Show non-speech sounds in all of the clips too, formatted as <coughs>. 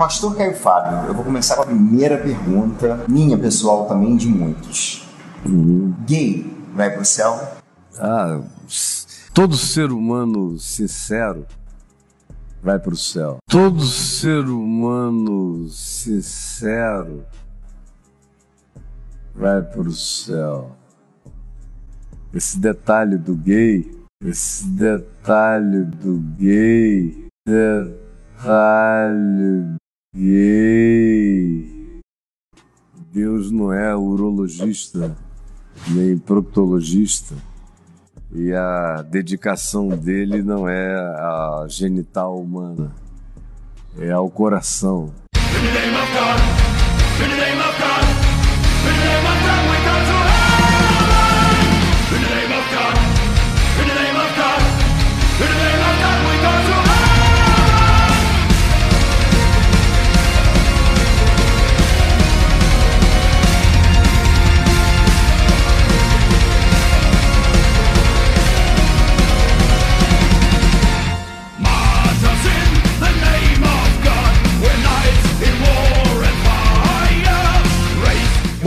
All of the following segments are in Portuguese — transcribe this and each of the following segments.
Pastor Caio Fábio, eu vou começar com a primeira pergunta, minha pessoal também, de muitos. Uhum. Gay vai pro céu? Ah, todo ser humano sincero vai para o céu. Todo ser humano sincero vai para o céu. Esse detalhe do gay, esse detalhe do gay, detalhe gay. Deus não é urologista nem proctologista e a dedicação dele não é a genital humana, é ao coração.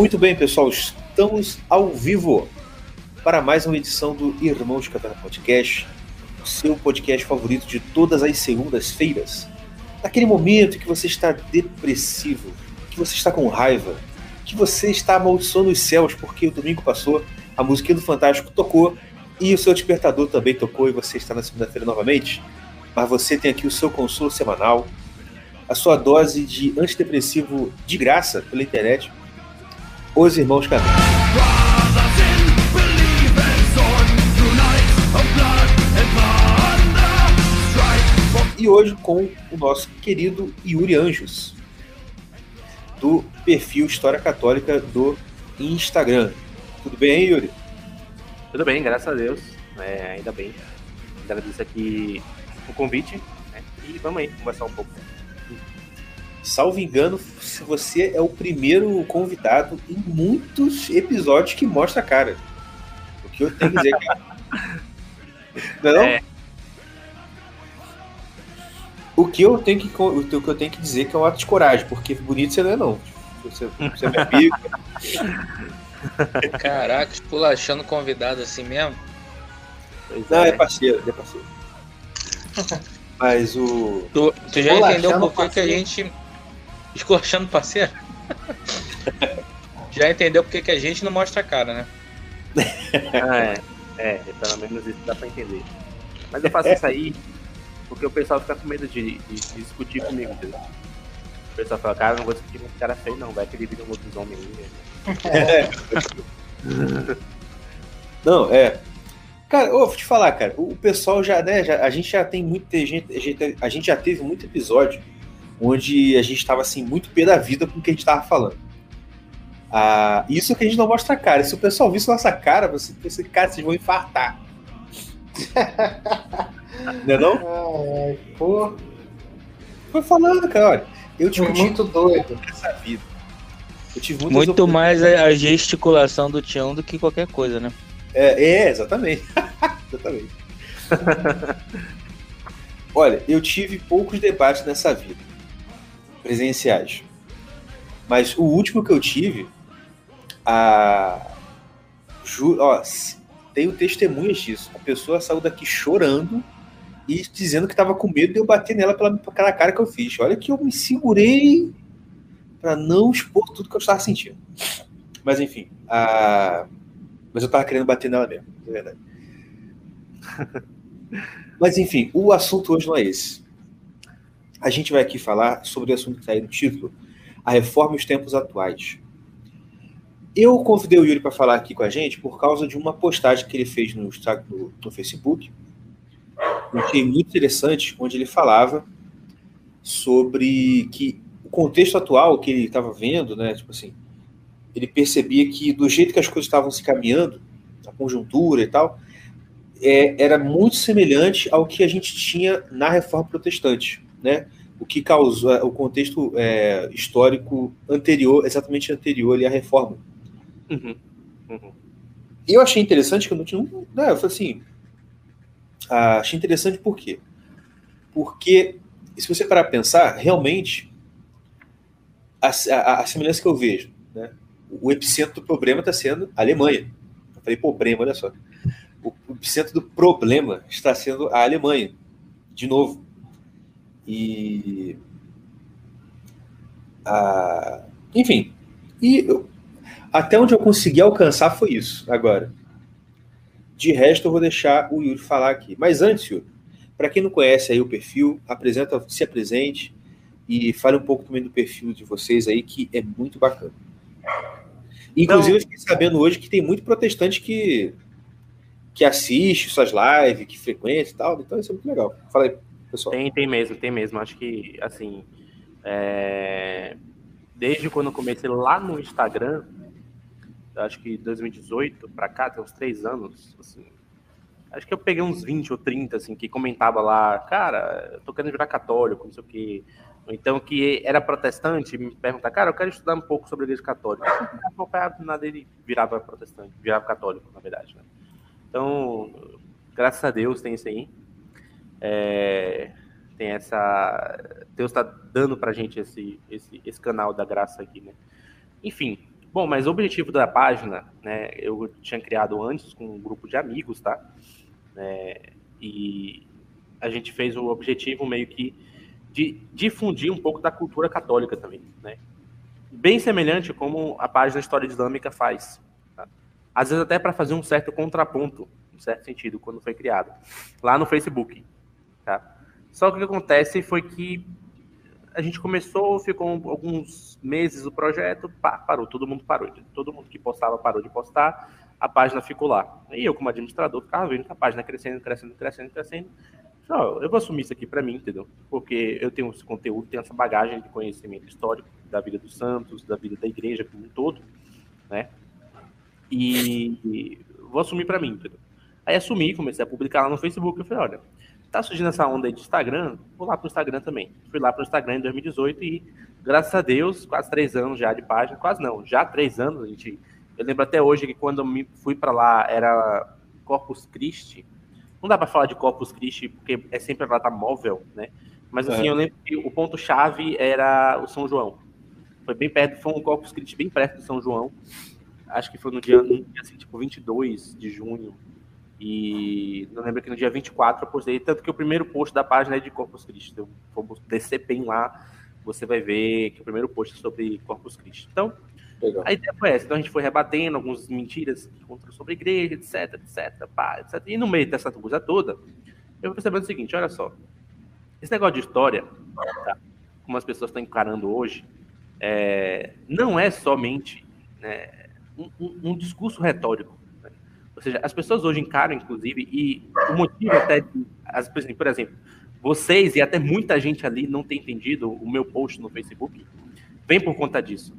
Muito bem, pessoal, estamos ao vivo para mais uma edição do Irmãos Catana Podcast, o seu podcast favorito de todas as segundas-feiras. Naquele momento que você está depressivo, que você está com raiva, que você está amaldiçoando os céus porque o domingo passou, a musiquinha do Fantástico tocou e o seu despertador também tocou e você está na segunda-feira novamente. Mas você tem aqui o seu consolo semanal, a sua dose de antidepressivo de graça pela internet os Irmãos Caminho. E hoje com o nosso querido Yuri Anjos, do perfil História Católica do Instagram. Tudo bem Yuri? Tudo bem, graças a Deus. É, ainda bem. Agradeço aqui o convite né? e vamos aí conversar um pouco salvo engano, se você é o primeiro convidado em muitos episódios que mostra a cara. O que eu tenho que dizer, cara. <laughs> Não é, não? é. O que eu tenho que o que eu tenho que dizer que é um ato de coragem, porque bonito você não é não. Você, você é meu amigo. <laughs> Caraca, esculachando convidado assim mesmo? não, é. é parceiro, é parceiro. <laughs> Mas o. Tu, tu já entendeu por que, que a gente escorchando parceiro. Já entendeu porque que a gente não mostra a cara, né? ah, é. é, pelo menos isso dá pra entender. Mas eu faço isso aí porque o pessoal fica com medo de, de, de discutir comigo, entendeu? O pessoal fala, cara, não vou discutir com esse cara feio, não, vai que ele vira um outro homem aí. É. <laughs> não, é. Cara, eu vou te falar, cara, o pessoal já, né, já, a gente já tem muita gente, a gente já teve muito episódio onde a gente estava assim, muito pé da vida com o que a gente estava falando. Ah, isso que a gente não mostra a cara. Se o pessoal visse nossa cara, você pensa que, cara, vocês vão infartar. <laughs> não é não? Ai, pô. Foi falando, cara, olha. Eu tive muito doido <laughs> nessa vida. Eu tive muito mais a gesticulação do Tião do que qualquer coisa, né? É, é exatamente. <laughs> exatamente. olha, eu tive poucos debates nessa vida presenciais. Mas o último que eu tive, a. Ju... Ó, tenho testemunhas disso. A pessoa saiu daqui chorando e dizendo que estava com medo de eu bater nela pela, pela cara que eu fiz. Olha que eu me segurei para não expor tudo que eu estava sentindo. Mas enfim, a... mas eu estava querendo bater nela mesmo, é verdade. <laughs> mas enfim, o assunto hoje não é esse a gente vai aqui falar sobre o assunto que está aí no título, a reforma e os tempos atuais. Eu convidei o Yuri para falar aqui com a gente por causa de uma postagem que ele fez no, no, no Facebook. Eu achei muito interessante, onde ele falava sobre que o contexto atual que ele estava vendo, né, tipo assim, ele percebia que do jeito que as coisas estavam se caminhando, a conjuntura e tal, é, era muito semelhante ao que a gente tinha na reforma protestante né? O que causou o contexto é, histórico anterior, exatamente anterior ali à reforma. Uhum. Uhum. Eu achei interessante que eu não tinha. Né, eu falei assim. achei interessante por quê? Porque, se você parar para pensar, realmente a, a, a semelhança que eu vejo, né? O epicentro do problema está sendo a Alemanha. Eu falei problema, olha só. O epicentro do problema está sendo a Alemanha, de novo. E. A, enfim. E eu, até onde eu consegui alcançar foi isso. Agora. De resto, eu vou deixar o Yuri falar aqui. Mas antes, Yuri, para quem não conhece aí o perfil, apresenta, se apresente e fale um pouco também do perfil de vocês aí, que é muito bacana. Inclusive, não. eu fiquei sabendo hoje que tem muito protestante que, que assiste suas lives, que frequenta e tal, então isso é muito legal. Fala aí, pessoal. Tem, tem mesmo, tem mesmo. Acho que, assim, é... desde quando eu comecei lá no Instagram, acho que 2018 para cá, tem uns três anos, assim, acho que eu peguei uns 20 ou 30, assim, que comentava lá, cara, eu tô querendo virar católico, não sei o quê. Então, que era protestante, me pergunta, cara, eu quero estudar um pouco sobre a igreja católica. Não acompanhava nada, ele virava protestante, virava católico, na verdade, né? Então, graças a Deus tem isso aí. É, tem essa... Deus está dando pra gente esse, esse, esse canal da graça aqui, né? Enfim, Bom, mas o objetivo da página, né, eu tinha criado antes com um grupo de amigos, tá? É, e a gente fez o objetivo meio que de difundir um pouco da cultura católica também, né? Bem semelhante como a página História Islâmica faz. Tá? Às vezes até para fazer um certo contraponto, em certo sentido, quando foi criado, lá no Facebook. Tá? Só que o que acontece foi que a gente começou, ficou alguns meses o projeto, pá, parou, todo mundo parou. Todo mundo que postava parou de postar, a página ficou lá. E eu, como administrador, ficava vendo a página crescendo, crescendo, crescendo, crescendo. Não, eu vou assumir isso aqui para mim, entendeu? Porque eu tenho esse conteúdo, tenho essa bagagem de conhecimento histórico da vida dos santos, da vida da igreja como um todo, né? E vou assumir para mim, entendeu? Aí assumi, comecei a publicar lá no Facebook, eu falei, olha, tá surgindo essa onda aí de Instagram, vou lá pro Instagram também. Fui lá pro Instagram em 2018 e, graças a Deus, quase três anos já de página, quase não, já três anos, a gente. Eu lembro até hoje que quando eu fui para lá era Corpus Christi. Não dá para falar de Corpus Christi porque é sempre a data móvel, né? Mas assim, é. eu lembro que o ponto-chave era o São João. Foi bem perto, foi um Corpus Christi bem perto do São João. Acho que foi no dia, no dia assim, tipo 22 de junho e não lembro que no dia 24 eu postei, tanto que o primeiro post da página é de Corpus Christi. Então, vamos descer bem lá, você vai ver que o primeiro post é sobre Corpus Christi. Então, Legal. a ideia foi essa. Então a gente foi rebatendo algumas mentiras sobre a igreja, etc, etc, pá, etc. E no meio dessa coisa toda, eu fui percebendo o seguinte: olha só, esse negócio de história, tá, como as pessoas estão encarando hoje, é, não é somente né, um, um, um discurso retórico ou seja, as pessoas hoje encaram, inclusive, e o motivo até, de, as, por exemplo, vocês e até muita gente ali não tem entendido o meu post no Facebook, vem por conta disso.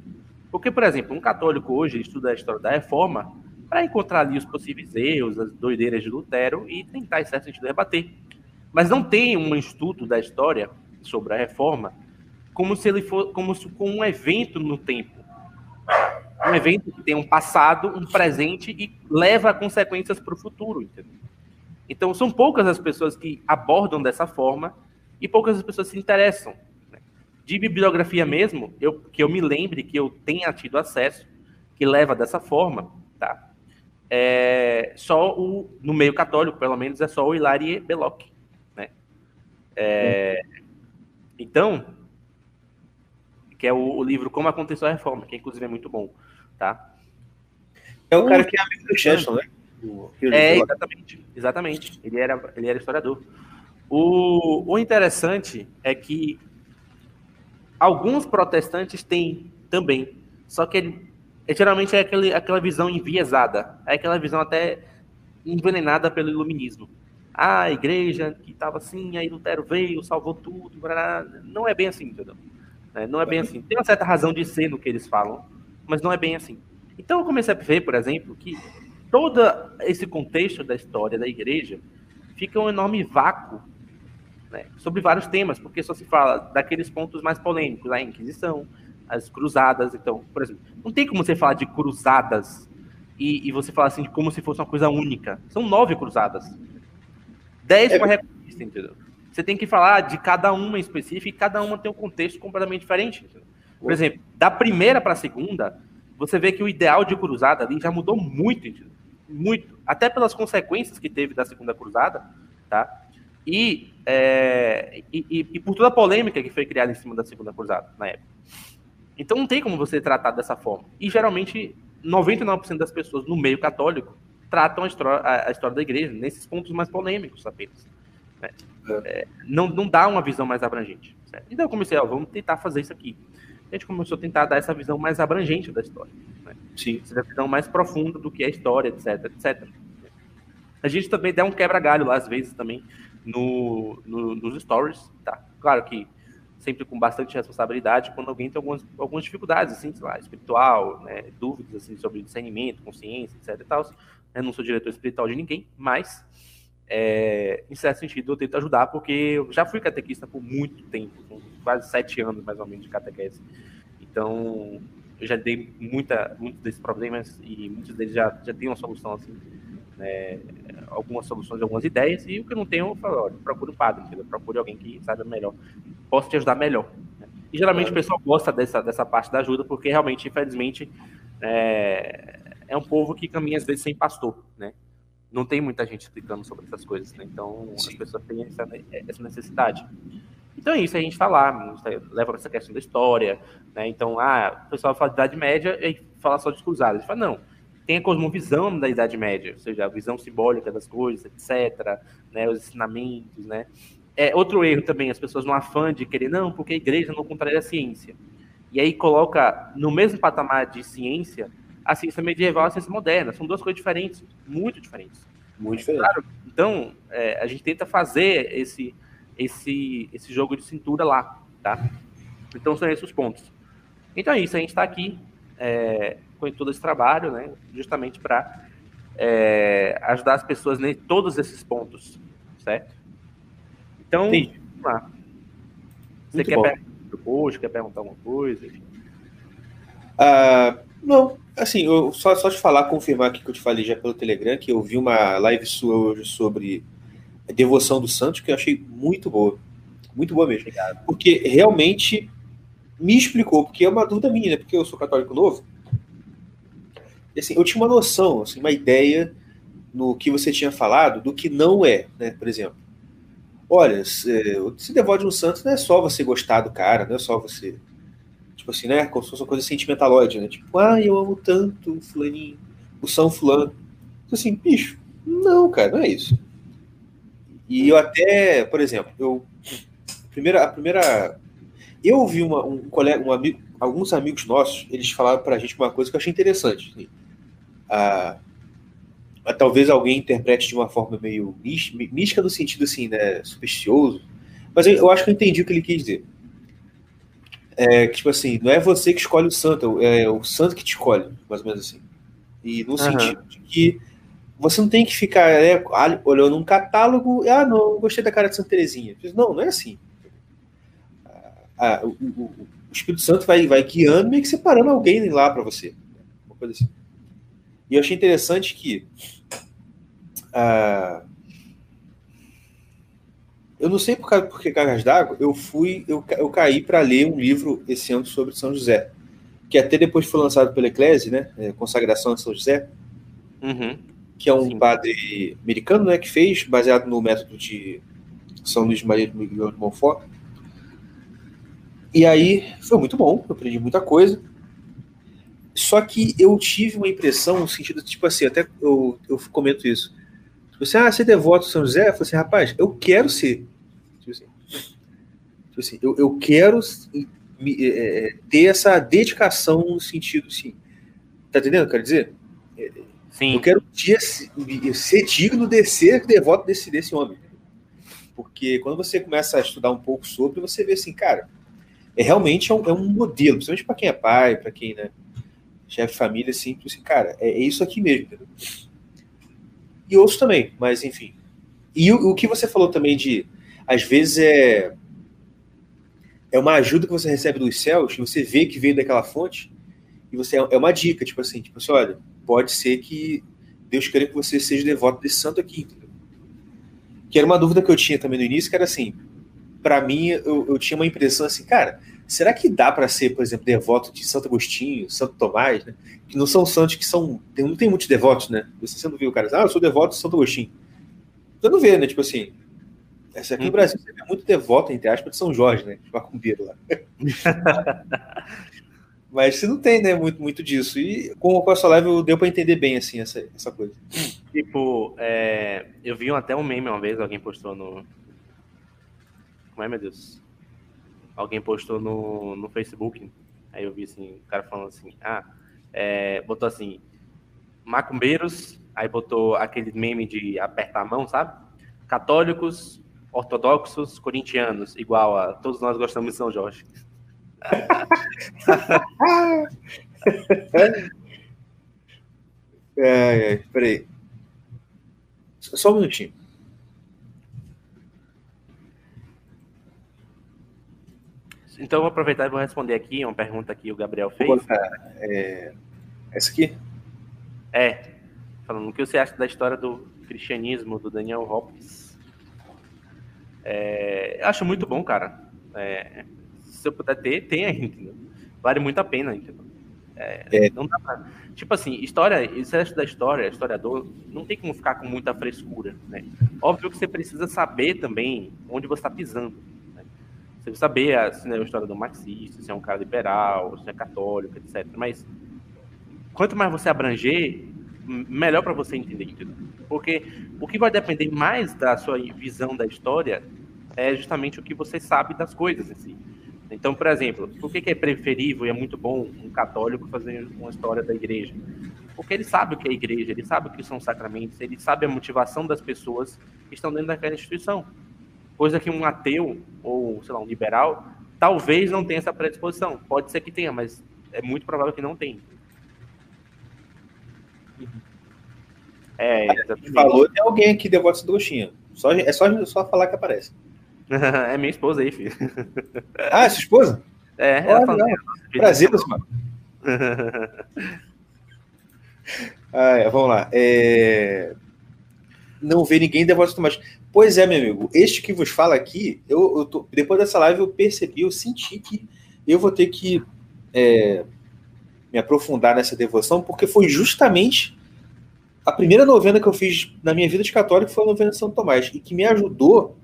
Porque, por exemplo, um católico hoje estuda a história da reforma para encontrar ali os possíveis erros, as doideiras de Lutero e tentar, em certo sentido, rebater. Mas não tem um estudo da história sobre a reforma como se ele for como se com um evento no tempo um evento que tem um passado, um presente e leva consequências para o futuro, entendeu? Então, são poucas as pessoas que abordam dessa forma e poucas as pessoas se interessam. Né? De bibliografia mesmo, eu, que eu me lembre que eu tenha tido acesso, que leva dessa forma, tá? É, só o, no meio católico, pelo menos, é só o Hilarie Belloc, né? É, então, que é o, o, livro Como Aconteceu a Reforma, que inclusive é muito bom tá? É o cara que é amigo do Chesterton, né? É, exatamente, exatamente. Ele era, ele era historiador. O, o interessante é que alguns protestantes têm também, só que ele, é, geralmente é aquele, aquela visão enviesada, é aquela visão até envenenada pelo iluminismo. Ah, a igreja que estava assim, aí Lutero veio, salvou tudo. Não é bem assim, entendeu? É, não é bem assim. Tem uma certa razão de ser no que eles falam, mas não é bem assim. Então eu comecei a ver, por exemplo, que todo esse contexto da história da igreja fica um enorme vácuo né, sobre vários temas, porque só se fala daqueles pontos mais polêmicos, a Inquisição, as cruzadas. Então, por exemplo, não tem como você falar de cruzadas e, e você falar assim como se fosse uma coisa única. São nove cruzadas. Dez é... com a Reconquista, entendeu? Você tem que falar de cada uma em específico e cada uma tem um contexto completamente diferente. Entendeu? Por exemplo, da primeira para a segunda, você vê que o ideal de cruzada ali já mudou muito, muito, até pelas consequências que teve da segunda cruzada, tá? E, é, e, e, e, por toda a polêmica que foi criada em cima da segunda cruzada na época. Então não tem como você tratar dessa forma. E geralmente 99% das pessoas no meio católico tratam a história, a, a história da igreja nesses pontos mais polêmicos apenas. Né? É, não, não dá uma visão mais abrangente. Certo? Então eu comecei, ó, vamos tentar fazer isso aqui a gente começou a tentar dar essa visão mais abrangente da história. Né? Sim. Essa visão mais profunda do que é a história, etc, etc. A gente também dá um quebra-galho lá, às vezes, também, no, no, nos stories, tá? Claro que sempre com bastante responsabilidade quando alguém tem algumas, algumas dificuldades, assim, sei lá, espiritual, né, dúvidas, assim, sobre discernimento, consciência, etc e tal. Eu não sou diretor espiritual de ninguém, mas, é, em certo sentido, eu tento ajudar, porque eu já fui catequista por muito tempo, quase sete anos, mais ou menos, de catequese. Então, eu já dei muita, muitos desses problemas e muitos deles já, já têm uma solução, assim, né, algumas soluções, algumas ideias, e o que eu não tenho, eu falo, olha, procure um padre, entendeu? procure alguém que saiba melhor, possa te ajudar melhor. E geralmente o pessoal gosta dessa, dessa parte da ajuda, porque realmente, infelizmente, é, é um povo que caminha às vezes sem pastor, né? Não tem muita gente explicando sobre essas coisas, né? Então Sim. as pessoas têm essa, essa necessidade. Então é isso, a gente está lá, leva para essa questão da história, né? Então, ah, o pessoal fala de Idade Média e fala só de cruzadas. A gente fala, não, tem a cosmovisão da Idade Média, ou seja, a visão simbólica das coisas, etc., né? Os ensinamentos, né? É, outro erro também, as pessoas no afã de querer, não, porque a igreja não contraria a ciência. E aí coloca no mesmo patamar de ciência a ciência medieval e a ciência moderna. São duas coisas diferentes, muito diferentes. Muito diferentes. Claro, então, é, a gente tenta fazer esse, esse, esse jogo de cintura lá, tá? Então são esses os pontos. Então é isso, a gente está aqui é, com todo esse trabalho, né? Justamente para é, ajudar as pessoas em todos esses pontos, certo? Então, Sim. vamos lá. Você Muito quer perguntar hoje, quer perguntar alguma coisa? Uh, não, assim, eu, só, só te falar, confirmar aqui que eu te falei já pelo Telegram, que eu vi uma live sua hoje sobre Devoção do Santos, que eu achei muito boa. Muito boa mesmo. Obrigado. Porque realmente me explicou, porque é uma dúvida minha, né? Porque eu sou católico novo. E, assim, eu tinha uma noção, assim, uma ideia no que você tinha falado do que não é, né? Por exemplo, olha, se, se devote um santo não é só você gostar do cara, não é só você. Tipo assim, né? Como se fosse uma coisa sentimentalóide, né? Tipo, ah, eu amo tanto o fulaninho, o São Fulano. Então, assim, bicho, não, cara, não é isso. E eu até, por exemplo, eu a primeira, a primeira eu ouvi uma, um colega, um amigo, alguns amigos nossos, eles falaram para a gente uma coisa que eu achei interessante. Assim. Talvez alguém interprete de uma forma meio mística no sentido assim, né, supersticioso, mas eu, eu acho que eu entendi o que ele quis dizer. É, que, tipo assim, não é você que escolhe o santo, é o santo que te escolhe, mais ou menos assim. E no uhum. sentido de que você não tem que ficar é, olhando um catálogo, ah, não, gostei da cara de Santa Terezinha. Não, não é assim. Ah, o, o, o, Espírito Santo vai, vai guiando, meio que separando alguém lá para você. Uma coisa assim. E eu achei interessante que. Ah, eu não sei por, causa, por que cargas d'água, eu fui, eu, eu caí para ler um livro esse ano sobre São José, que até depois foi lançado pela Eclese, né? É, Consagração de São José. Uhum que é um Sim. padre americano, né, que fez, baseado no método de São Luís Maria de Miguel de Montfort. E aí foi muito bom, eu aprendi muita coisa. Só que eu tive uma impressão no sentido, tipo assim, até eu, eu comento isso. Tipo assim, ah, você é devoto São José? Eu falei assim, rapaz, eu quero ser. Tipo assim, tipo eu, eu quero me, é, ter essa dedicação no sentido, assim. Tá entendendo? Quer dizer, Sim. Eu quero dia ser digno de ser devoto desse, desse homem. Porque quando você começa a estudar um pouco sobre, você vê assim, cara, é realmente é um, é um modelo, principalmente para quem é pai, para quem, né, chefe de família, assim, assim cara, é, é, isso aqui mesmo, entendeu? E outros também, mas enfim. E o, o que você falou também de, às vezes é é uma ajuda que você recebe dos céus, você vê que veio daquela fonte, e você é, é uma dica, tipo assim, tipo assim, olha, pode ser que Deus queira que você seja devoto desse santo aqui, entendeu? Que era uma dúvida que eu tinha também no início, que era assim, para mim, eu, eu, tinha uma impressão assim, cara, será que dá para ser, por exemplo, devoto de Santo Agostinho, Santo Tomás, né? Que não são santos que são. Não tem muitos devotos, né? Você não viu o cara ah, eu sou devoto de Santo Agostinho. Você não vê, né? Tipo assim. Essa aqui no. Brasil você é muito devoto, entre aspas, de São Jorge, né? De macumbeiro lá. <laughs> Mas você não tem, né, muito, muito disso. E com, com a sua live deu para entender bem, assim, essa, essa coisa. Tipo, é, eu vi até um meme uma vez, alguém postou no. Como é, meu Deus? Alguém postou no, no Facebook. Aí eu vi assim, o cara falando assim, ah, é, botou assim, macumbeiros, aí botou aquele meme de apertar a mão, sabe? Católicos, ortodoxos, corintianos, igual a todos nós gostamos de São Jorge. <laughs> é, é, peraí. Só um minutinho. Então, vou aproveitar e vou responder aqui uma pergunta que o Gabriel fez. É, essa aqui? É. Falando o que você acha da história do cristianismo do Daniel Hopkins. É, acho muito bom, cara. É, se eu puder ter, tem ainda. Entendeu? Vale muito a pena, entendeu? É, é. Não dá pra... Tipo assim, história, você acha da história, historiador, não tem como ficar com muita frescura, né? Óbvio que você precisa saber também onde você está pisando. Né? Você precisa saber a, se é do marxista, se é um cara liberal, se é católico, etc. Mas quanto mais você abranger, melhor para você entender, entendeu? Porque o que vai depender mais da sua visão da história é justamente o que você sabe das coisas assim. Então, por exemplo, por que, é preferível e é muito bom um católico fazer uma história da igreja? Porque ele sabe o que é igreja, ele sabe o que são sacramentos, ele sabe a motivação das pessoas que estão dentro daquela instituição. Coisa que um ateu ou, sei lá, um liberal talvez não tenha essa predisposição. Pode ser que tenha, mas é muito provável que não tenha. É, exatamente. Falou de alguém aqui devoto do Gostinho. Só, é só, só falar que aparece. <laughs> é minha esposa aí, filho. Ah, é sua esposa? É, ela oh, Prazer, mano. <laughs> ah, é, vamos lá. É... Não vê ninguém devoto mais. Pois é, meu amigo. Este que vos fala aqui, eu, eu tô... depois dessa live eu percebi, eu senti que eu vou ter que é... me aprofundar nessa devoção, porque foi justamente a primeira novena que eu fiz na minha vida de católico foi a novena de São Tomás, e que me ajudou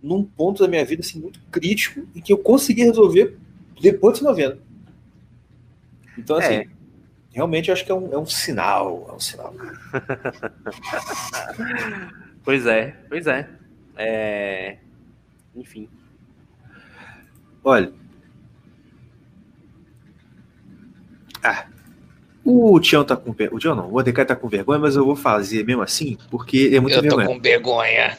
num ponto da minha vida assim, muito crítico e que eu consegui resolver depois de 90. Então, assim, é. realmente eu acho que é um, é um sinal. É um sinal. <laughs> pois é, pois é. é. Enfim. Olha. Ah. O Tião tá com. O Tião não, o Odecai tá com vergonha, mas eu vou fazer mesmo assim, porque é muito eu vergonha. Eu tô com vergonha.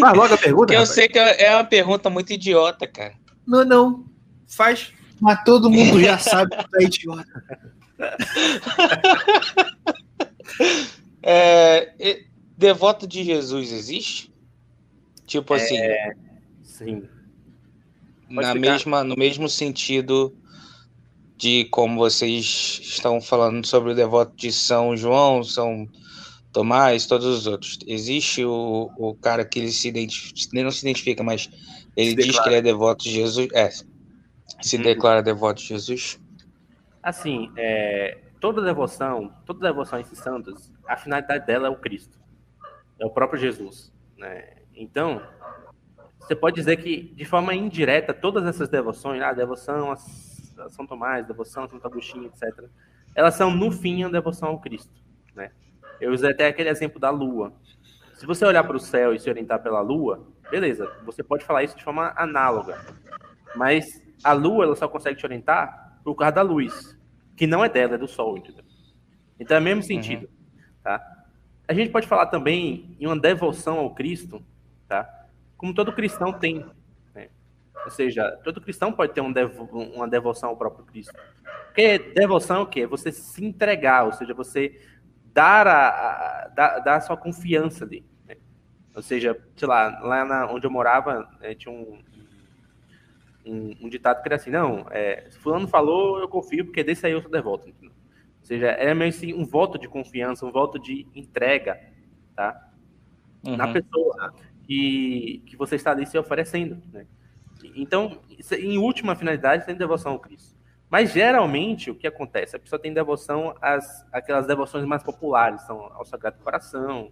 Faz logo a pergunta. <laughs> eu sei que é uma pergunta muito idiota, cara. Não, não. Faz. Mas todo mundo já sabe que tu é idiota. <laughs> é, devoto de Jesus existe? Tipo assim. É, sim. na mesma, no mesmo sentido de como vocês estão falando sobre o devoto de São João, São Tomás, todos os outros. Existe o, o cara que ele se identifica, ele não se identifica, mas ele se diz declara. que ele é devoto de Jesus. É, se hum. declara devoto de Jesus. Assim, é, toda devoção, toda devoção a esses santos, a finalidade dela é o Cristo, é o próprio Jesus. Né? Então, você pode dizer que, de forma indireta, todas essas devoções, a devoção a São Tomás, devoção a Santo Agostinho, etc., elas são, no fim, a devoção ao Cristo. Né? Eu usei até aquele exemplo da Lua. Se você olhar para o céu e se orientar pela Lua, beleza, você pode falar isso de forma análoga. Mas a Lua ela só consegue te orientar por causa da luz, que não é dela, é do Sol, entendeu? Então é o mesmo uhum. sentido, uhum. tá? A gente pode falar também em uma devoção ao Cristo, tá? Como todo cristão tem? Ou seja, todo cristão pode ter um devo uma devoção ao próprio Cristo. Porque devoção é o quê? Você se entregar, ou seja, você dar a, a, dar, dar a sua confiança ali. Né? Ou seja, sei lá, lá na, onde eu morava, né, tinha um, um, um, ditado que era assim, não, é, se fulano falou, eu confio, porque desse aí eu sou devoto. Entendeu? Ou seja, é meio assim, um voto de confiança, um voto de entrega, tá? Uhum. Na pessoa que, que você está ali se oferecendo, né? Então, em última finalidade, tem devoção ao Cristo. Mas geralmente o que acontece? A pessoa tem devoção às aquelas devoções mais populares, são ao Sagrado Coração,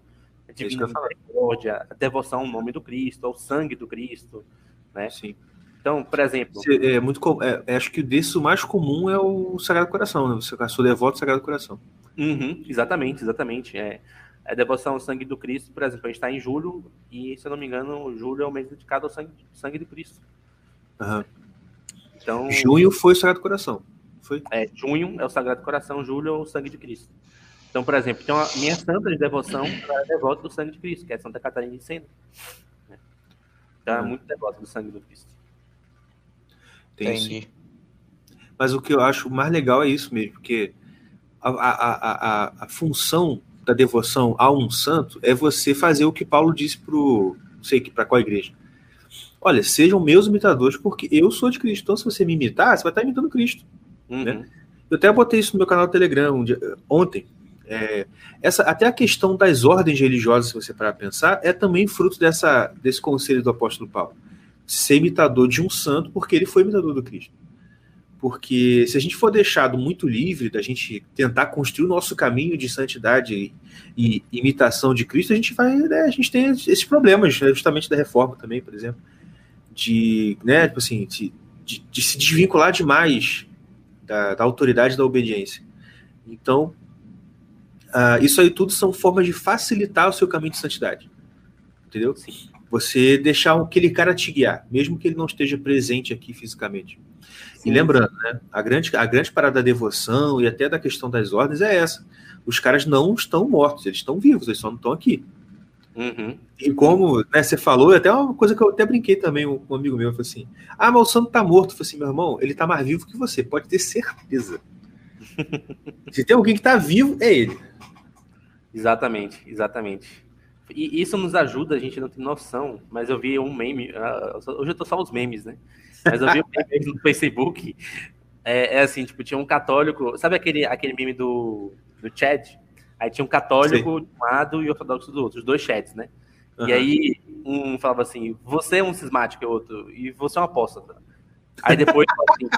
a Divina Misericórdia, a devoção ao nome do Cristo, ao sangue do Cristo, né? Sim. Então, por exemplo. É muito é, acho que desse o mais comum é o Sagrado Coração, né? Você sou devoto do Sagrado Coração. Uhum, exatamente, exatamente. É. A devoção ao sangue do Cristo, por exemplo, a gente está em julho, e se eu não me engano, julho é o mês dedicado ao sangue, sangue de Cristo. Uhum. Então, junho foi o Sagrado Coração. Foi? É, junho é o Sagrado Coração, julho é o sangue de Cristo. Então, por exemplo, então a minha santa de devoção é devota do sangue de Cristo, que é Santa Catarina de Sena. Então, é muito devota do sangue do Cristo. Entendi. Mas o que eu acho mais legal é isso mesmo, porque a, a, a, a, função da devoção a um santo é você fazer o que Paulo disse para sei que para qual igreja. Olha, sejam meus imitadores, porque eu sou de Cristo. Então, se você me imitar, você vai estar imitando Cristo. Uhum. Né? Eu até botei isso no meu canal do Telegram um dia, ontem. É, essa, até a questão das ordens religiosas, se você parar pensar, é também fruto dessa, desse conselho do apóstolo Paulo. Ser imitador de um santo, porque ele foi imitador do Cristo. Porque se a gente for deixado muito livre da gente tentar construir o nosso caminho de santidade e, e imitação de Cristo, a gente vai, né, a gente tem esses problemas, né, justamente da reforma também, por exemplo, de, né, tipo assim, de, de, de se desvincular demais da, da, autoridade da obediência. Então, uh, isso aí tudo são formas de facilitar o seu caminho de santidade. Entendeu? Sim. Você deixar aquele cara te guiar, mesmo que ele não esteja presente aqui fisicamente. Sim. E lembrando, né, a grande, a grande parada da devoção e até da questão das ordens é essa. Os caras não estão mortos, eles estão vivos, eles só não estão aqui. Uhum. E como né, você falou, até uma coisa que eu até brinquei também com um amigo meu, falou assim: Ah, mas o santo tá morto. Eu falei assim, meu irmão, ele tá mais vivo que você, pode ter certeza. <laughs> Se tem alguém que tá vivo, é ele. Exatamente, exatamente. E isso nos ajuda, a gente não tem noção, mas eu vi um meme, uh, hoje eu tô só os memes, né? Mas eu vi um meme no Facebook. É, é, assim, tipo, tinha um católico. Sabe aquele, aquele meme do, do Chad? Aí tinha um católico Sim. de um lado e ortodoxo do outro, os dois chats, né? Uhum. E aí um falava assim: você é um cismático e outro, e você é um apóstata. Aí depois, assim,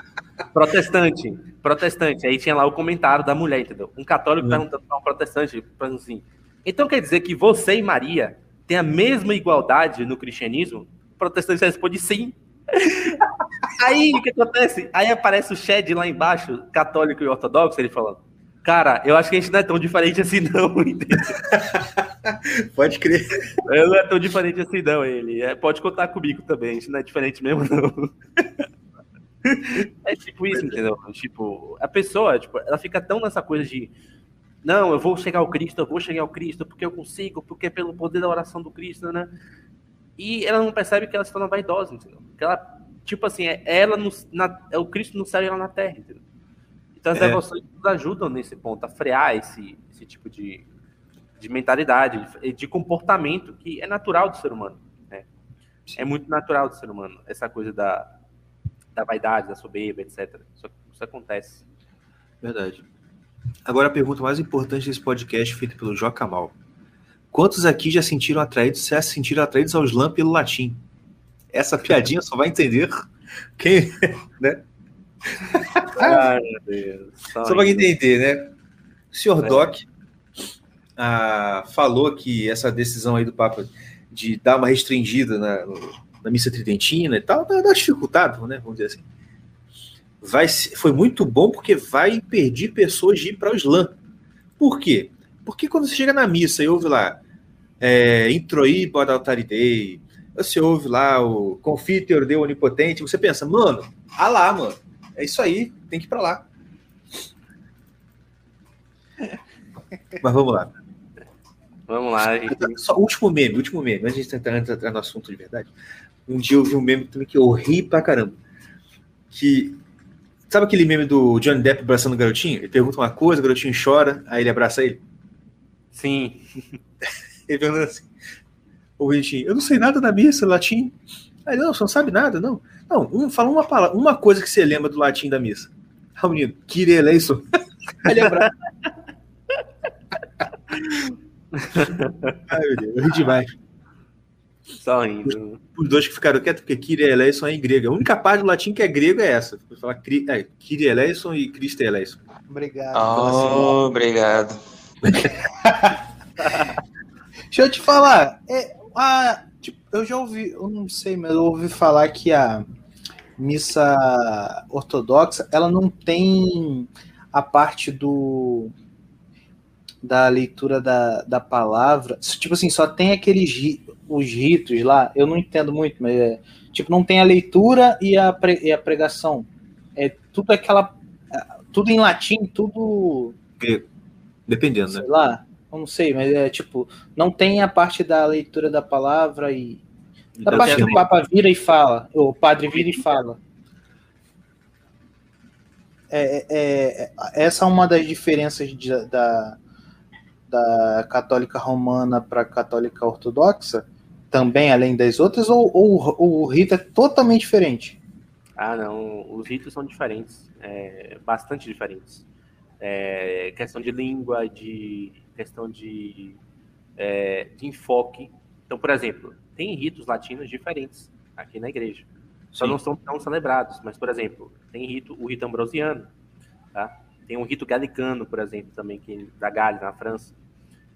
protestante, protestante. Aí tinha lá o comentário da mulher, entendeu? Um católico uhum. perguntando para um protestante, falando assim: então quer dizer que você e Maria têm a mesma igualdade no cristianismo? O protestante responde sim. <laughs> Aí o que acontece? Aí aparece o Shed lá embaixo, católico e ortodoxo, ele falando: Cara, eu acho que a gente não é tão diferente assim, não, <laughs> Pode crer. Eu não é tão diferente assim, não, ele. É, pode contar comigo também, a gente não é diferente mesmo, não. É tipo isso, entendeu? Tipo, a pessoa, tipo, ela fica tão nessa coisa de não, eu vou chegar ao Cristo, eu vou chegar ao Cristo, porque eu consigo, porque é pelo poder da oração do Cristo, né? E ela não percebe que ela se torna vaidosa, entendeu? Que ela, tipo assim, é ela no, na, é o Cristo no céu e ela na terra, entendeu? Então as é. devoções nos ajudam nesse ponto, a frear esse, esse tipo de, de mentalidade, de, de comportamento que é natural do ser humano. Né? É muito natural do ser humano, essa coisa da, da vaidade, da soberba, etc. Isso, isso acontece. Verdade. Agora a pergunta mais importante desse podcast, feita pelo Joca Mal. Quantos aqui já sentiram atraídos, já se sentiram atraídos ao slam pelo latim? Essa piadinha só vai entender quem, <laughs> né? <laughs> Ai, meu Deus. Só, só para entender, né? O senhor é. Doc ah, falou que essa decisão aí do Papa de dar uma restringida na, na missa tridentina e tal, dá, dá dificultado, né? Vamos dizer assim vai, foi muito bom porque vai impedir pessoas de ir para o Islã. Por quê? Porque quando você chega na missa e ouve lá é, Introí Bodaltaridei, você ouve lá o Confiteor Deu Onipotente, você pensa, mano, ah lá, mano, é isso aí, tem que ir para lá. Mas vamos lá. Vamos lá. Gente... Só último meme, último meme, antes de entrar, entrar no assunto de verdade. Um dia eu vi um meme também que eu ri pra caramba. Que Sabe aquele meme do Johnny Depp abraçando o garotinho? Ele pergunta uma coisa, o garotinho chora, aí ele abraça ele? Sim. <laughs> ele pergunta assim: o bonitinho, eu não sei nada da missa, latim. Aí, não, você não sabe nada, não. Não, um, fala uma palavra, uma coisa que você lembra do latim da missa. Ah, menino, Kyrie eleison. Aí <laughs> ele abraça. Ai, meu Deus, eu ri demais. Só rindo. Os dois que ficaram quietos, porque Kyrie eleison é em grego. A única parte do latim que é grego é essa. Vou falar é, Kyrie eleison e Cristo eleison. Obrigado. Oh, obrigado. <laughs> Deixa eu te falar. É, a, tipo, eu já ouvi, eu não sei, mas eu ouvi falar que a missa ortodoxa ela não tem a parte do da leitura da, da palavra. Tipo assim, só tem aqueles os ritos lá. Eu não entendo muito, mas é, tipo, não tem a leitura e a, pre, e a pregação. É tudo aquela. Tudo em latim, tudo. Dependendo, sei né? lá. Eu não sei, mas é tipo, não tem a parte da leitura da palavra e. A então, parte que o Papa vira e fala, o padre vira e fala. É, é, é, essa é uma das diferenças de, da, da católica romana para a católica ortodoxa, também além das outras, ou, ou, ou, o rito é totalmente diferente? Ah, não, os ritos são diferentes, é, bastante diferentes. É, questão de língua, de questão de, é, de enfoque. Então, por exemplo, tem ritos latinos diferentes aqui na igreja. Só Sim. não são tão celebrados, mas, por exemplo, tem rito, o rito ambrosiano, tá? Tem um rito galicano, por exemplo, também, que da Galha, na França.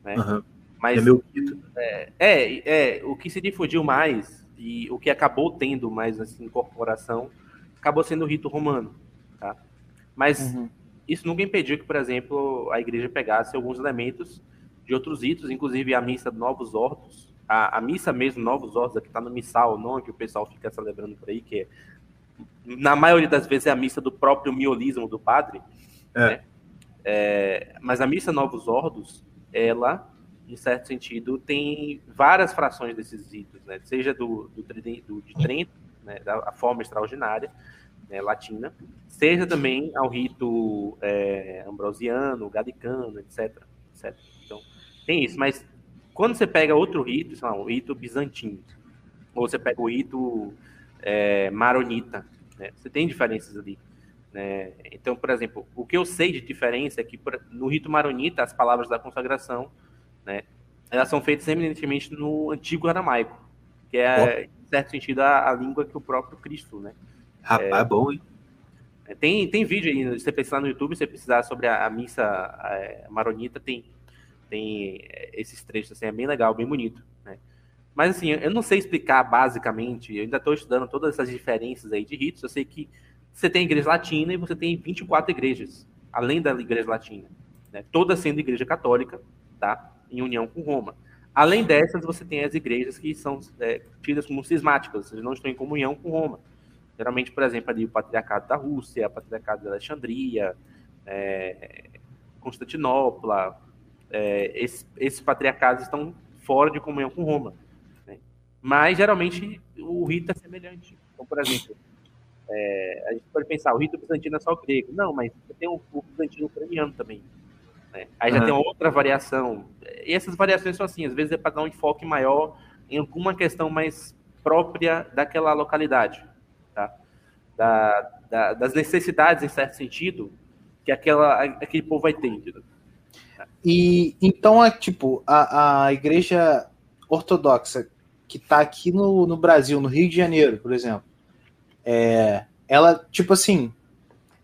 Né? Uhum. Mas, é, meu rito. É, é, é, o que se difundiu mais e o que acabou tendo mais assim, incorporação acabou sendo o rito romano, tá? Mas uhum. Isso nunca impediu que, por exemplo, a igreja pegasse alguns elementos de outros ritos, inclusive a missa Novos Ordos, a, a missa mesmo Novos Ordos, que está no missal, o nome que o pessoal fica celebrando por aí, que é, na maioria das vezes é a missa do próprio miolismo do padre, é. Né? É, mas a missa Novos Ordos, ela, em certo sentido, tem várias frações desses ritos, né? seja do, do, do de Trento, né? da forma extraordinária, né? latina, seja também ao rito é, ambrosiano, galicano, etc, etc. Então, tem isso, mas quando você pega outro rito, sei lá, o rito bizantino, ou você pega o rito é, maronita, né? você tem diferenças ali. Né? Então, por exemplo, o que eu sei de diferença é que no rito maronita, as palavras da consagração, né, elas são feitas eminentemente no antigo aramaico, que é, em certo sentido, a, a língua que o próprio Cristo, né? Rapaz, é, bom, hein? É, tem, tem vídeo aí, se você precisar no YouTube, se você precisar sobre a, a missa a, maronita, tem tem esses trechos, assim, é bem legal, bem bonito, né? Mas, assim, eu não sei explicar basicamente, eu ainda estou estudando todas essas diferenças aí de ritos, eu sei que você tem a igreja latina e você tem 24 igrejas, além da igreja latina, né? todas sendo igreja católica, tá? Em união com Roma. Além dessas, você tem as igrejas que são é, tidas como cismáticas, ou seja, não estão em comunhão com Roma. Geralmente, por exemplo, ali o Patriarcado da Rússia, o Patriarcado de Alexandria, é, Constantinopla, é, esses, esses, patriarcados estão fora de comunhão com Roma. Né? Mas, geralmente, o rito é semelhante. Então, por exemplo, é, a gente pode pensar, o rito bizantino é só o grego. Não, mas tem o, o bizantino ucraniano também. Né? Aí já uhum. tem outra variação. E essas variações são assim, às vezes é para dar um enfoque maior em alguma questão mais própria daquela localidade. Tá? Da, da, das necessidades, em certo sentido, que aquela, aquele povo vai ter. Entendeu? E então é tipo a, a igreja ortodoxa que está aqui no, no Brasil, no Rio de Janeiro, por exemplo, é, ela tipo assim,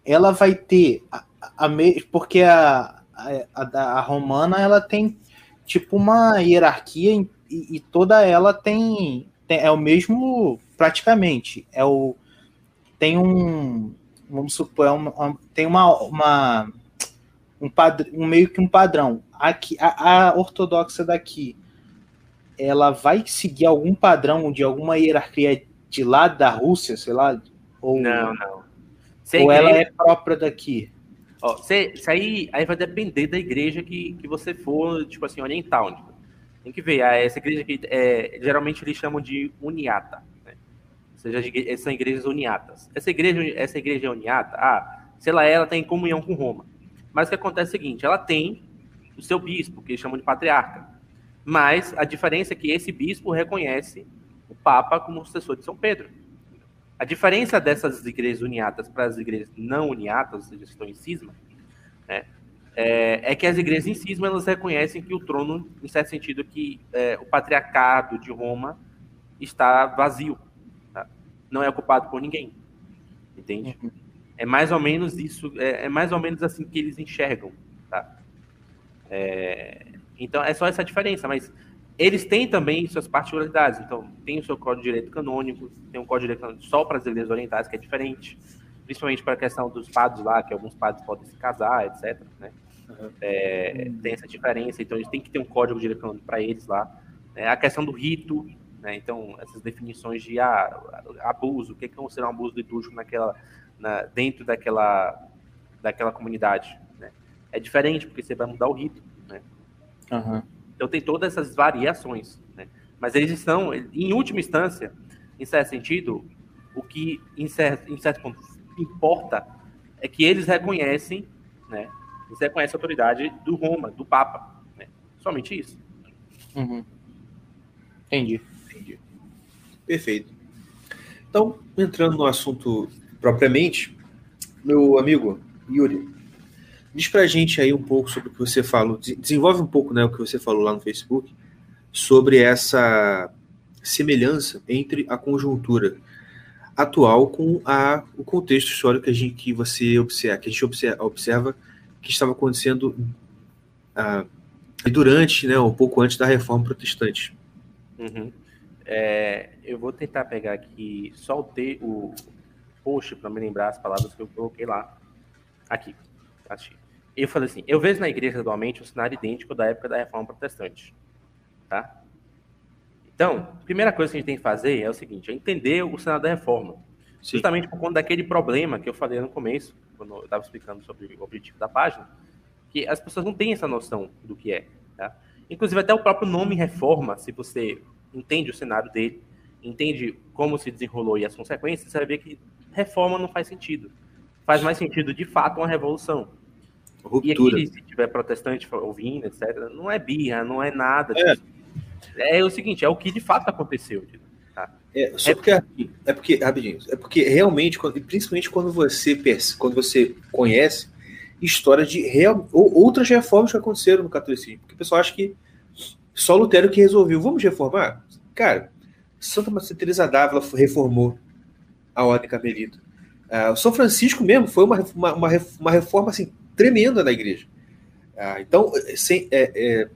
ela vai ter a, a porque a, a, a, romana ela tem tipo uma hierarquia e, e toda ela tem, tem, é o mesmo praticamente é o tem um vamos supor uma, tem uma, uma um, padr, um meio que um padrão. Aqui, a, a ortodoxa daqui, ela vai seguir algum padrão de alguma hierarquia de lá da Rússia, sei lá? Ou, não, não. ou ela é própria daqui? Ó, isso aí, aí vai depender da igreja que, que você for, tipo assim, oriental. Tipo. Tem que ver, ah, essa igreja aqui, é, geralmente eles chamam de uniata. Seja, são igrejas uniatas. Essa igreja, essa igreja uniata, ah, sei lá, ela tem comunhão com Roma. Mas o que acontece é o seguinte: ela tem o seu bispo, que eles chamam de patriarca. Mas a diferença é que esse bispo reconhece o Papa como sucessor de São Pedro. A diferença dessas igrejas uniatas para as igrejas não uniatas, ou seja, estão em cisma, né, é, é, que as igrejas em cisma elas reconhecem que o trono, em certo sentido, que é, o patriarcado de Roma está vazio? Não é ocupado por ninguém, entende? Uhum. É mais ou menos isso, é, é, mais ou menos assim que eles enxergam, tá? É, então é só essa diferença, mas eles têm também suas particularidades. Então, tem o seu código de direito canônico, tem um código de direito canônico só para as igrejas orientais, que é diferente, principalmente para a questão dos padres lá, que alguns padres podem se casar, etc. Né? Uhum. É, tem essa diferença, então eles têm que ter um código de direito canônico para eles lá. É, a questão do rito, né? então, essas definições de ah, abuso, o que é ser um abuso litúrgico naquela, na, dentro daquela, daquela comunidade. Né? É diferente, porque você vai mudar o rito. Né? Uhum. Então tem todas essas variações, né? Mas eles estão, em última instância, em certo sentido, o que em certo, em certo ponto importa é que eles reconhecem, né? Eles reconhecem a autoridade do Roma, do Papa, né? Somente isso. Uhum. Entendi. Perfeito. Então, entrando no assunto propriamente, meu amigo Yuri, Diz pra gente aí um pouco sobre o que você falou, desenvolve um pouco né, o que você falou lá no Facebook, sobre essa semelhança entre a conjuntura atual com a, o contexto histórico que, a gente, que você observa, que a gente observa, observa que estava acontecendo ah, durante, né, um pouco antes da reforma protestante. Uhum. É, eu vou tentar pegar aqui só o, te, o post para me lembrar as palavras que eu coloquei lá. Aqui. Achei eu falei assim, eu vejo na igreja atualmente um cenário idêntico da época da reforma protestante, tá? Então, a primeira coisa que a gente tem que fazer é o seguinte, é entender o cenário da reforma. Sim. Justamente por conta daquele problema que eu falei no começo, quando eu estava explicando sobre o objetivo da página, que as pessoas não têm essa noção do que é, tá? Inclusive até o próprio nome reforma, se você entende o cenário dele, entende como se desenrolou e as consequências, você vai ver que reforma não faz sentido. Faz mais sentido, de fato, uma revolução. Ruptura. E aqui, se tiver protestante ouvindo, etc., não é birra, não é nada. É, é o seguinte, é o que de fato aconteceu. Tá? É, só é porque, é porque, rapidinho, é porque realmente, principalmente quando você, quando você conhece história de real, outras reformas que aconteceram no catolicismo, porque o pessoal acha que só Lutero que resolveu, vamos reformar? Cara, Santa Teresa d'Ávila reformou a ordem carmelita. Uh, São Francisco mesmo foi uma, uma, uma reforma assim, tremenda na igreja. Ah, então, sem, é, é,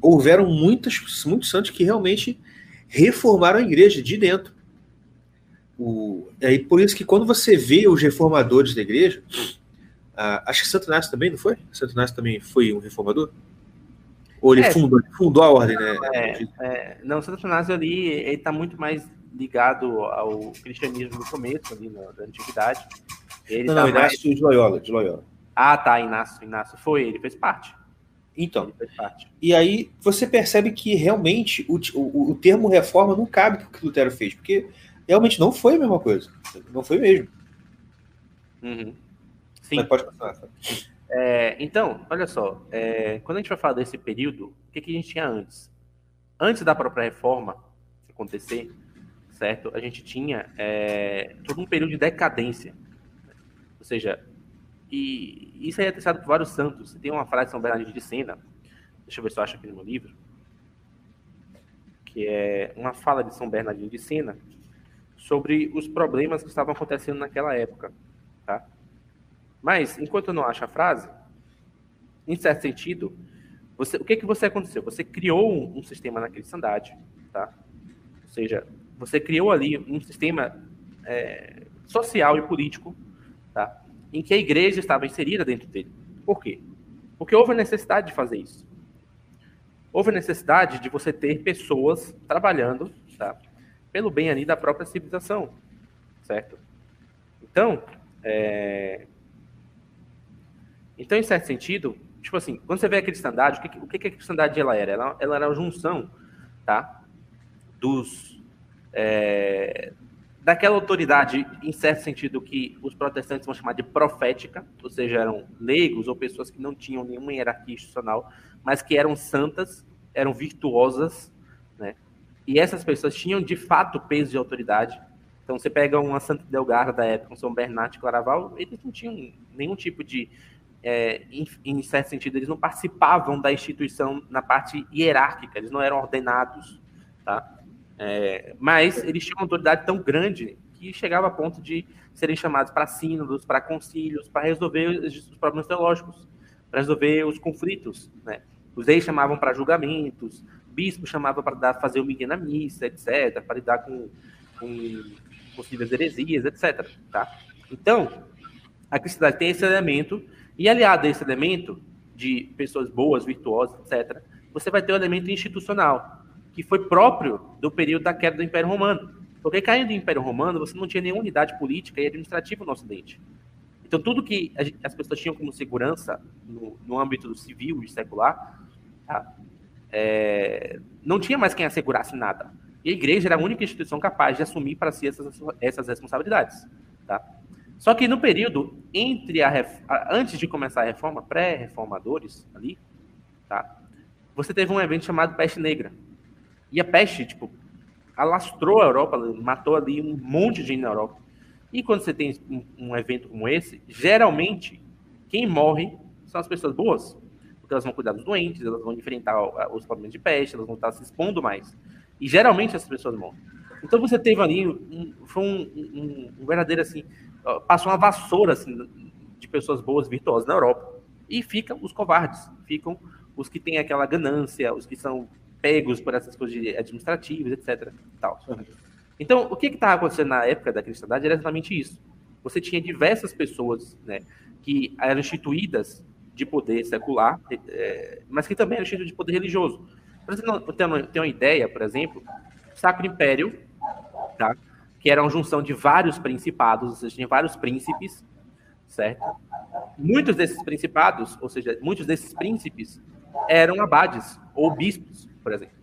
houveram muitos, muitos santos que realmente reformaram a igreja de dentro. O, é por isso que quando você vê os reformadores da igreja, ah, acho que Santo Inácio também, não foi? Santo Inácio também foi um reformador? Ou ele é, fundou, fundou a ordem, né? É, é, não, Santo Inácio ali, ele está muito mais ligado ao cristianismo no começo, ali na, da antiguidade. Ele não, tá não, Inácio mais... de Loyola, de Loyola. Ah, tá, Inácio, Inácio. Foi, ele fez parte. Então, fez parte. e aí você percebe que realmente o, o, o termo reforma não cabe para o que Lutero fez, porque realmente não foi a mesma coisa. Não foi mesmo. Uhum. Sim. Mas pode passar. É, então, olha só, é, quando a gente vai falar desse período, o que, que a gente tinha antes? Antes da própria reforma acontecer, certo? A gente tinha é, todo um período de decadência. Ou seja, e isso aí é testado por vários santos. Tem uma frase de São Bernardino de Sena, deixa eu ver se eu acho aqui no meu livro, que é uma fala de São Bernardino de Sena sobre os problemas que estavam acontecendo naquela época, tá? Mas, enquanto eu não acho a frase, em certo sentido, você, o que, que você aconteceu? Você criou um, um sistema na cristandade, tá? Ou seja, você criou ali um sistema é, social e político, tá? em que a igreja estava inserida dentro dele. Por quê? Porque houve a necessidade de fazer isso. Houve a necessidade de você ter pessoas trabalhando tá, pelo bem ali da própria civilização, certo? Então, é... então em certo sentido, tipo assim, quando você vê a cristandade, o que, o que a cristandade ela era? Ela, ela era a junção, tá, dos é, daquela autoridade, em certo sentido, que os protestantes vão chamar de profética, ou seja, eram leigos ou pessoas que não tinham nenhuma hierarquia institucional, mas que eram santas, eram virtuosas, né? E essas pessoas tinham de fato peso de autoridade. Então você pega uma Santa Delgarda da época, um São Bernardo de Claraval, eles não tinham nenhum tipo de é, em, em, certo sentido, eles não participavam da instituição na parte hierárquica, eles não eram ordenados, tá? É, mas eles tinham uma autoridade tão grande que chegava a ponto de serem chamados para sínodos, para concílios, para resolver os problemas teológicos, para resolver os conflitos. Né? Os reis chamavam para julgamentos, bispo chamava para fazer o miguel na missa, etc., para lidar com, com possíveis heresias, etc. Tá? Então, a cristandade tem esse elemento, e aliado a esse elemento de pessoas boas, virtuosas, etc., você vai ter o elemento institucional, que foi próprio do período da queda do Império Romano. Porque caindo do Império Romano, você não tinha nenhuma unidade política e administrativa no Ocidente. Então, tudo que as pessoas tinham como segurança no, no âmbito do civil e secular, tá? é, não tinha mais quem assegurasse nada. E a igreja era a única instituição capaz de assumir para si essas, essas responsabilidades. Tá? Só que no período entre a, antes de começar a reforma, pré-reformadores ali, tá? Você teve um evento chamado Peste Negra. E a peste, tipo, alastrou a Europa, matou ali um monte de gente na Europa. E quando você tem um, um evento como esse, geralmente quem morre são as pessoas boas, porque elas vão cuidar dos doentes, elas vão enfrentar os problemas de peste, elas vão estar se expondo mais. E geralmente essas pessoas morrem. Então você teve ali, um, foi um, um, um, verdadeiro assim, passou uma vassoura assim, de pessoas boas, virtuosas na Europa. E ficam os covardes, ficam os que têm aquela ganância, os que são pegos por essas coisas administrativas, etc. Tal. Então, o que estava acontecendo na época da cristandade era exatamente isso. Você tinha diversas pessoas né, que eram instituídas de poder secular, é, mas que também eram instituídas de poder religioso. Para você ter uma, ideia, por exemplo, o Sacro Império, tá? Que era uma junção de vários principados, ou seja, tinha vários príncipes, certo? Muitos desses principados, ou seja, muitos desses príncipes, eram abades ou bispos, por exemplo.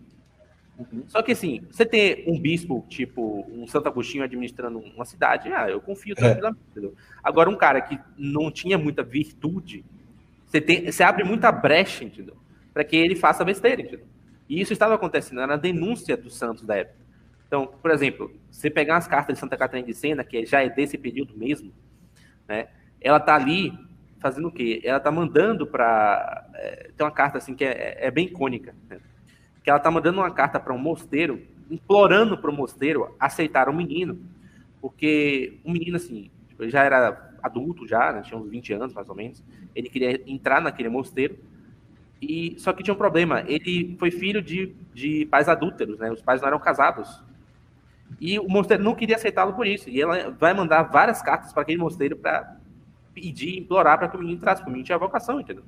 Uhum. Só que assim, você ter um bispo, tipo um Santo Agostinho administrando uma cidade, ah, eu confio é. tranquilamente. É. Agora, um cara que não tinha muita virtude, você, tem, você abre muita brecha, entendeu? Para que ele faça besteira, entendeu? E isso estava acontecendo, era a denúncia dos santos da época. Então, por exemplo, você pegar as cartas de Santa Catarina de Sena, que já é desse período mesmo, né? Ela tá ali fazendo o quê? Ela tá mandando para é, tem uma carta assim que é, é bem icônica, né? que ela tá mandando uma carta para um mosteiro, implorando para o mosteiro aceitar o um menino, porque o um menino assim tipo, já era adulto já, né? tinha uns 20 anos mais ou menos, ele queria entrar naquele mosteiro e só que tinha um problema, ele foi filho de, de pais adúlteros, né? Os pais não eram casados. E o mosteiro não queria aceitá-lo por isso. E ela vai mandar várias cartas para aquele mosteiro para pedir, implorar para que o menino entrasse, porque o menino tinha vocação, entendeu?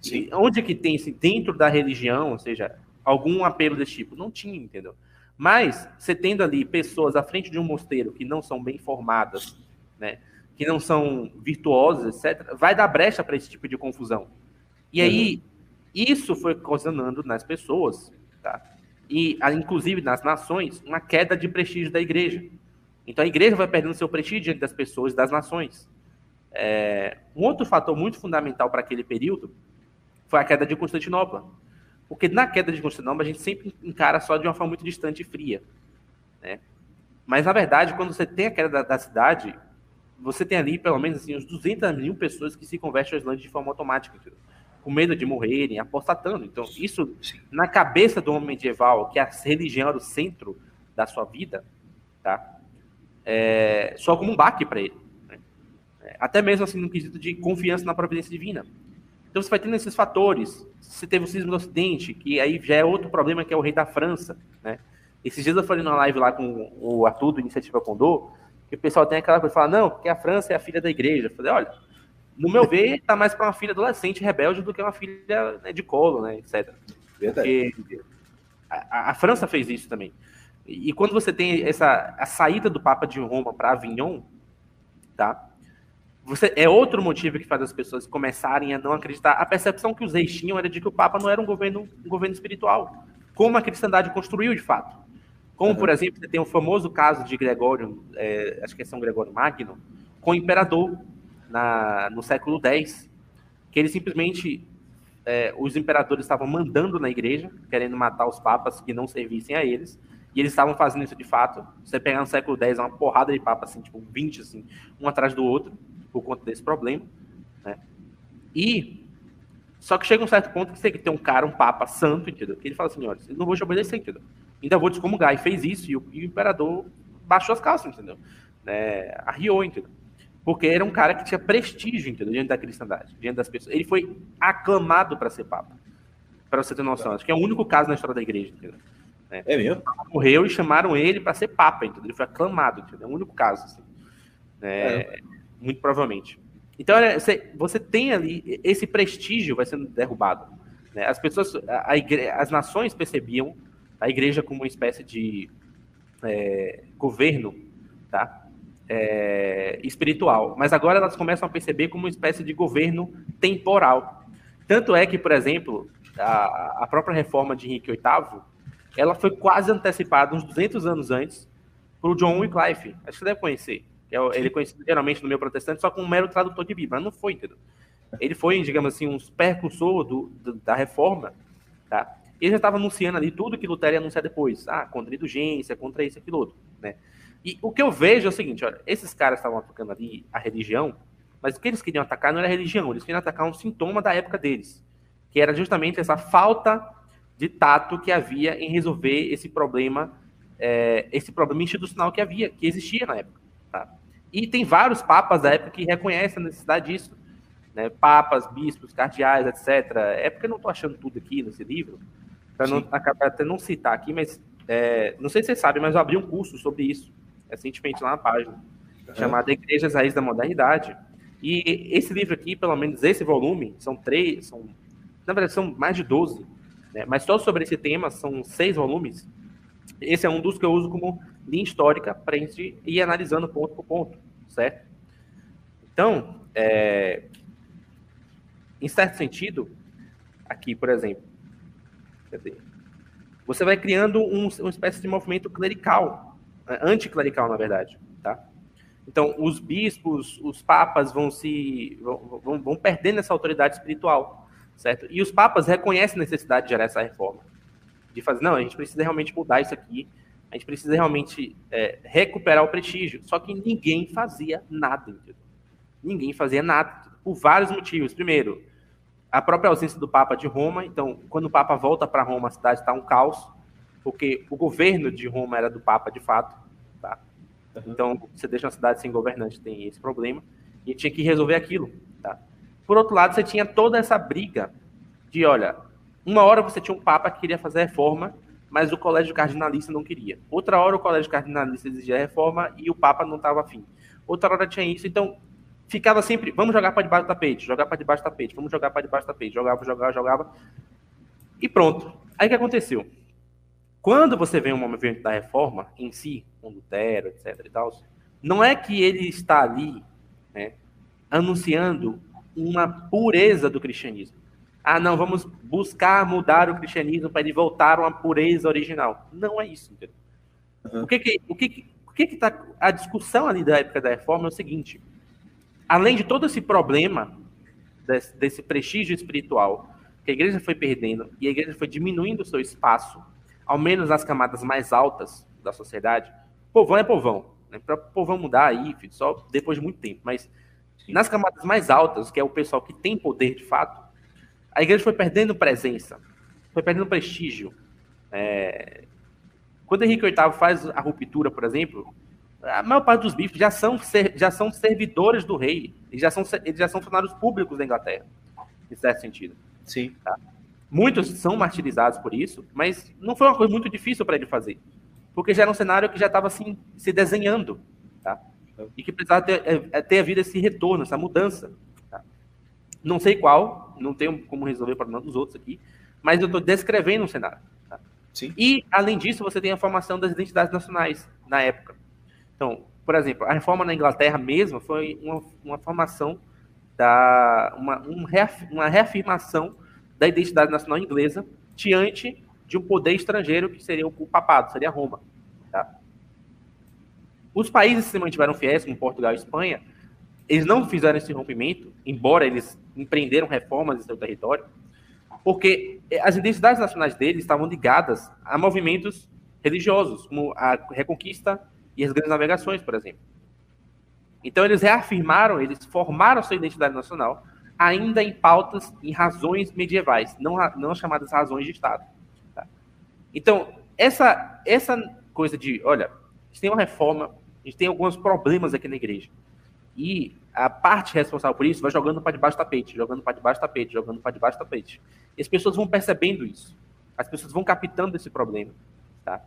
Sim. E onde que tem, assim, dentro da religião, ou seja, algum apelo desse tipo? Não tinha, entendeu? Mas, você tendo ali pessoas à frente de um mosteiro que não são bem formadas, né, que não são virtuosas, etc., vai dar brecha para esse tipo de confusão. E aí, uhum. isso foi ocasionando nas pessoas, tá? E inclusive nas nações, uma queda de prestígio da igreja. Então a igreja vai perdendo seu prestígio diante das pessoas das nações. É, um outro fator muito fundamental para aquele período foi a queda de Constantinopla. Porque na queda de Constantinopla a gente sempre encara só de uma forma muito distante e fria. Né? Mas na verdade, quando você tem a queda da, da cidade, você tem ali pelo menos assim, uns 200 mil pessoas que se convertem ao Islã de forma automática. Entendeu? Com medo de morrerem, apostatando. Então, isso, na cabeça do homem medieval, que a religião era o centro da sua vida, tá? É, só como um baque para ele. Né? É, até mesmo assim, no quesito de confiança na providência divina. Então, você vai tendo esses fatores. Você teve o cisma do Ocidente, que aí já é outro problema, que é o rei da França, né? Esses dias eu falei numa live lá com o Arthur do Iniciativa Condor, que o pessoal tem aquela coisa, fala, não, porque a França é a filha da igreja. Eu falei, olha, no meu ver, tá mais para uma filha adolescente rebelde do que uma filha né, de colo, né, etc. Verdade. Porque a, a, França fez isso também. E, e, quando você tem essa a saída do Papa de Roma para Avignon, tá? Você, é outro motivo que faz as pessoas começarem a não acreditar. A percepção que os reis tinham era de que o Papa não era um governo, um governo espiritual, como a cristandade construiu de fato. Como, uhum. por exemplo, você tem o famoso caso de Gregório, é, acho que é São Gregório Magno, com o imperador, na, no século X, que ele simplesmente é, os imperadores estavam mandando na igreja, querendo matar os papas que não servissem a eles, e eles estavam fazendo isso de fato. Você pegar no século X, é uma porrada de papas, assim, tipo 20, assim, um atrás do outro, por conta desse problema. Né? E só que chega um certo ponto que você tem um cara, um papa santo, entendeu? Que ele fala assim, olha, eu não vou te obedecer, entendeu? ainda vou te excomungar. E fez isso, e o, e o imperador baixou as calças, entendeu? É, arriou, entendeu? Porque era um cara que tinha prestígio, entendeu? Diante da cristandade, diante das pessoas. Ele foi aclamado para ser papa. Para você ter noção. Acho que é o único caso na história da igreja, entendeu? É, é mesmo? Morreu e chamaram ele para ser papa, entendeu? Ele foi aclamado, entendeu? É o único caso, assim. É, é. Muito provavelmente. Então, você, você tem ali, esse prestígio vai sendo derrubado. Né? As pessoas, a, a igre, as nações percebiam a igreja como uma espécie de é, governo, tá? É, espiritual. Mas agora elas começam a perceber como uma espécie de governo temporal. Tanto é que, por exemplo, a, a própria reforma de Henrique VIII, ela foi quase antecipada uns 200 anos antes por John Wycliffe. Acho que você deve conhecer. É ele é conhecido geralmente no meio protestante só como um mero tradutor de Bíblia, mas não foi, entendeu? Ele foi, digamos assim, um percursor do, do, da reforma, tá? Ele já estava anunciando ali tudo que Lutero ia anunciar depois. Ah, contra indulgência, contra isso, aquilo outro, né? E o que eu vejo é o seguinte, olha, esses caras estavam atacando ali a religião, mas o que eles queriam atacar não era a religião, eles queriam atacar um sintoma da época deles, que era justamente essa falta de tato que havia em resolver esse problema, é, esse problema institucional que havia, que existia na época. Tá? E tem vários papas da época que reconhecem a necessidade disso, né? papas, bispos, cardeais, etc. É porque eu não estou achando tudo aqui nesse livro, para não até não citar aqui, mas é, não sei se vocês sabem, mas eu abri um curso sobre isso recentemente lá na página, uhum. chamado Igrejas Raiz da Modernidade. E esse livro aqui, pelo menos esse volume, são três, são, na verdade são mais de 12, né? mas só sobre esse tema são seis volumes. Esse é um dos que eu uso como linha histórica para a gente ir analisando ponto por ponto, certo? Então, é, em certo sentido, aqui, por exemplo, você vai criando um, uma espécie de movimento clerical é, anticlerical, na verdade, tá? Então, os bispos, os papas vão se vão, vão perdendo essa autoridade espiritual, certo? E os papas reconhecem a necessidade de gerar essa reforma, de fazer, não, a gente precisa realmente mudar isso aqui, a gente precisa realmente é, recuperar o prestígio. Só que ninguém fazia nada, entendeu? Ninguém fazia nada, por vários motivos. Primeiro, a própria ausência do Papa de Roma. Então, quando o Papa volta para Roma, a cidade está um caos porque o governo de Roma era do Papa de fato, tá? Então, você deixa uma cidade sem governante, tem esse problema, e tinha que resolver aquilo, tá? Por outro lado, você tinha toda essa briga de, olha, uma hora você tinha um Papa que queria fazer reforma, mas o colégio cardinalista não queria. Outra hora o colégio cardinalista exigia reforma e o Papa não estava afim. Outra hora tinha isso, então ficava sempre, vamos jogar para debaixo do tapete, jogar para debaixo do tapete, vamos jogar para debaixo do tapete, jogava, jogava, jogava, e pronto. Aí o que aconteceu? Quando você vê um movimento da reforma em si, com Lutero, etc. e tal, não é que ele está ali né, anunciando uma pureza do cristianismo. Ah, não, vamos buscar mudar o cristianismo para ele voltar a uma pureza original. Não é isso. Entendeu? Uhum. O que que, o que, o que que tá, a discussão ali da época da reforma é o seguinte: além de todo esse problema desse, desse prestígio espiritual que a igreja foi perdendo e a igreja foi diminuindo o seu espaço ao menos nas camadas mais altas da sociedade, povão é povão. Né? Para povão mudar aí, filho, só depois de muito tempo. Mas nas camadas mais altas, que é o pessoal que tem poder de fato, a igreja foi perdendo presença, foi perdendo prestígio. É... Quando Henrique VIII faz a ruptura, por exemplo, a maior parte dos bispos já são, já são servidores do rei, eles já são, eles já são funcionários públicos da Inglaterra, em certo sentido. Sim. Tá? Muitos são martirizados por isso, mas não foi uma coisa muito difícil para ele fazer, porque já era um cenário que já estava assim, se desenhando, tá? E que precisava ter, é, é, ter havido esse retorno, essa mudança. Tá? Não sei qual, não tenho como resolver para problema dos outros aqui, mas eu estou descrevendo um cenário. Tá? Sim. E, além disso, você tem a formação das identidades nacionais na época. Então, por exemplo, a reforma na Inglaterra mesmo foi uma, uma formação da uma, um reaf, uma reafirmação da identidade nacional inglesa diante de um poder estrangeiro que seria o papado, seria Roma. Tá? Os países que se mantiveram fiéis, como Portugal e Espanha, eles não fizeram esse rompimento, embora eles empreenderam reformas em seu território, porque as identidades nacionais deles estavam ligadas a movimentos religiosos, como a Reconquista e as Grandes Navegações, por exemplo. Então eles reafirmaram, eles formaram sua identidade nacional ainda em pautas, em razões medievais, não, não chamadas razões de Estado. Tá? Então, essa, essa coisa de, olha, a gente tem uma reforma, a gente tem alguns problemas aqui na igreja. E a parte responsável por isso vai jogando para debaixo do tapete, jogando para debaixo do tapete, jogando para debaixo do tapete. E as pessoas vão percebendo isso. As pessoas vão captando esse problema. Tá?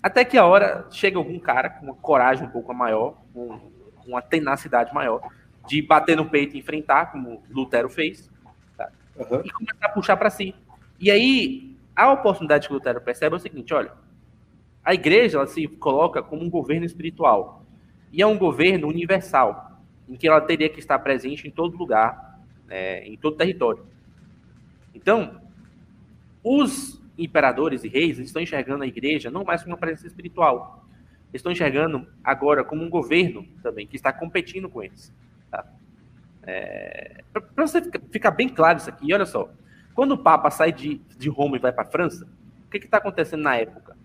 Até que a hora chega algum cara com uma coragem um pouco maior, com uma tenacidade maior, de bater no peito e enfrentar, como Lutero fez, tá? uhum. e começar a puxar para si. E aí, a oportunidade que Lutero percebe é o seguinte: olha, a igreja ela se coloca como um governo espiritual. E é um governo universal, em que ela teria que estar presente em todo lugar, é, em todo território. Então, os imperadores e reis estão enxergando a igreja não mais como uma presença espiritual. Estão enxergando agora como um governo também, que está competindo com eles. Tá? É, para você ficar bem claro isso aqui, olha só. Quando o Papa sai de, de Roma e vai para a França, o que está acontecendo na época?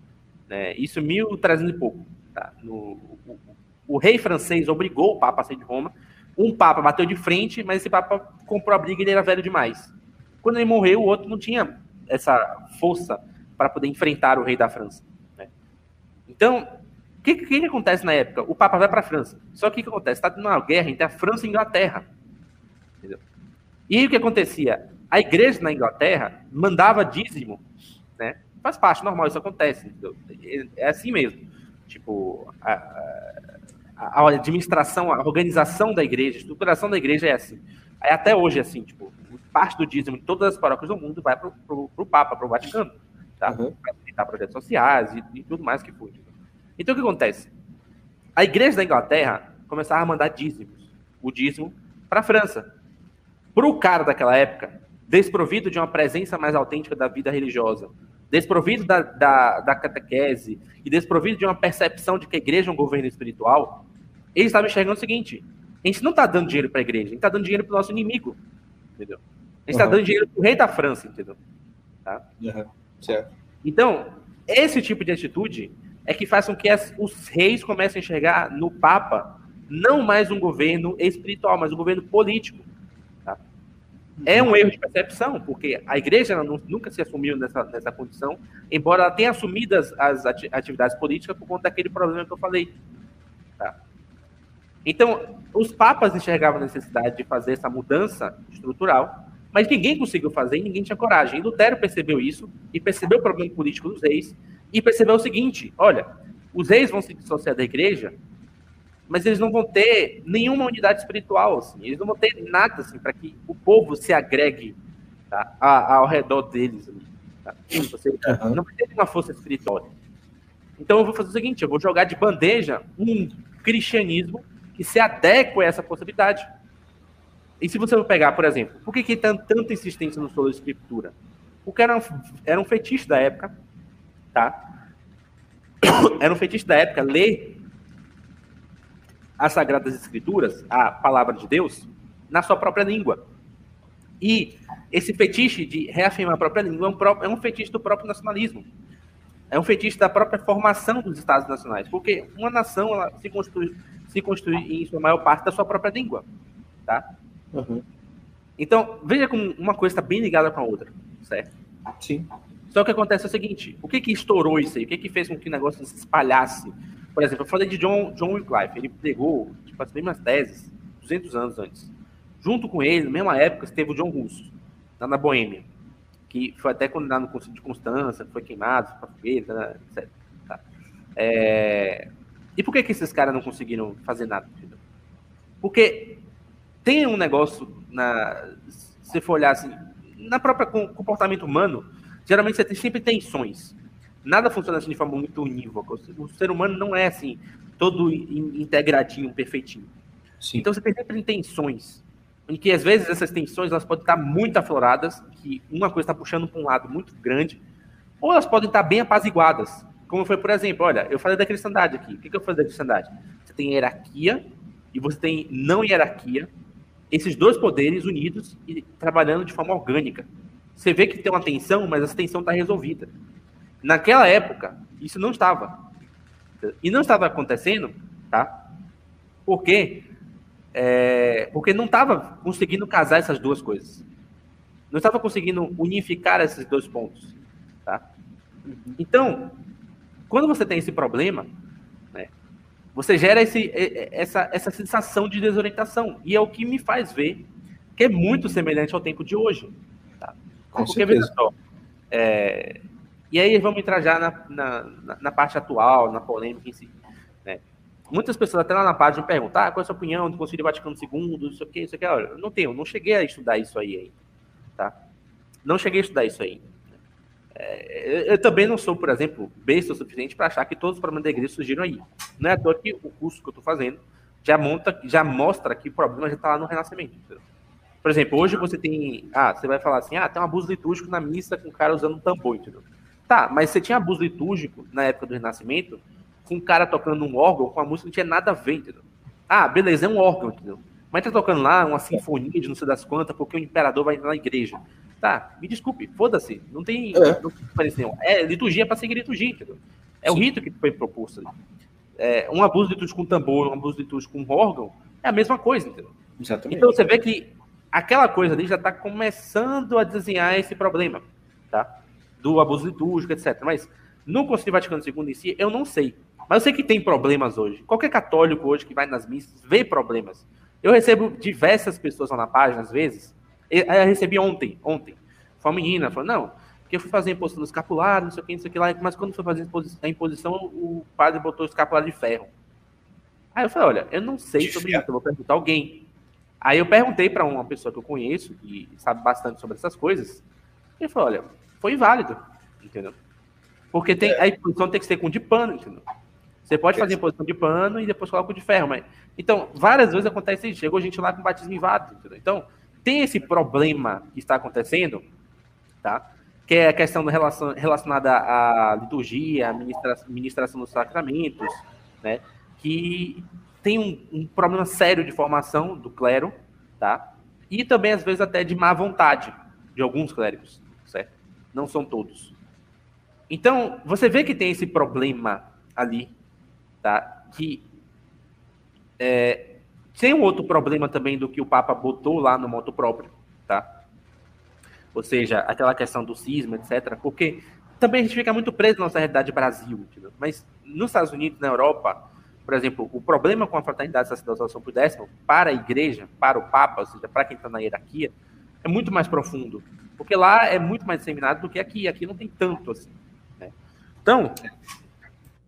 É, isso 1300 e pouco. Tá? No, o, o, rei francês obrigou o Papa a sair de Roma. Um Papa bateu de frente, mas esse Papa comprou a briga e ele era velho demais. Quando ele morreu, o outro não tinha essa força para poder enfrentar o rei da França. Né? Então, o que, que, que, acontece na época? O Papa vai para a França. Só que o que acontece? Está tendo uma guerra entre a França e a Inglaterra. Entendeu? E aí o que acontecia? A igreja na Inglaterra mandava dízimo, né? Faz parte, normal, isso acontece. Entendeu? É assim mesmo. Tipo, a, a, a, administração, a organização da igreja, a estruturação da igreja é assim. Até hoje é assim, tipo, parte do dízimo de todas as paróquias do mundo vai para o Papa, para o Vaticano, tá? Uhum. Para projetos sociais e, e, tudo mais que for. Então o que acontece? A igreja da Inglaterra começava a mandar dízimos, o dízimo para a França. Para o cara daquela época, desprovido de uma presença mais autêntica da vida religiosa, desprovido da, da, da catequese e desprovido de uma percepção de que a igreja é um governo espiritual, eles estavam enxergando o seguinte: a gente não está dando dinheiro para a igreja, a gente está dando dinheiro para o nosso inimigo. Entendeu? A gente está uhum. dando dinheiro para o rei da França, entendeu? Tá? Uhum. Certo. Então, esse tipo de atitude é que faz com que as, os reis comecem a enxergar no Papa não mais um governo espiritual, mas um governo político. Tá? É um erro de percepção, porque a igreja não, nunca se assumiu nessa, nessa condição, embora ela tenha assumido as, as atividades políticas por conta daquele problema que eu falei. Tá? Então, os papas enxergavam a necessidade de fazer essa mudança estrutural, mas ninguém conseguiu fazer e ninguém tinha coragem. E Lutero percebeu isso, e percebeu o problema político dos reis, e percebeu o seguinte: olha, os reis vão se dissociar da igreja, mas eles não vão ter nenhuma unidade espiritual, assim, eles não vão ter nada assim, para que o povo se agregue tá, ao redor deles. Tá? Não vai ter nenhuma força espiritual. Então eu vou fazer o seguinte: eu vou jogar de bandeja um cristianismo que se adequa a essa possibilidade. E se você for pegar, por exemplo, por que, que tem tanta insistência no solo escritura? Porque era um, era um fetiche da época, tá? <coughs> Era um fetiche da época ler as Sagradas Escrituras, a palavra de Deus, na sua própria língua. E esse fetiche de reafirmar a própria língua é um, é um fetiche do próprio nacionalismo. É um fetiche da própria formação dos Estados nacionais. Porque uma nação se constitui, se em sua maior parte da sua própria língua. Tá? Uhum. Então, veja como uma coisa está bem ligada com a outra, certo? Sim. Só que acontece é o seguinte: o que que estourou isso aí? O que que fez com que o negócio se espalhasse? Por exemplo, eu falei de John, John Wycliffe. Ele pegou tipo, as mesmas teses 200 anos antes. Junto com ele, na mesma época, teve o John Russo, lá na Boêmia, que foi até condenado no Conselho de Constância, foi queimado, foi fogueira, né, etc. Tá. É... E por que, que esses caras não conseguiram fazer nada? Porque tem um negócio na. Se for olhar assim, na própria comportamento humano, geralmente você tem sempre tensões. Nada funciona assim de forma muito unívoca. O ser humano não é assim, todo integradinho, perfeitinho. Sim. Então você tem sempre tensões. Em que às vezes essas tensões elas podem estar muito afloradas, que uma coisa está puxando para um lado muito grande, ou elas podem estar bem apaziguadas. Como foi, por exemplo, olha, eu falei da cristandade aqui. O que, que eu falei da cristandade? Você tem hierarquia e você tem não hierarquia, esses dois poderes unidos e trabalhando de forma orgânica. Você vê que tem uma tensão, mas essa tensão está resolvida. Naquela época, isso não estava. E não estava acontecendo, tá? Por quê? É, porque não estava conseguindo casar essas duas coisas. Não estava conseguindo unificar esses dois pontos, tá? Então, quando você tem esse problema, né, você gera esse, essa, essa sensação de desorientação. E é o que me faz ver que é muito semelhante ao tempo de hoje. Com Porque, certeza. Só, é, e aí vamos entrar já na, na, na, parte atual, na polêmica em si. Né? Muitas pessoas até lá na página me perguntam, ah, qual é a sua opinião do Concílio Vaticano II, isso aqui, isso aqui. Olha, eu não tenho, não cheguei a estudar isso aí ainda. Tá? Não cheguei a estudar isso aí. É, eu também não sou, por exemplo, besta o suficiente para achar que todos os problemas da igreja surgiram aí. Não é à toa que o curso que eu estou fazendo já, monta, já mostra que o problema já está lá no Renascimento. Entendeu? Por exemplo, hoje você tem. Ah, você vai falar assim: ah, tem um abuso litúrgico na missa com o cara usando um tambor, entendeu? Tá, mas você tinha abuso litúrgico na época do Renascimento com um cara tocando um órgão com a música que não tinha nada a ver, entendeu? Ah, beleza, é um órgão, entendeu? Mas tá tocando lá uma sinfonia de não sei das quantas porque o imperador vai na igreja. Tá, me desculpe, foda-se, não tem, é. não tem diferença nenhuma. É liturgia para seguir liturgia, entendeu? É Sim. o rito que foi proposto ali. É, um abuso litúrgico com tambor, um abuso litúrgico com órgão, é a mesma coisa, entendeu? Exatamente. Então você vê que aquela coisa ali já está começando a desenhar esse problema, tá? Do abuso litúrgico, etc. Mas no Concílio Vaticano II em si, eu não sei. Mas eu sei que tem problemas hoje. Qualquer católico hoje que vai nas missas vê problemas. Eu recebo diversas pessoas lá na página, às vezes. Eu recebi ontem, ontem. Foi uma menina, falou, não, porque eu fui fazer a imposição do escapulário, não sei o que, não sei o que lá, mas quando foi fazer a imposição, o padre botou o escapulário de ferro. Aí eu falei, olha, eu não sei sobre isso, eu vou perguntar alguém. Aí eu perguntei para uma pessoa que eu conheço, que sabe bastante sobre essas coisas, e ele falou: olha, foi inválido, entendeu? Porque tem, é. a exposição tem que ser com de pano, entendeu? Você pode fazer posição de pano e depois coloca o de ferro, mas. Então, várias vezes acontece isso. Chegou gente lá com batismo inválido, entendeu? Então, tem esse problema que está acontecendo, tá? Que é a questão relacionada à liturgia, à ministração dos sacramentos, né? Que tem um, um, problema sério de formação do clero, tá? E também, às vezes, até de má vontade de alguns clérigos, certo? Não são todos. Então, você vê que tem esse problema ali, tá? Que é, tem um outro problema também do que o Papa botou lá no moto próprio, tá? Ou seja, aquela questão do cisma, etc. Porque também a gente fica muito preso na nossa realidade Brasil, entendeu? Mas nos Estados Unidos, na Europa, por exemplo, o problema com a fraternidade sacerdotal São Pio décimo para a igreja, para o Papa, ou seja, para quem está na hierarquia, é muito mais profundo. Porque lá é muito mais disseminado do que aqui. Aqui não tem tanto assim. Né? Então,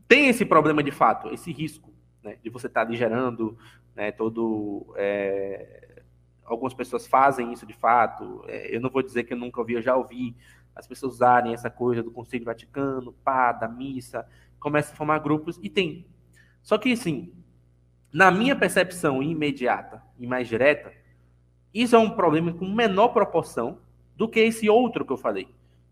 tem esse problema de fato, esse risco né, de você estar tá gerando né, todo. É... Algumas pessoas fazem isso de fato. É, eu não vou dizer que eu nunca ouvi, eu já ouvi as pessoas usarem essa coisa do Conselho Vaticano, pá, da missa, começa a formar grupos e tem só que, assim, na minha percepção imediata e mais direta, isso é um problema com menor proporção do que esse outro que eu falei,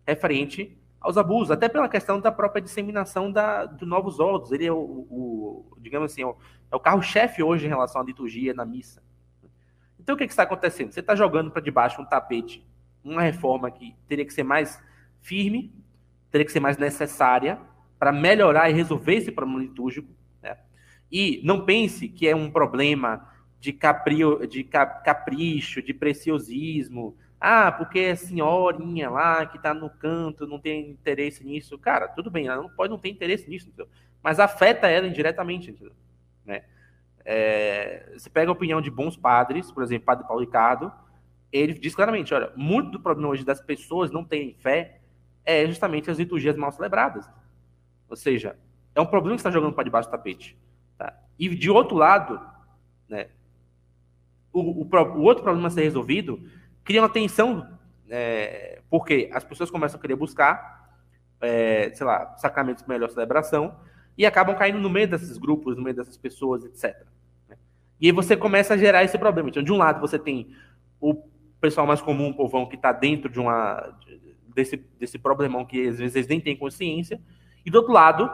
referente aos abusos, até pela questão da própria disseminação da, do novos ódios. Ele é o, o digamos assim, é o, é o carro-chefe hoje em relação à liturgia na missa. Então, o que, que está acontecendo? Você está jogando para debaixo um tapete, uma reforma que teria que ser mais firme, teria que ser mais necessária para melhorar e resolver esse problema litúrgico, e não pense que é um problema de, caprio, de capricho, de preciosismo. Ah, porque é senhorinha lá que está no canto não tem interesse nisso. Cara, tudo bem, ela não pode não ter interesse nisso, entendeu? mas afeta ela indiretamente. Entendeu? Né? É, você pega a opinião de bons padres, por exemplo, Padre Paulo Ricardo, ele diz claramente: olha, muito do problema hoje das pessoas não terem fé é justamente as liturgias mal celebradas. Ou seja, é um problema que está jogando para debaixo do tapete. Tá? E de outro lado, né, o, o, o, outro problema a ser resolvido cria uma tensão, é, porque as pessoas começam a querer buscar, é, sei lá, sacramentos melhor celebração e acabam caindo no meio desses grupos, no meio dessas pessoas, etc. Né? E aí você começa a gerar esse problema. Então, de um lado, você tem o pessoal mais comum, o povão, que está dentro de uma desse, desse problemão que às vezes eles nem têm consciência, e do outro lado,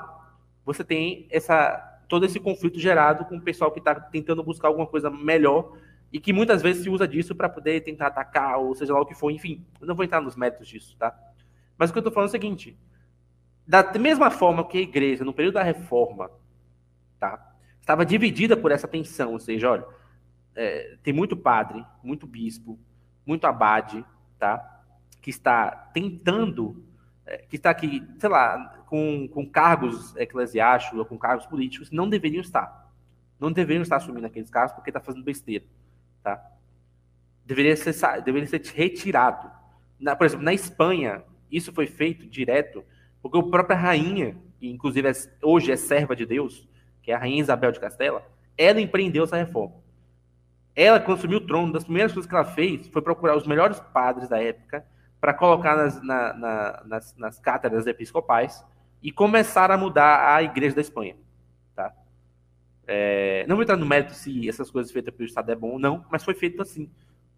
você tem essa todo esse conflito gerado com o pessoal que está tentando buscar alguma coisa melhor e que muitas vezes se usa disso para poder tentar atacar, ou seja lá o que for, enfim, eu não vou entrar nos métodos disso, tá? Mas o que eu estou falando é o seguinte: da mesma forma que a igreja, no período da reforma, tá, estava dividida por essa tensão, ou seja, olha, é, tem muito padre, muito bispo, muito abade, tá, que está tentando que está aqui, sei lá, com, com cargos eclesiásticos ou com cargos políticos, não deveriam estar. Não deveriam estar assumindo aqueles cargos porque está fazendo besteira. Tá? Deveria, ser, deveria ser retirado. Na, por exemplo, na Espanha, isso foi feito direto porque a própria rainha, que inclusive é, hoje é serva de Deus, que é a rainha Isabel de Castela, ela empreendeu essa reforma. Ela, assumiu o trono, das primeiras coisas que ela fez foi procurar os melhores padres da época para colocar nas, na, na, nas, nas cátedras episcopais e começar a mudar a igreja da Espanha. Tá? É, não vou entrar no mérito se essas coisas feitas pelo Estado é bom ou não, mas foi feito assim.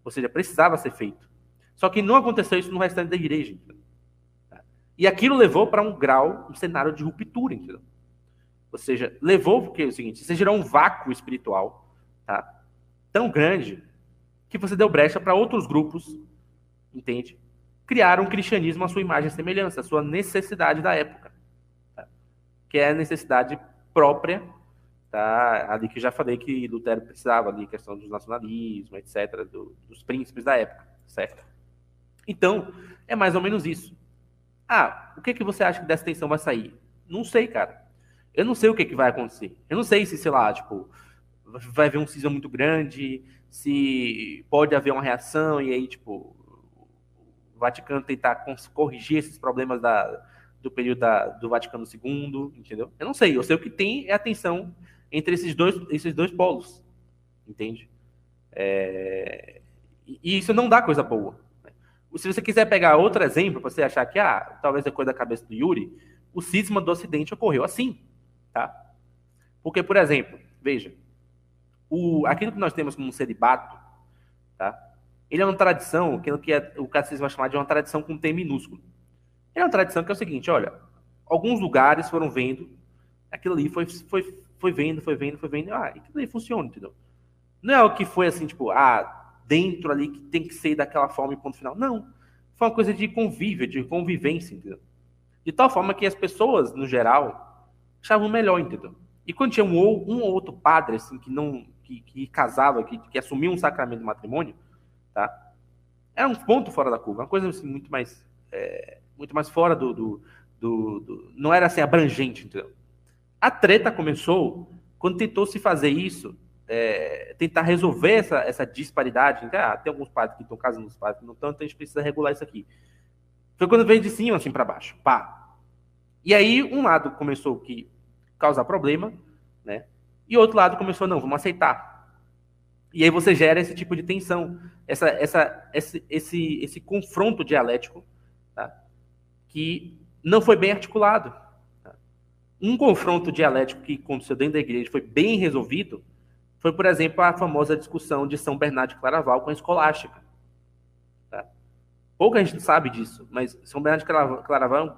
Ou seja, precisava ser feito. Só que não aconteceu isso no restante da igreja. Tá? E aquilo levou para um grau, um cenário de ruptura, entendeu? Ou seja, levou porque é o seguinte, você gerou um vácuo espiritual, tá? Tão grande que você deu brecha para outros grupos, entende? Criar um cristianismo à sua imagem e semelhança, à sua necessidade da época, tá? que é a necessidade própria, tá? Ali que já falei que Lutero precisava ali, questão do nacionalismo, etc, do, dos príncipes da época, certo? Então, é mais ou menos isso. Ah, o que que você acha que dessa tensão vai sair? Não sei, cara. Eu não sei o que, que vai acontecer. Eu não sei se, sei lá, tipo, vai haver um cisão muito grande, se pode haver uma reação e aí, tipo, o Vaticano tentar corrigir esses problemas da, do período da, do Vaticano II, entendeu? Eu não sei. Eu sei o que tem é a tensão entre esses dois, esses dois polos, entende? É... E isso não dá coisa boa. Né? Se você quiser pegar outro exemplo, para você achar que ah, talvez é coisa da cabeça do Yuri, o cisma do Ocidente ocorreu assim. Tá? Porque, por exemplo, veja, o, aquilo que nós temos como celibato, tá? Ele é uma tradição, que é, o catecismo vai chamar de uma tradição com T minúsculo. É uma tradição que é o seguinte, olha, alguns lugares foram vendo, aquilo ali foi, foi, foi vendo, foi vendo, foi vendo, ah, aquilo ali funciona, entendeu? Não é o que foi assim, tipo, ah, dentro ali que tem que ser daquela forma e ponto final. Não. Foi uma coisa de convívio, de convivência, entendeu? De tal forma que as pessoas, no geral, achavam melhor, entendeu? E quando tinha um ou, um ou outro padre, assim, que não, que, que casava, que, que assumia um sacramento de matrimônio, tá? Era um ponto fora da curva, uma coisa assim, muito mais, é, muito mais fora do, do, do, do, não era assim abrangente, entendeu? A treta começou quando tentou se fazer isso, é, tentar resolver essa, essa disparidade. Ah, tem alguns padres que estão casando os padres que não estão, então a gente precisa regular isso aqui. Foi quando veio de cima assim para baixo, pá. E aí um lado começou que causar problema, né? E outro lado começou, não, vamos aceitar. E aí você gera esse tipo de tensão, essa, essa, esse, esse, esse confronto dialético, tá? que não foi bem articulado. Tá? Um confronto dialético que aconteceu dentro da igreja foi bem resolvido foi, por exemplo, a famosa discussão de São Bernardo de Claraval com a escolástica. Tá? Pouca gente sabe disso, mas São Bernardo de Claraval é um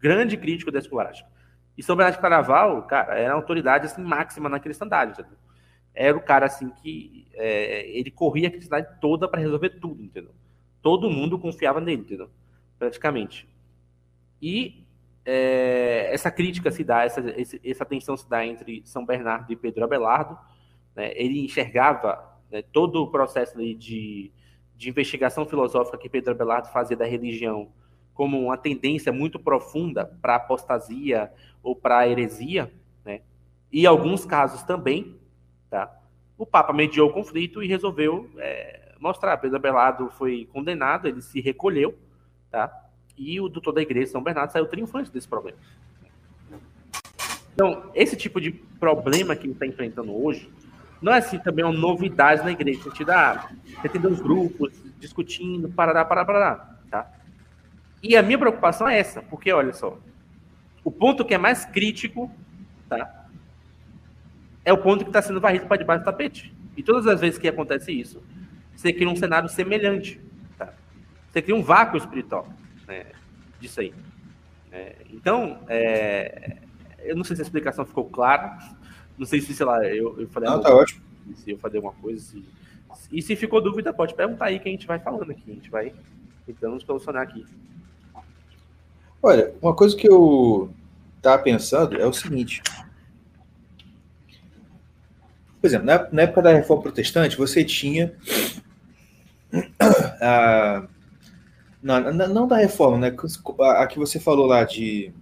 grande crítico da escolástica. E São Bernardo de Carnaval, cara, era uma autoridade assim, máxima na cristandade. Entendeu? Era o cara assim que é, ele corria a cristandade toda para resolver tudo, entendeu? Todo mundo confiava nele, entendeu? Praticamente. E é, essa crítica se dá, essa, essa tensão se dá entre São Bernardo e Pedro Abelardo. Né? Ele enxergava né, todo o processo de, de investigação filosófica que Pedro Abelardo fazia da religião como uma tendência muito profunda para apostasia ou para heresia, né? E alguns casos também, tá? O Papa mediou o conflito e resolveu é, mostrar. Pedro Abelardo foi condenado, ele se recolheu, tá? E o doutor da igreja, São Bernardo, saiu triunfante desse problema. Então, esse tipo de problema que ele está enfrentando hoje, não é assim também uma novidade na igreja, no sentido, ah, você tem dois grupos discutindo, parará, parará, parará, tá? E a minha preocupação é essa, porque olha só, o ponto que é mais crítico, tá? É o ponto que está sendo varrido para debaixo do tapete. E todas as vezes que acontece isso, você cria um cenário semelhante, tá? Você cria um vácuo espiritual, né, disso aí. É, então, é, eu não sei se a explicação ficou clara, não sei se, sei lá, eu, eu falei. Não, tá ótimo. Se eu falei alguma coisa, se, e se ficou dúvida, pode perguntar aí que a gente vai falando aqui, a gente vai tentando solucionar aqui. Olha, uma coisa que eu estava pensando é o seguinte. Por exemplo, na, na época da Reforma Protestante, você tinha. A, Não, não da reforma, né? A que você falou lá de.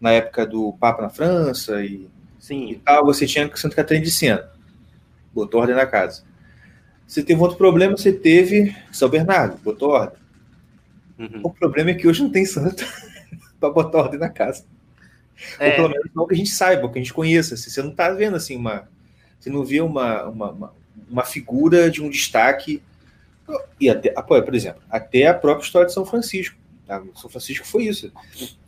Na época do Papa na França e, Sim. e tal, você tinha Santa Catarina de Siena. Botou ordem na casa. Você teve outro problema, você teve São Bernardo, botou ordem. Uhum. O problema é que hoje não tem santo <laughs> para botar ordem na casa. É. Ou pelo menos não que a gente saiba, que a gente conheça. Você não está vendo assim uma. Você não vê uma, uma, uma, figura de um destaque e até, por exemplo, até a própria história de São Francisco. Tá? São Francisco foi isso.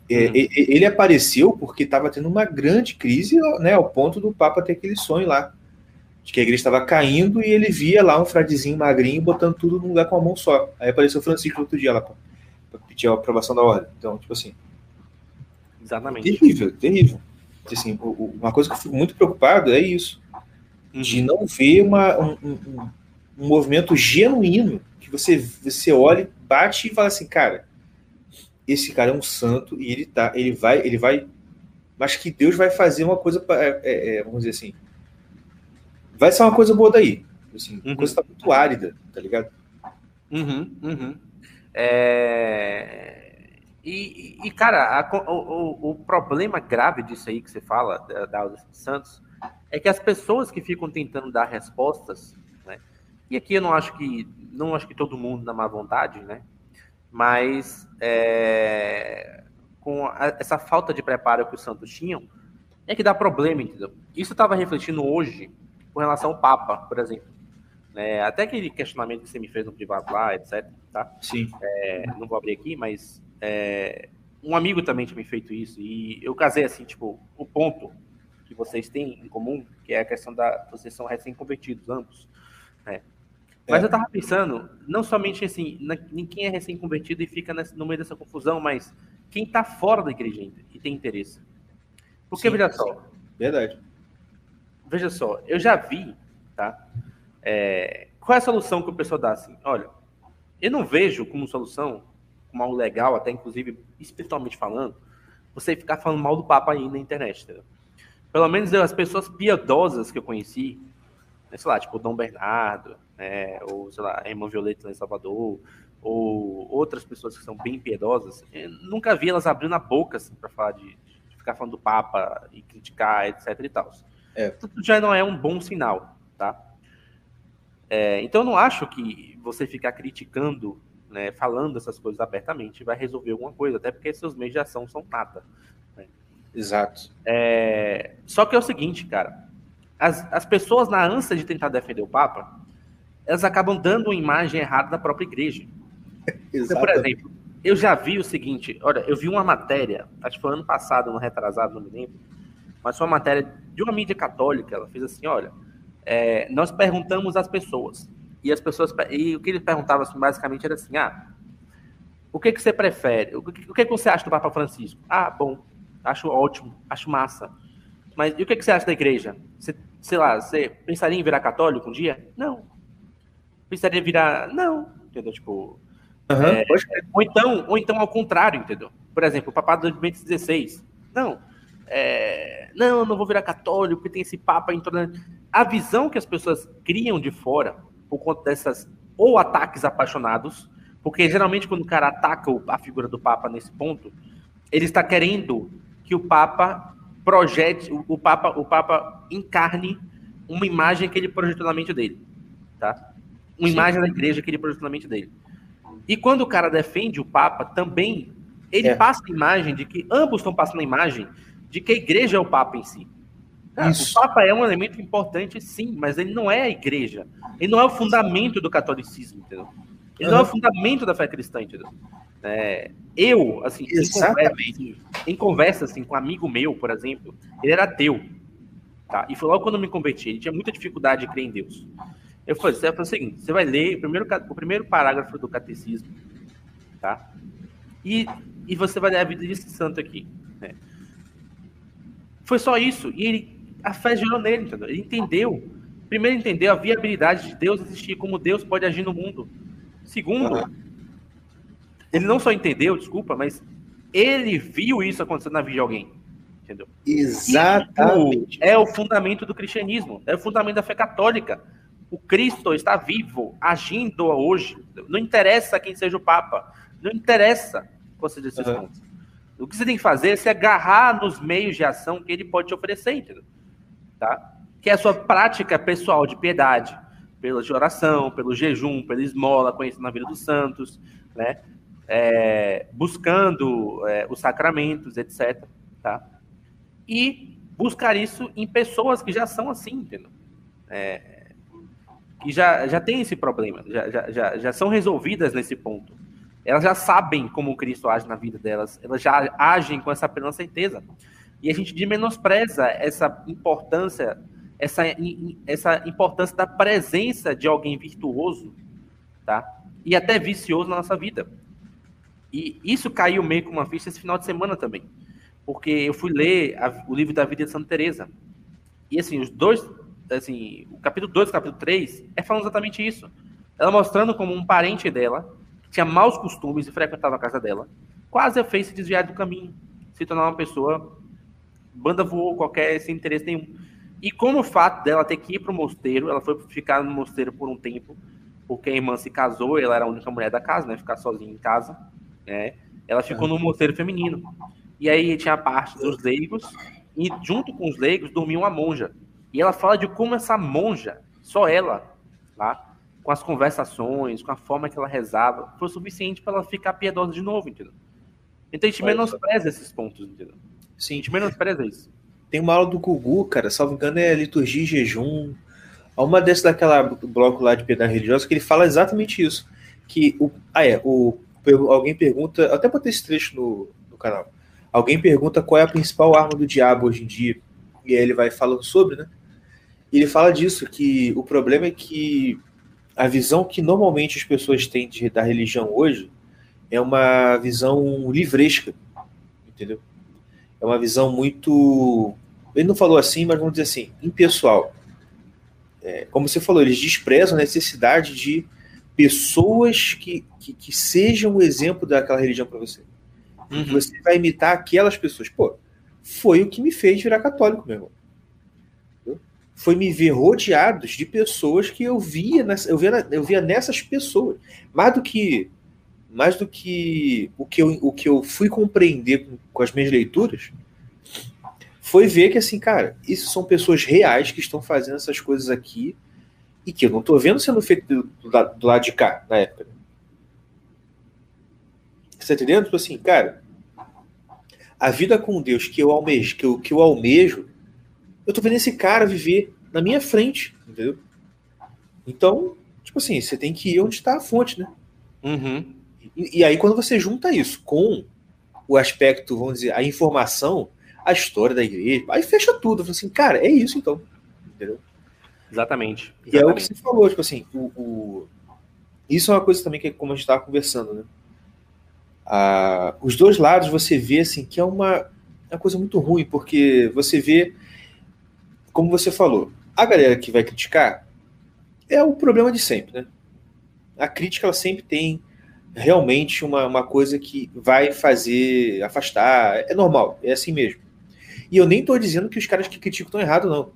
É, uhum. ele apareceu porque estava tendo uma grande crise, né, ao ponto do Papa ter aquele sonho lá, de que a igreja estava caindo e ele via lá um fradezinho magrinho botando tudo num lugar com a mão só. Aí apareceu Francisco outro dia lá para pedir a aprovação da ordem. Então, tipo assim. Exatamente. Terrível, terrível. Assim, uma coisa que eu fico muito preocupado é isso. De não ver uma, um, um um movimento genuíno que você, você olha, bate e fala assim, cara, esse cara é um santo e ele tá, ele vai, ele vai, mas que Deus vai fazer uma coisa, é, é, é, vamos dizer assim, vai ser uma coisa boa daí, assim, uhum. coisa tá muito árida, tá ligado? Uhum, uhum. É... E, e, cara, a, o, o, problema grave disso aí que você fala, da, da Santos, é que as pessoas que ficam tentando dar respostas e aqui eu não acho que não acho que todo mundo na má vontade, né? Mas é, com a, essa falta de preparo que os Santos tinham, é que dá problema, entendeu? Isso eu estava refletindo hoje com relação ao Papa, por exemplo. É, até aquele questionamento que você me fez no privado lá, etc. Tá? Sim. É, não vou abrir aqui, mas é, um amigo também tinha me feito isso. E eu casei assim, tipo, o ponto que vocês têm em comum, que é a questão da vocês são recém-convertidos, ambos. Né? Mas é. eu tava pensando, não somente assim, em quem é recém-convertido e fica no meio dessa confusão, mas quem tá fora da igreja ainda e tem interesse. Porque, sim, veja sim. só. Verdade. Veja só, eu já vi, tá? É, qual é a solução que o pessoal dá assim? Olha, eu não vejo como solução, como algo legal, até inclusive espiritualmente falando, você ficar falando mal do Papa aí na internet, entendeu? Pelo menos as pessoas piedosas que eu conheci, né, sei lá, tipo Dom Bernardo, né, ou sei lá, a irmã Violeta em Salvador, ou outras pessoas que são bem piedosas, nunca vi elas abrindo a boca assim, para falar de, de, ficar falando do Papa e criticar, etc e tal. É. Isso já não é um bom sinal, tá? É, então eu não acho que você ficar criticando, né, falando essas coisas abertamente vai resolver alguma coisa, até porque seus meios de ação são nada. Exato. É, só que é o seguinte, cara, as, as pessoas na ânsia de tentar defender o Papa, elas acabam dando uma imagem errada da própria igreja. <laughs> Então, por exemplo, eu já vi o seguinte, olha, eu vi uma matéria, acho que foi ano passado, no retrasado, não me lembro, mas foi uma matéria de uma mídia católica, ela fez assim, olha, é, nós perguntamos às pessoas, e as pessoas, e o que eles perguntavam assim, basicamente era assim, ah, o que, que você prefere? O que, o que, que você acha do Papa Francisco? Ah, bom, acho ótimo, acho massa. Mas e o que, que você acha da igreja? Você, sei lá, você pensaria em virar católico um dia? Não precisaria virar. Não, entendeu? Tipo. Uhum, é, ou, então, ou então ao contrário, entendeu? Por exemplo, o papado de Bento XVI. Não. É, não, não vou virar católico, porque tem esse papa intolerante. A visão que as pessoas criam de fora, por conta dessas ou ataques apaixonados, porque geralmente quando o cara ataca a figura do papa nesse ponto, ele está querendo que o papa projete, o papa, o papa encarne uma imagem que ele projetou na mente dele, tá? uma Sim. imagem da igreja que ele projetou na mente dele. E quando o cara defende o Papa, também ele é. passa a imagem de que ambos estão passando a imagem de que a igreja é o Papa em si. O Papa é um elemento importante, sim, mas ele não é a igreja. Ele não é o fundamento do catolicismo, entendeu? Ele uhum. é o fundamento da fé cristã, entendeu? É, eu, assim, em conversa, em conversa, assim, com um amigo meu, por exemplo, ele era ateu. Tá? E foi logo quando eu me converti. Ele tinha muita dificuldade de crer em Deus. Eu falei, você o seguinte: você vai ler o primeiro, o primeiro parágrafo do catecismo, tá? E, e você vai ler a vida desse santo aqui. Né? Foi só isso. E ele, a fé gerou nele, entendeu? Ele entendeu. Primeiro, entendeu a viabilidade de Deus existir, como Deus pode agir no mundo. Segundo, ele não só entendeu, desculpa, mas ele viu isso acontecendo na vida de alguém. Entendeu? Exatamente. é o fundamento do cristianismo, é o fundamento da fé católica. O Cristo está vivo, agindo hoje. Não interessa quem seja o Papa. Não interessa qual seja esses uhum. pontos. O que você tem que fazer é se agarrar nos meios de ação que ele pode te oferecer, entendeu? Tá? Que é a sua prática pessoal de piedade, pela oração, pelo jejum, pela esmola, conhecendo a vida dos santos, né? É, buscando é, os sacramentos, etc. Tá? E buscar isso em pessoas que já são assim, entendeu? É, que já, já tem esse problema, já, já, já são resolvidas nesse ponto. Elas já sabem como Cristo age na vida delas, elas já agem com essa plena certeza. E a gente menospreza essa importância, essa, essa importância da presença de alguém virtuoso, tá? E até vicioso na nossa vida. E isso caiu meio com uma ficha esse final de semana também. Porque eu fui ler a, o livro da vida de Santa Teresa. E assim, os dois, assim, o capítulo 2 e o capítulo 3 é falando exatamente isso. Ela mostrando como um parente dela tinha maus costumes e frequentava a casa dela, quase a fez se desviar do caminho, se tornar uma pessoa banda voou qualquer sem interesse nenhum. E como o fato dela ter que ir para o mosteiro, ela foi ficar no mosteiro por um tempo, porque a irmã se casou, ela era a única mulher da casa, né, ficar sozinha em casa, né? Ela ficou no mosteiro feminino. E aí tinha a parte dos leigos, e junto com os leigos dormia uma monja. E ela fala de como essa monja, só ela, lá, com as conversações, com a forma que ela rezava, foi suficiente para ela ficar piedosa de novo, entendeu? Então a gente menospreza esses pontos, entendeu? Sim. A gente menospreza isso. Tem uma aula do Gugu, cara, salvo engano, é liturgia e jejum. Há uma dessas daquela bloco lá de piedade religiosa que ele fala exatamente isso. Que o. Ah, é, o, alguém pergunta. Até botei esse trecho no, no canal. Alguém pergunta qual é a principal arma do diabo hoje em dia. E aí ele vai falando sobre, né? E ele fala disso, que o problema é que a visão que normalmente as pessoas têm de, da religião hoje é uma visão livresca, entendeu? É uma visão muito. Ele não falou assim, mas vamos dizer assim, impessoal. É, como você falou, eles desprezam a necessidade de pessoas que, que, que sejam o exemplo daquela religião para você. Uhum. Você vai imitar aquelas pessoas. Pô, foi o que me fez virar católico, meu irmão foi me ver rodeados de pessoas que eu via, nessa, eu via, eu via nessas pessoas. Mais do que mais do que o que eu, o que eu fui compreender com, com as minhas leituras, foi ver que assim, cara, isso são pessoas reais que estão fazendo essas coisas aqui e que eu não estou vendo sendo feito do, do, do, lado de cá na época. Você tá entendendo? Tipo assim, cara, a vida com Deus que eu almejo, que eu, que eu almejo eu tô vendo esse cara viver na minha frente, entendeu? Então, tipo assim, você tem que ir onde está a fonte, né? Uhum. E, e, aí, quando você junta isso com o aspecto, vamos dizer, a informação, a história da igreja, aí fecha tudo. Fala assim, cara, é isso então. Entendeu? Exatamente. exatamente. E é o que você falou, tipo assim, o, o... isso é uma coisa também que, como a gente estava conversando, né? Ah, os dois lados você vê assim que é uma, uma coisa muito ruim, porque você vê como você falou, a galera que vai criticar é o problema de sempre, né? A crítica ela sempre tem realmente uma, uma coisa que vai fazer afastar. É normal, é assim mesmo. E eu nem estou dizendo que os caras que criticam estão errados, não.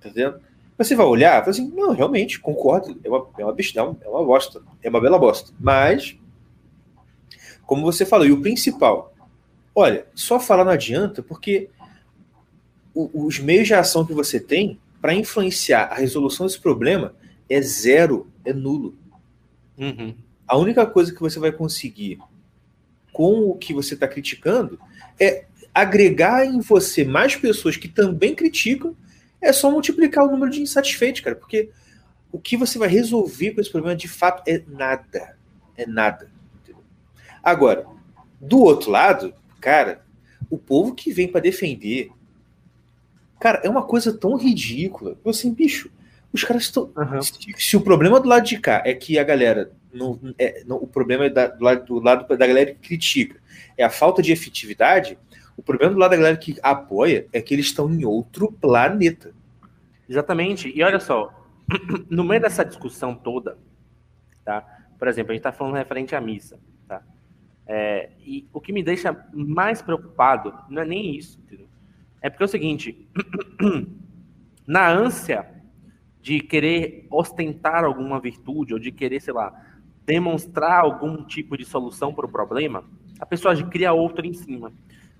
Tá entendendo? Você vai olhar e assim, não, realmente, concordo, é uma, é uma besteira, é uma bosta, é uma bela bosta. Mas, como você falou, e o principal, olha, só falar não adianta, porque os meios de ação que você tem para influenciar a resolução desse problema é zero, é nulo. Uhum. A única coisa que você vai conseguir com o que você está criticando é agregar em você mais pessoas que também criticam. É só multiplicar o número de insatisfeitos, cara, porque o que você vai resolver com esse problema de fato é nada. É nada. Entendeu? Agora, do outro lado, cara, o povo que vem para defender Cara, é uma coisa tão ridícula. Eu assim, bicho, os caras estão. Uhum. Se, se, o problema do lado de cá é que a galera. É, o problema é da, do, lado, do lado da galera que critica é a falta de efetividade. O problema do lado da galera que apoia é que eles estão em outro planeta. Exatamente. E olha só, <clears throat> no meio dessa discussão toda, tá? Por exemplo, a gente está falando referente à missa, tá? É, e o que me deixa mais preocupado não é nem isso, entendeu? É porque é o seguinte, <clears throat> na ânsia de querer ostentar alguma virtude ou de querer, sei lá, demonstrar algum tipo de solução para o problema, a pessoa cria outra em cima.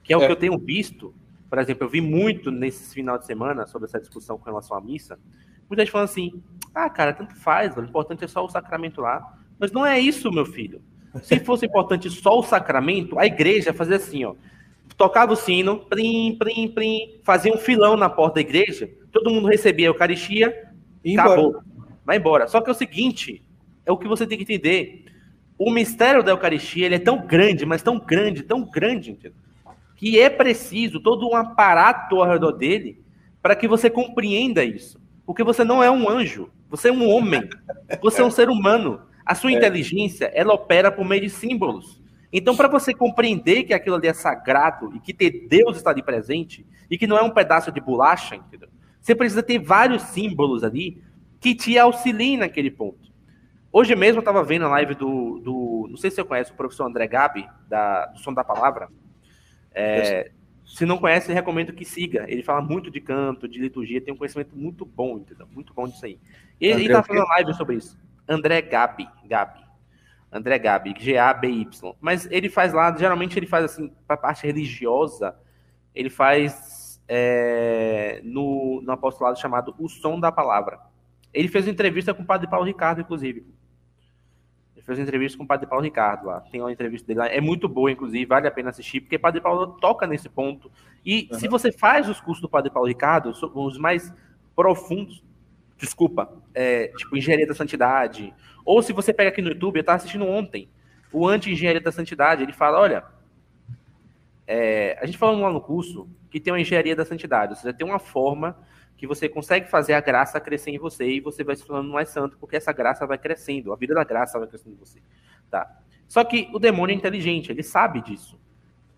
Que é o é. que eu tenho visto. Por exemplo, eu vi muito nesse final de semana sobre essa discussão com relação à missa. Muita gente falando assim: ah, cara, tanto faz, o importante é só o sacramento lá. Mas não é isso, meu filho. Se <laughs> fosse importante só o sacramento, a igreja fazia assim, ó. Tocava o sino, plim, plim, plim, fazia um filão na porta da igreja, todo mundo recebia a Eucaristia, e acabou. Embora. Vai embora. Só que é o seguinte, é o que você tem que entender. O mistério da Eucaristia ele é tão grande, mas tão grande, tão grande, entendeu? que é preciso todo um aparato ao redor dele para que você compreenda isso. Porque você não é um anjo, você é um homem, você é um ser humano. A sua é. inteligência, ela opera por meio de símbolos. Então, para você compreender que aquilo ali é sagrado e que ter Deus está ali presente e que não é um pedaço de bolacha, entendeu? Você precisa ter vários símbolos ali que te auxiliem naquele ponto. Hoje mesmo eu estava vendo a live do, do, Não sei se você conhece o professor André Gabi, da, do Som da Palavra. É, se não conhece, recomendo que siga. Ele fala muito de canto, de liturgia, tem um conhecimento muito bom, entendeu? Muito bom disso aí. Ele está fazendo live sobre isso. André Gabi, Gabi. André Gabi, G-A-B-Y. Mas ele faz lá, geralmente ele faz assim, para a parte religiosa, ele faz é, no, no apostolado chamado O Som da Palavra. Ele fez uma entrevista com o padre Paulo Ricardo, inclusive. Ele fez uma entrevista com o padre Paulo Ricardo lá. Tem uma entrevista dele lá. É muito boa, inclusive, vale a pena assistir, porque o padre Paulo toca nesse ponto. E uhum. se você faz os cursos do padre Paulo Ricardo, os mais profundos, desculpa, é, tipo Engenharia da Santidade, ou se você pega aqui no YouTube, eu estava assistindo ontem, o Anti-Engenharia da Santidade, ele fala, olha, é, a gente falou lá no curso que tem uma Engenharia da Santidade, ou seja, tem uma forma que você consegue fazer a graça crescer em você e você vai se tornando mais santo, porque essa graça vai crescendo, a vida da graça vai crescendo em você. Tá? Só que o demônio é inteligente, ele sabe disso.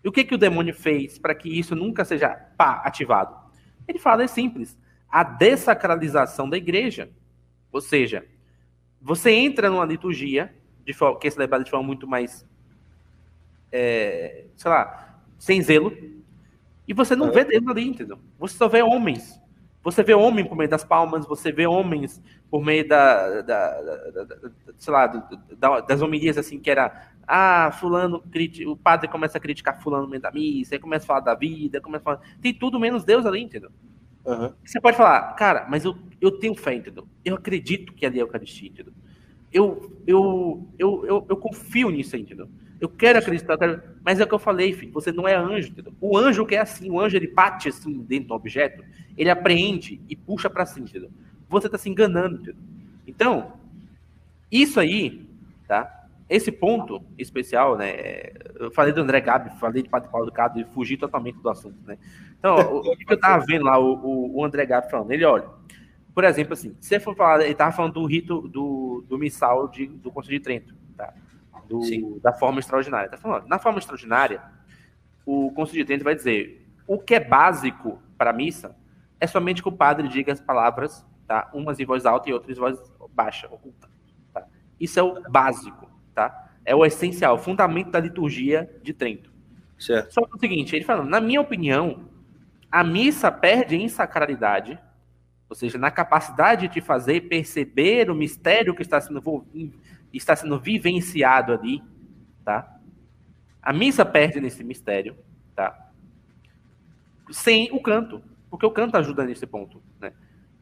E o que, que o demônio fez para que isso nunca seja pá, ativado? Ele fala, é simples, a dessacralização da igreja. Ou seja, você entra numa liturgia, de forma, que é celebrada de forma muito mais, é, sei lá, sem zelo, e você não vê Deus ali, entendeu? Você só vê homens você vê homem por meio das palmas, você vê homens por meio da, da, da, da sei lá, das homilias assim que era ah, fulano, o padre começa a criticar fulano no meio da missa, aí começa a falar da vida, começa a falar, tem tudo menos Deus ali, entendeu? Uhum. Você pode falar, cara, mas eu, eu tenho fé, entendeu? Eu acredito que ali é a Eucaristia, entendeu? Eu, eu, eu, eu, eu confio nisso, entendeu? Eu quero acreditar, quero... mas é o que eu falei, filho. Você não é anjo, entendeu? O anjo que é assim, o anjo ele bate assim dentro do objeto, ele apreende e puxa para cima, entendeu? Você está se enganando, entendeu? Então, isso aí, tá? Esse ponto especial, né? Eu falei do André Gabi, falei de Padre Paulo Cado e fugi totalmente do assunto, né? Então, o, que eu tava vendo lá, o, o, André Gabi falando, ele olha, por exemplo, assim, se você for falar, ele tava falando do rito do, do missal de, do Conselho de Trento, tá? Do, da forma extraordinária. Tá falando, na forma extraordinária, o Trento vai dizer o que é básico para a missa é somente que o padre diga as palavras, tá? umas em voz alta e outras em voz baixa, oculta. Tá? Isso é o básico, tá? É o essencial, o fundamento da liturgia de Trento. Certo. Só que é o seguinte, ele falando, na minha opinião, a missa perde em sacralidade, ou seja, na capacidade de fazer perceber o mistério que está sendo está sendo vivenciado ali, tá? A missa perde nesse mistério, tá? Sem o canto, porque o canto ajuda nesse ponto, né?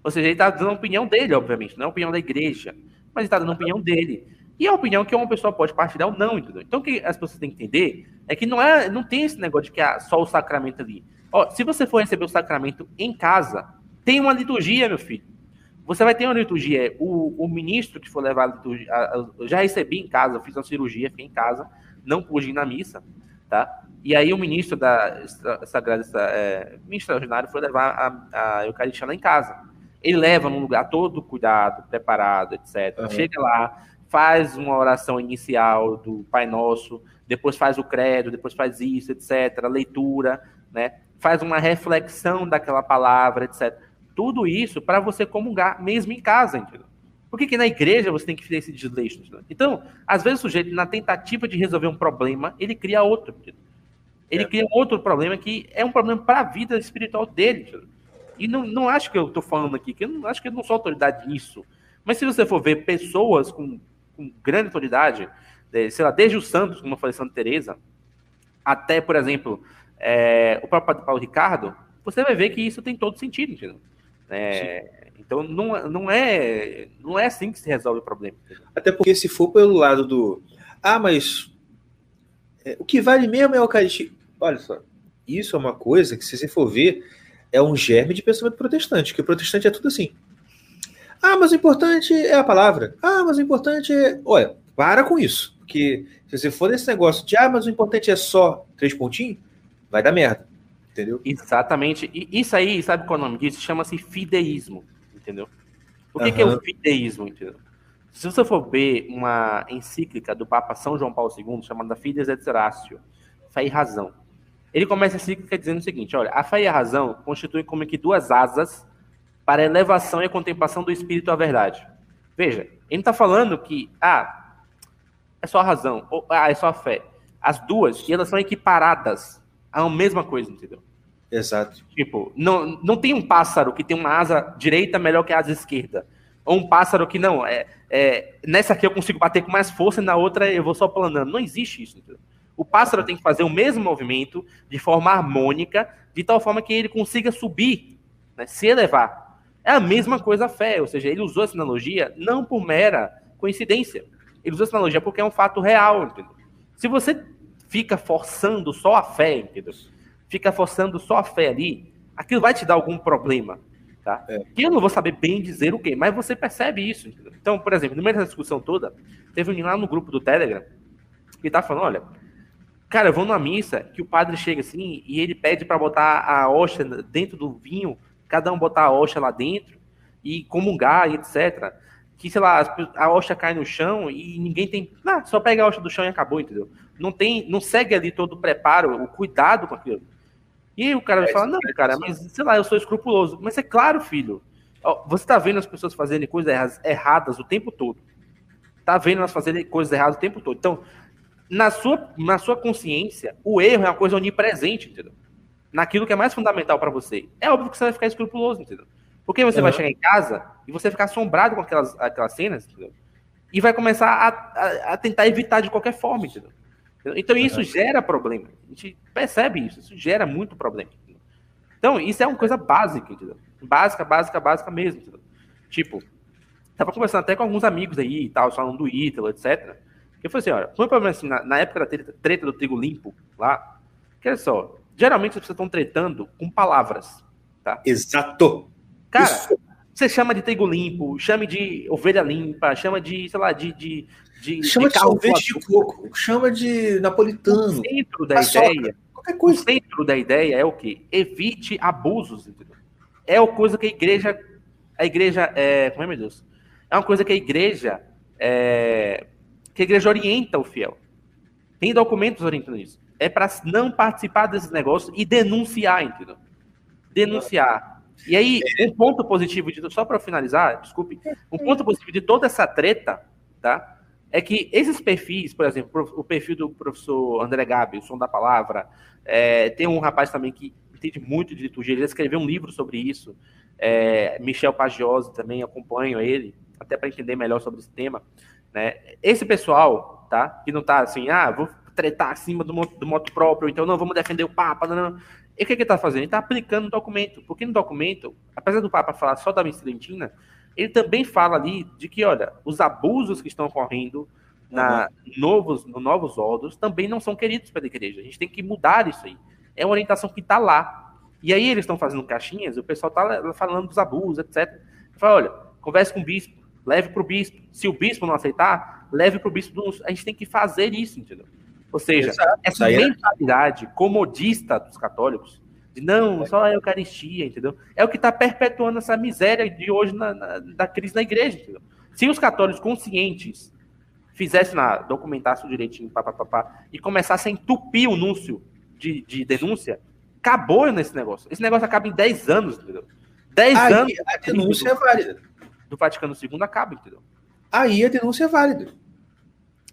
Ou seja, ele está dando a opinião dele, obviamente, não é a opinião da igreja, mas ele está dando a opinião dele. E a opinião que uma pessoa pode partilhar ou não, entendeu? Então o que as pessoas têm que entender é que não é, não tem esse negócio de que é só o sacramento ali. Ó, se você for receber o sacramento em casa, tem uma liturgia, meu filho. Você vai ter uma liturgia. O, o ministro que for levar a liturgia. Eu já recebi em casa, eu fiz uma cirurgia, fiquei em casa, não pude ir na missa, tá? E aí o ministro da Sagrada, é, ministro extraordinário foi levar a, a Eucaristia lá em casa. Ele leva num lugar todo cuidado, preparado, etc. Uhum. Chega lá, faz uma oração inicial do Pai Nosso, depois faz o credo, depois faz isso, etc. Leitura, né? Faz uma reflexão daquela palavra, etc tudo isso para você comungar mesmo em casa, entendeu? Por que, que na igreja você tem que fazer esse desleixo? Né? Então, às vezes o sujeito, na tentativa de resolver um problema, ele cria outro. Entendeu? Ele é. cria outro problema que é um problema para a vida espiritual dele. Entendeu? E não, não acho que eu estou falando aqui, que eu não acho que eu não sou autoridade nisso. Mas se você for ver pessoas com com grande autoridade, é, sei lá, desde os santos, como eu falei, Santa Teresa, até, por exemplo, é, o próprio Paulo Ricardo, você vai ver que isso tem todo sentido, entendeu? É, então não, não, é, não é assim que se resolve o problema. Até porque se for pelo lado do ah, mas é, o que vale mesmo é a Eucaristia. Olha só, isso é uma coisa que, se você for ver, é um germe de pensamento protestante, que o protestante é tudo assim. Ah, mas o importante é a palavra. Ah, mas o importante é. Olha, para com isso. Porque se você for nesse negócio de ah, mas o importante é só três pontinhos, vai dar merda. Entendeu? Exatamente. E isso aí, sabe qual é o nome disso? Chama-se fideísmo. Entendeu? O que, uhum. que é o fideísmo, entendeu? Se você for ver uma encíclica do Papa São João Paulo II, chamada Fides et Ratio, Fé e Razão, ele começa a encíclica dizendo o seguinte: olha, a fé e a razão constituem como que duas asas para a elevação e a contemplação do espírito à verdade. Veja, ele não está falando que, ah, é só a razão, ou ah, é só a fé. As duas, elas são equiparadas à mesma coisa, entendeu? Exato. Tipo, não, não tem um pássaro que tem uma asa direita melhor que a asa esquerda. Ou um pássaro que não, é, é, nessa aqui eu consigo bater com mais força e na outra eu vou só planando. Não existe isso. Entendeu? O pássaro tem que fazer o mesmo movimento de forma harmônica, de tal forma que ele consiga subir, né, se elevar. É a mesma coisa a fé, ou seja, ele usou essa analogia não por mera coincidência. Ele usou essa analogia porque é um fato real. Entendeu? Se você fica forçando só a fé, entendeu? fica forçando só a fé ali, aquilo vai te dar algum problema. Tá? É. Que eu não vou saber bem dizer o quê, mas você percebe isso. Entendeu? Então, por exemplo, no meio dessa discussão toda, teve um lá no grupo do Telegram que tá falando: olha, cara, eu vou numa missa que o padre chega assim e ele pede para botar a hóstia dentro do vinho, cada um botar a hóstia lá dentro e comungar e etc. Que, sei lá, a hóstia cai no chão e ninguém tem. Não, só pega a hóstia do chão e acabou, entendeu? Não tem, não segue ali todo o preparo, o cuidado com aquilo. E aí o cara vai falar, não, cara, mas sei lá, eu sou escrupuloso. Mas é claro, filho. Você tá vendo as pessoas fazerem coisas erradas o tempo todo. Tá vendo elas fazerem coisas erradas o tempo todo. Então, na sua, na sua consciência, o erro é uma coisa onipresente, entendeu? Naquilo que é mais fundamental para você. É óbvio que você vai ficar escrupuloso, entendeu? Porque você uhum. vai chegar em casa e você vai ficar assombrado com aquelas, aquelas cenas, entendeu? E vai começar a, a, a tentar evitar de qualquer forma, entendeu? Então isso gera problema. A gente percebe isso, isso gera muito problema. Então, isso é uma coisa básica, entendeu? Básica, básica, básica mesmo. Entendeu? Tipo, tava conversando até com alguns amigos aí e tal, falando do Ítalo, etc. Que foi assim, olha, foi um problema assim, na, na, época da treta, treta, do trigo limpo lá, que olha só, geralmente pessoas estão tretando com palavras, tá? Exato. Cara, isso. você chama de trigo limpo, chame de ovelha limpa, chama de, sei lá, de, de de, chama de, de sorvete de coco, chama de napolitano. O centro da ideia, qualquer coisa. O centro da ideia é o quê? Evite abusos, entendeu? É uma coisa que a igreja, a igreja, é, como é meu Deus? É uma coisa que a igreja, é, que a igreja orienta o fiel. Tem documentos orientando isso. É para não participar desses negócios e denunciar, entendeu? Denunciar. E aí, um ponto positivo de só para finalizar, desculpe, um ponto positivo de toda essa treta, tá? É que esses perfis, por exemplo, o perfil do professor André Gabi, o Som da Palavra, é, tem um rapaz também que entende muito de liturgia, ele escreveu um livro sobre isso, é, Michel Pagiose também, acompanho ele, até para entender melhor sobre esse tema. Né? Esse pessoal, tá, que não está assim, ah, vou tretar acima do moto, do moto próprio, então não, vamos defender o Papa, não, não. E o que, ele está fazendo? Ele está aplicando o documento, porque no documento, apesar do Papa falar só da missa tridentina, ele também fala ali de que, olha, os abusos que estão ocorrendo na uhum. novos, no novos ordens também não são queridos pela igreja. A gente tem que mudar isso aí. É uma orientação que está lá. E aí eles estão fazendo caixinhas, o pessoal está falando dos abusos, etc. Fala, olha, converse com o bispo, leve para o bispo. Se o bispo não aceitar, leve para o bispo. A gente tem que fazer isso, entendeu? Ou seja, Exato. essa é mentalidade comodista dos católicos não, só a Eucaristia, entendeu? É o que está perpetuando essa miséria de hoje na, na, da crise na igreja, entendeu? Se os católicos conscientes fizessem lá, documentassem direitinho, pá, pá, pá, pá, e começassem a entupir o núncio de, de denúncia, acabou nesse negócio. Esse negócio acaba em 10 anos, entendeu? 10 Aí, anos. A denúncia do, é válida. Do Vaticano II acaba, entendeu? Aí a denúncia é válida.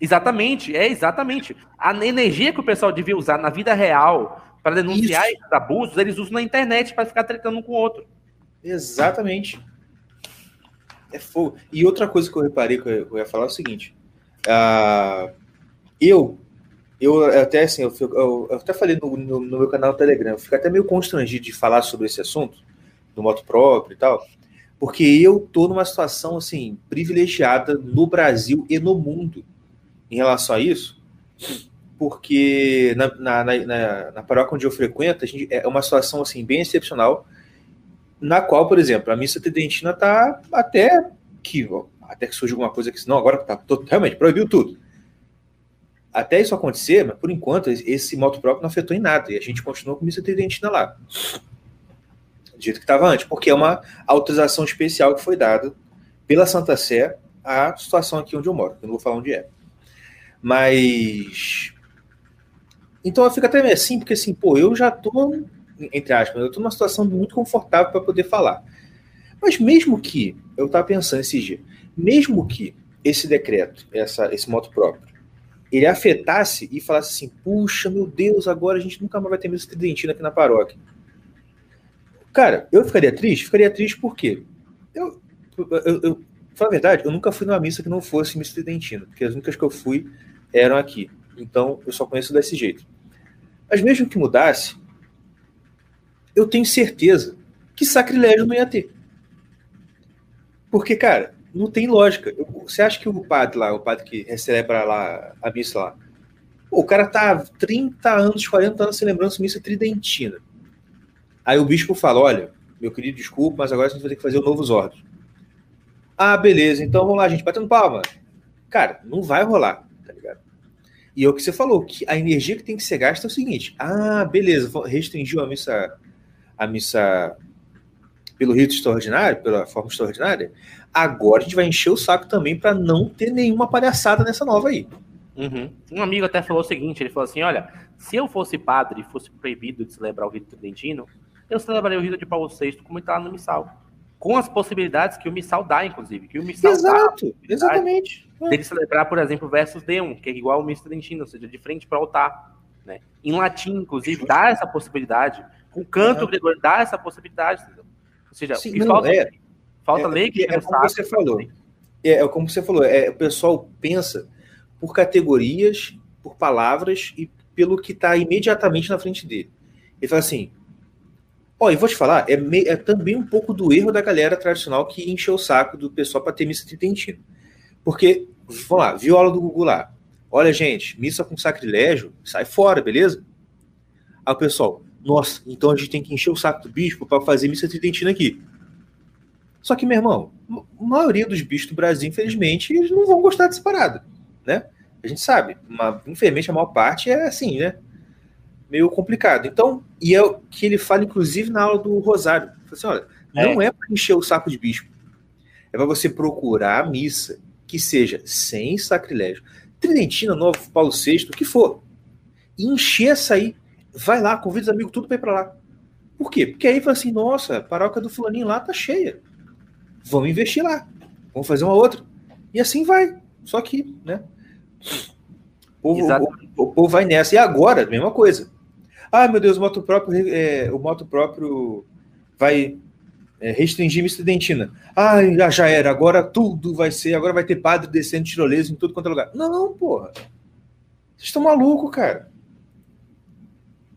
Exatamente, é exatamente. A energia que o pessoal devia usar na vida real para denunciar Isso. esses abusos, eles usam na internet para ficar tretando um com o outro. Exatamente. É fogo. E outra coisa que eu reparei que eu ia falar é o seguinte: Uh, eu, eu até assim, eu, eu, eu até falei no, no, no, meu canal no Telegram, eu fico até meio constrangido de falar sobre esse assunto, do moto próprio e tal, porque eu tô numa situação assim privilegiada no Brasil e no mundo em relação a isso, porque na, na, na, na paróquia onde eu frequento, a gente, é uma situação assim bem excepcional, na qual, por exemplo, a missa tridentina tá até que até que surge alguma coisa que não, agora tá realmente proibiu tudo. Até isso acontecer, mas por enquanto esse moto próprio não afetou em nada e a gente continuou com missa tridentina lá. Do jeito que estava antes, porque é uma autorização especial que foi dada pela Santa Sé à situação aqui onde eu moro. Eu não vou falar onde é. Mas. Então eu fico até meio assim, porque assim, pô, eu já tô, entre aspas, eu tô numa situação muito confortável para poder falar. Mas mesmo que, eu estava pensando esse dia, mesmo que esse decreto, essa, esse moto próprio, ele afetasse e falasse assim, puxa, meu Deus, agora a gente nunca mais vai ter missa tridentina aqui na paróquia. Cara, eu ficaria triste? Ficaria triste porque eu, eu, eu, a verdade, eu nunca fui numa missa que não fosse missa tridentina, porque as únicas que eu fui eram aqui. Então, eu só conheço desse jeito. Mas mesmo que mudasse, eu tenho certeza que sacrilégio não ia ter. Porque, cara, não tem lógica. Você acha que o padre lá, o padre que celebra lá a missa lá, o cara tá 30 anos, 40 anos se lembrando de missa tridentina. Aí o bispo fala: olha, meu querido, desculpa, mas agora a gente vai ter que fazer o Novos Ordos. Ah, beleza, então vamos lá, gente, batendo palma. Cara, não vai rolar. E é o que você falou, que a energia que tem que ser gasta é o seguinte: ah, beleza, restringiu a missa, a missa pelo rito extraordinário, pela forma extraordinária. Agora a gente vai encher o saco também para não ter nenhuma palhaçada nessa nova aí. Uhum. Um amigo até falou o seguinte: ele falou assim, olha, se eu fosse padre e fosse proibido de celebrar o rito tridentino, eu celebraria o rito de Paulo VI como está no missal com as possibilidades que o Missal dá, inclusive. Que o Missal Exato, dá exatamente. Dele celebrar, por exemplo, versus Deum, que é igual o Missa Tridentino, ou seja, de frente para o altar. Né? Em latim, inclusive, dá essa possibilidade. Com canto é. gregoriano, dá essa possibilidade. Entendeu? Ou seja, Sim, não, falta, é, falta é, lei que é, como sabe, você falou. É, é como você falou, é, o pessoal pensa por categorias, por palavras e pelo que está imediatamente na frente dele. Ele fala assim: Ó, e vou te falar, é, é, também um pouco do erro da galera tradicional que encheu o saco do pessoal para ter missa tridentina. Porque, vamos lá, viu a aula do Google lá. Olha, gente, missa com sacrilégio, sai fora, beleza? Aí o pessoal, nossa, então a gente tem que encher o saco do bispo para fazer missa tridentina aqui. Só que, meu irmão, a maioria dos bispos do Brasil, infelizmente, eles não vão gostar dessa parada, né? A gente sabe, infelizmente a maior parte é assim, né? Meio complicado. Então, e é o que ele fala, inclusive, na aula do Rosário. Assim, olha, não é, é para encher o saco de bispo. É para você procurar a missa que seja sem sacrilégio. Tridentina, Novo, Paulo VI, o que for. E encher essa aí. Vai lá, convida os amigos tudo para ir para lá. Por quê? Porque aí fala assim, nossa, a paróquia do fulaninho lá tá cheia. Vamos investir lá. Vamos fazer uma outra. E assim vai. Só que, né? O povo, o, o povo vai nessa. E agora, mesma coisa. Ah, meu Deus, o moto próprio, é, o moto próprio vai é, restringir minha estudantina. Ah, já, já era, agora tudo vai ser, agora vai ter padre descendo tirolesa em tudo quanto é lugar. Não, porra. Vocês estão malucos, cara.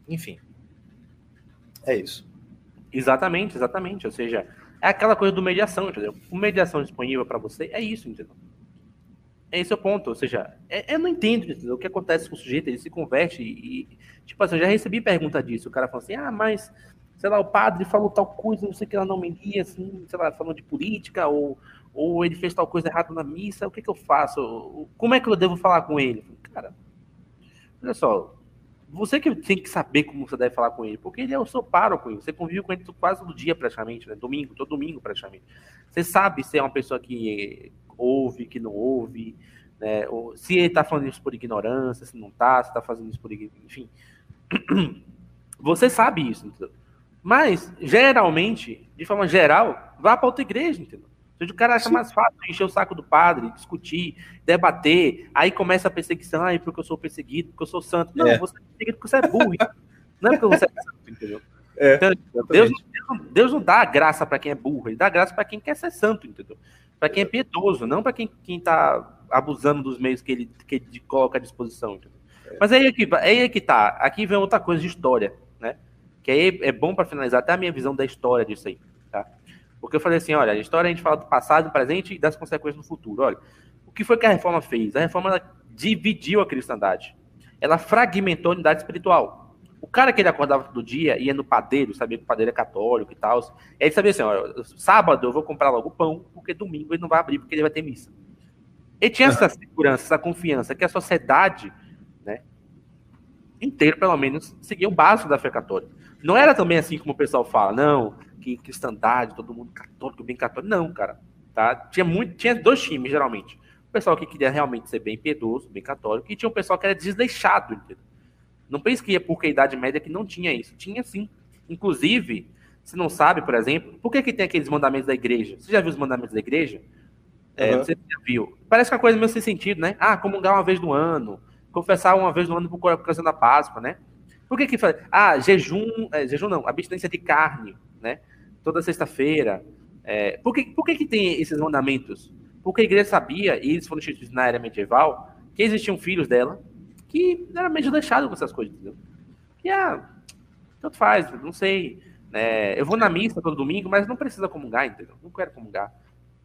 Enfim. É isso. Exatamente, exatamente. Ou seja, é aquela coisa do mediação, entendeu? O mediação disponível para você é isso, entendeu? É esse o ponto. Ou seja, é, eu não entendo entendeu? o que acontece com o sujeito, ele se converte e, Tipo assim, eu já recebi pergunta disso. O cara falou assim: ah, mas, sei lá, o padre falou tal coisa, não sei o que ela não me lia, assim, sei lá, falando de política, ou, ou ele fez tal coisa errada na missa, o que, que eu faço? Como é que eu devo falar com ele? Cara, olha só, você que tem que saber como você deve falar com ele, porque ele é o seu pároco, você convive com ele quase todo dia praticamente, né? Domingo, todo domingo praticamente. Você sabe se é uma pessoa que ouve, que não ouve, né? Ou se ele está falando isso por ignorância, se não está, se está fazendo isso por enfim. <clears throat> Você sabe isso, entendeu? Mas, geralmente, de forma geral, vá para outra igreja, entendeu? O cara acha Sim. mais fácil encher o saco do padre, discutir, debater, aí começa a perseguição, aí porque eu sou perseguido, porque eu sou santo. Não, é. você é perseguido porque você é burro. não é porque você é santo, entendeu? É, então, Deus, Deus, Deus, não dá graça para quem é burro, ele dá graça para quem quer ser santo, entendeu? Para quem é piedoso, não para quem, quem tá abusando dos meios que ele, que ele coloca à disposição. É. Mas aí é que, aí é que tá. Aqui vem outra coisa de história, né? Que aí é bom para finalizar até a minha visão da história disso aí, tá? Porque eu falei assim, olha, a história a gente fala do passado, do presente e das consequências no futuro. Olha, o que foi que a reforma fez? A reforma dividiu a cristandade. Ela fragmentou a unidade espiritual. O cara que ele acordava todo dia, ia no padeiro, sabia que o padeiro é católico e tal. E aí sabia assim, olha, sábado eu vou comprar logo pão, porque domingo ele não vai abrir, porque ele vai ter missa. Ele tinha essa segurança, essa confiança, que a sociedade, né, inteira, pelo menos, seguia o básico da fé católica. Não era também assim como o pessoal fala, não, que cristandade, todo mundo católico, bem católico. Não, cara. Tá? Tinha, muito, tinha dois times, geralmente. O pessoal que queria realmente ser bem piedoso, bem católico, e tinha um pessoal que era desleixado, entendeu? Não pense que ia porque a Idade Média que não tinha isso. Tinha sim. Inclusive, se não sabe, por exemplo, por que, que tem aqueles mandamentos da igreja? Você já viu os mandamentos da igreja? É, uhum. Você já viu. Parece que é uma coisa meio sem sentido, né? Ah, comungar uma vez no ano, confessar uma vez no ano por ocasião da Páscoa, né? Por que que faz? Ah, jejum, é, jejum não, abstinência de carne, né? Toda sexta-feira. É, por que, por que que tem esses mandamentos? Porque a igreja sabia, e eles foram instituídos na era medieval, que existiam filhos dela que era meio deixado com essas coisas, entendeu? E ah, tanto faz, não sei. É, eu vou na missa todo domingo, mas não precisa comungar, entendeu? Não quero comungar.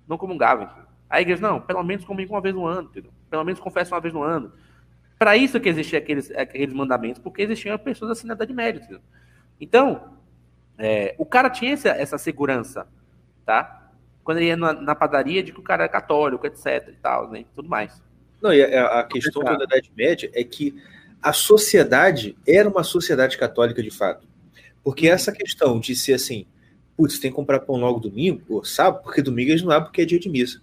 Não comungava, entendeu? A igreja, não, pelo menos comunga uma vez no ano, entendeu? Pelo menos confessa uma vez no ano. Para isso que existiam aqueles, aqueles mandamentos, porque existiam pessoas assim na Idade Média, entendeu? Então, é, o cara tinha essa, essa segurança, tá? Quando ele ia na, na, padaria de que o cara era católico, etc e tal, né? Tudo mais. Não, e a, a questão da Idade Média é que a sociedade era uma sociedade católica de fato. Porque essa questão de ser assim, putz, tem que comprar pão logo domingo, ou sábado, porque domingo eles não abrem porque é dia de missa.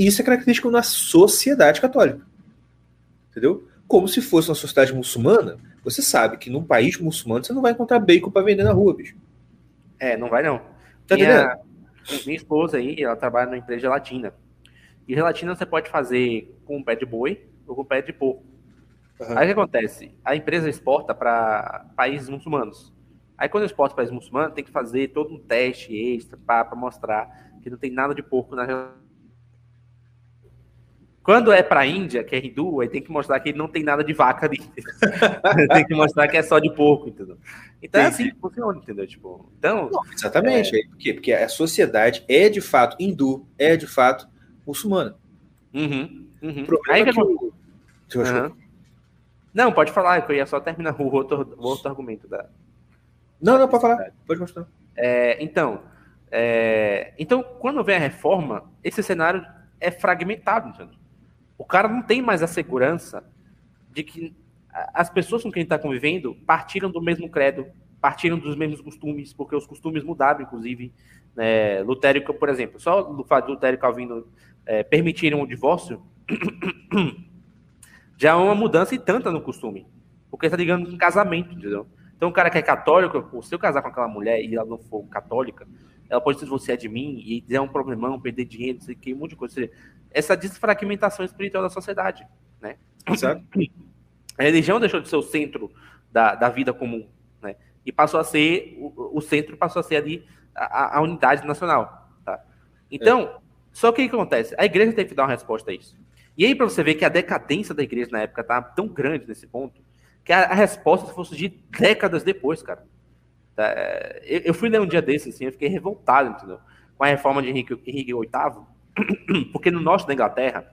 Isso é característico na sociedade católica. Entendeu? Como se fosse uma sociedade muçulmana, você sabe que num país muçulmano você não vai encontrar bacon para vender na rua, bicho. É, não vai não. Tá minha, minha esposa aí, ela trabalha numa empresa gelatina. E gelatina você pode fazer com pé de boi ou com pé de porco. Uhum. Aí o que acontece? A empresa exporta para países muçulmanos. Aí quando exporta para países muçulmanos, tem que fazer todo um teste extra para mostrar que não tem nada de porco na gelatina. Quando é para a Índia, que é hindu, aí tem que mostrar que não tem nada de vaca ali. <laughs> tem que mostrar que é só de porco, entendeu? Então é assim que funciona, entendeu? Tipo, então, não, exatamente. É... Por quê? Porque a sociedade é de fato hindu, é de fato muçulmana. Uhum, uhum. Aí que, que o... uhum. Não, pode falar, que eu ia só terminar o outro, o outro argumento da. Não, não, pode falar, pode mostrar. É, então, é, então, quando vem a reforma, esse cenário é fragmentado, entendeu? O cara não tem mais a segurança de que as pessoas com quem está convivendo partiram do mesmo credo, partiram dos mesmos costumes, porque os costumes mudaram, inclusive. Né? Lutérico, por exemplo, só o fato de Lutero e Calvino é, permitirem o divórcio <coughs> já é uma mudança e tanta no costume, porque está ligando com casamento, entendeu? Então, o cara que é católico, se eu casar com aquela mulher e ela não for católica, ela pode se divorciar de mim e der um problemão, perder dinheiro, não sei o que, um monte de coisa. Essa desfragmentação espiritual da sociedade, né? Certo? A religião deixou de ser o centro da, da vida comum, né? E passou a ser, o, o centro passou a ser ali a, a unidade nacional, tá? Então, é. só que o que acontece? A igreja teve que dar uma resposta a isso. E aí, para você ver que a decadência da igreja na época tá tão grande nesse ponto, que a, a resposta fosse de décadas depois, cara. Tá? É, eu, eu, fui ler um dia desses, assim, eu fiquei revoltado, entendeu? Com a reforma de Henrique, Henrique VIII, <clears throat> porque no norte da Inglaterra,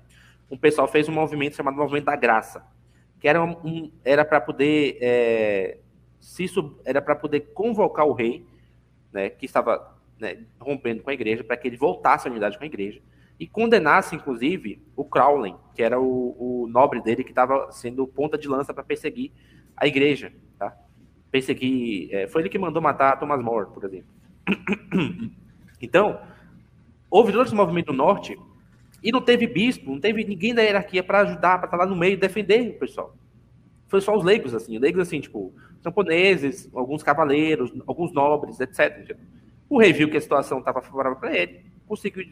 um pessoal fez um movimento chamado Movimento da Graça, que era um, era para poder é, se era para poder convocar o rei, né, que estava né, rompendo com a igreja, para que ele voltasse à unidade com a igreja e condenasse, inclusive, o Crowley, que era o, o nobre dele que estava sendo ponta de lança para perseguir a igreja, tá? Perseguir, é, foi ele que mandou matar Thomas More, por exemplo. <clears throat> Então, houve todo esse movimento no norte e não teve bispo, não teve ninguém da hierarquia para ajudar, para estar lá no meio defender o pessoal. Foi só os leigos, assim, leigos assim, tipo, camponeses, alguns cavaleiros, alguns nobres, etc. O rei viu que a situação estava favorável para ele, conseguiu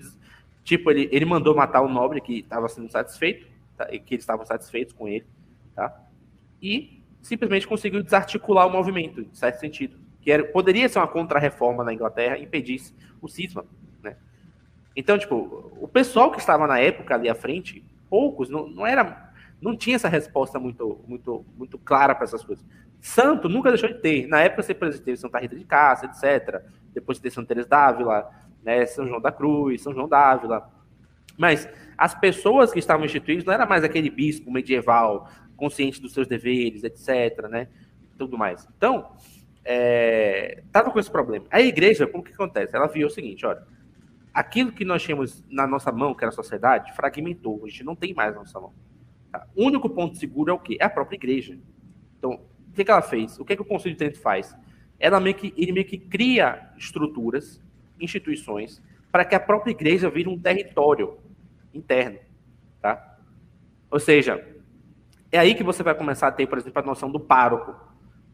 Tipo, ele, ele mandou matar o nobre que estava sendo satisfeito, tá? que eles estavam satisfeitos com ele, tá? E simplesmente conseguiu desarticular o movimento, em certo sentido. Que era, poderia ser uma contra-reforma na Inglaterra, impedisse o cisma? Então, tipo, o pessoal que estava na época ali à frente, poucos, não, não era, não tinha essa resposta muito, muito, muito clara para essas coisas. Santo nunca deixou de ter. Na época você teve Santa Rita de Cássia, etc. Depois teve Santa Teresa d'Ávila, né, São João da Cruz, São João d'Ávila. Mas as pessoas que estavam instituídas não era mais aquele bispo medieval, consciente dos seus deveres, etc, né? Tudo mais. Então, é, tava com esse problema. A igreja, como que acontece? Ela viu o seguinte, olha, aquilo que nós tínhamos na nossa mão, que era a sociedade, fragmentou. A gente não tem mais na nossa mão. Tá? O único ponto seguro é o quê? É a própria igreja. Então, o que, que ela fez? O que, que o Conselho de Trento faz? Ela meio que, ele meio que cria estruturas, instituições, para que a própria igreja vire um território interno. Tá? Ou seja, é aí que você vai começar a ter, por exemplo, a noção do pároco.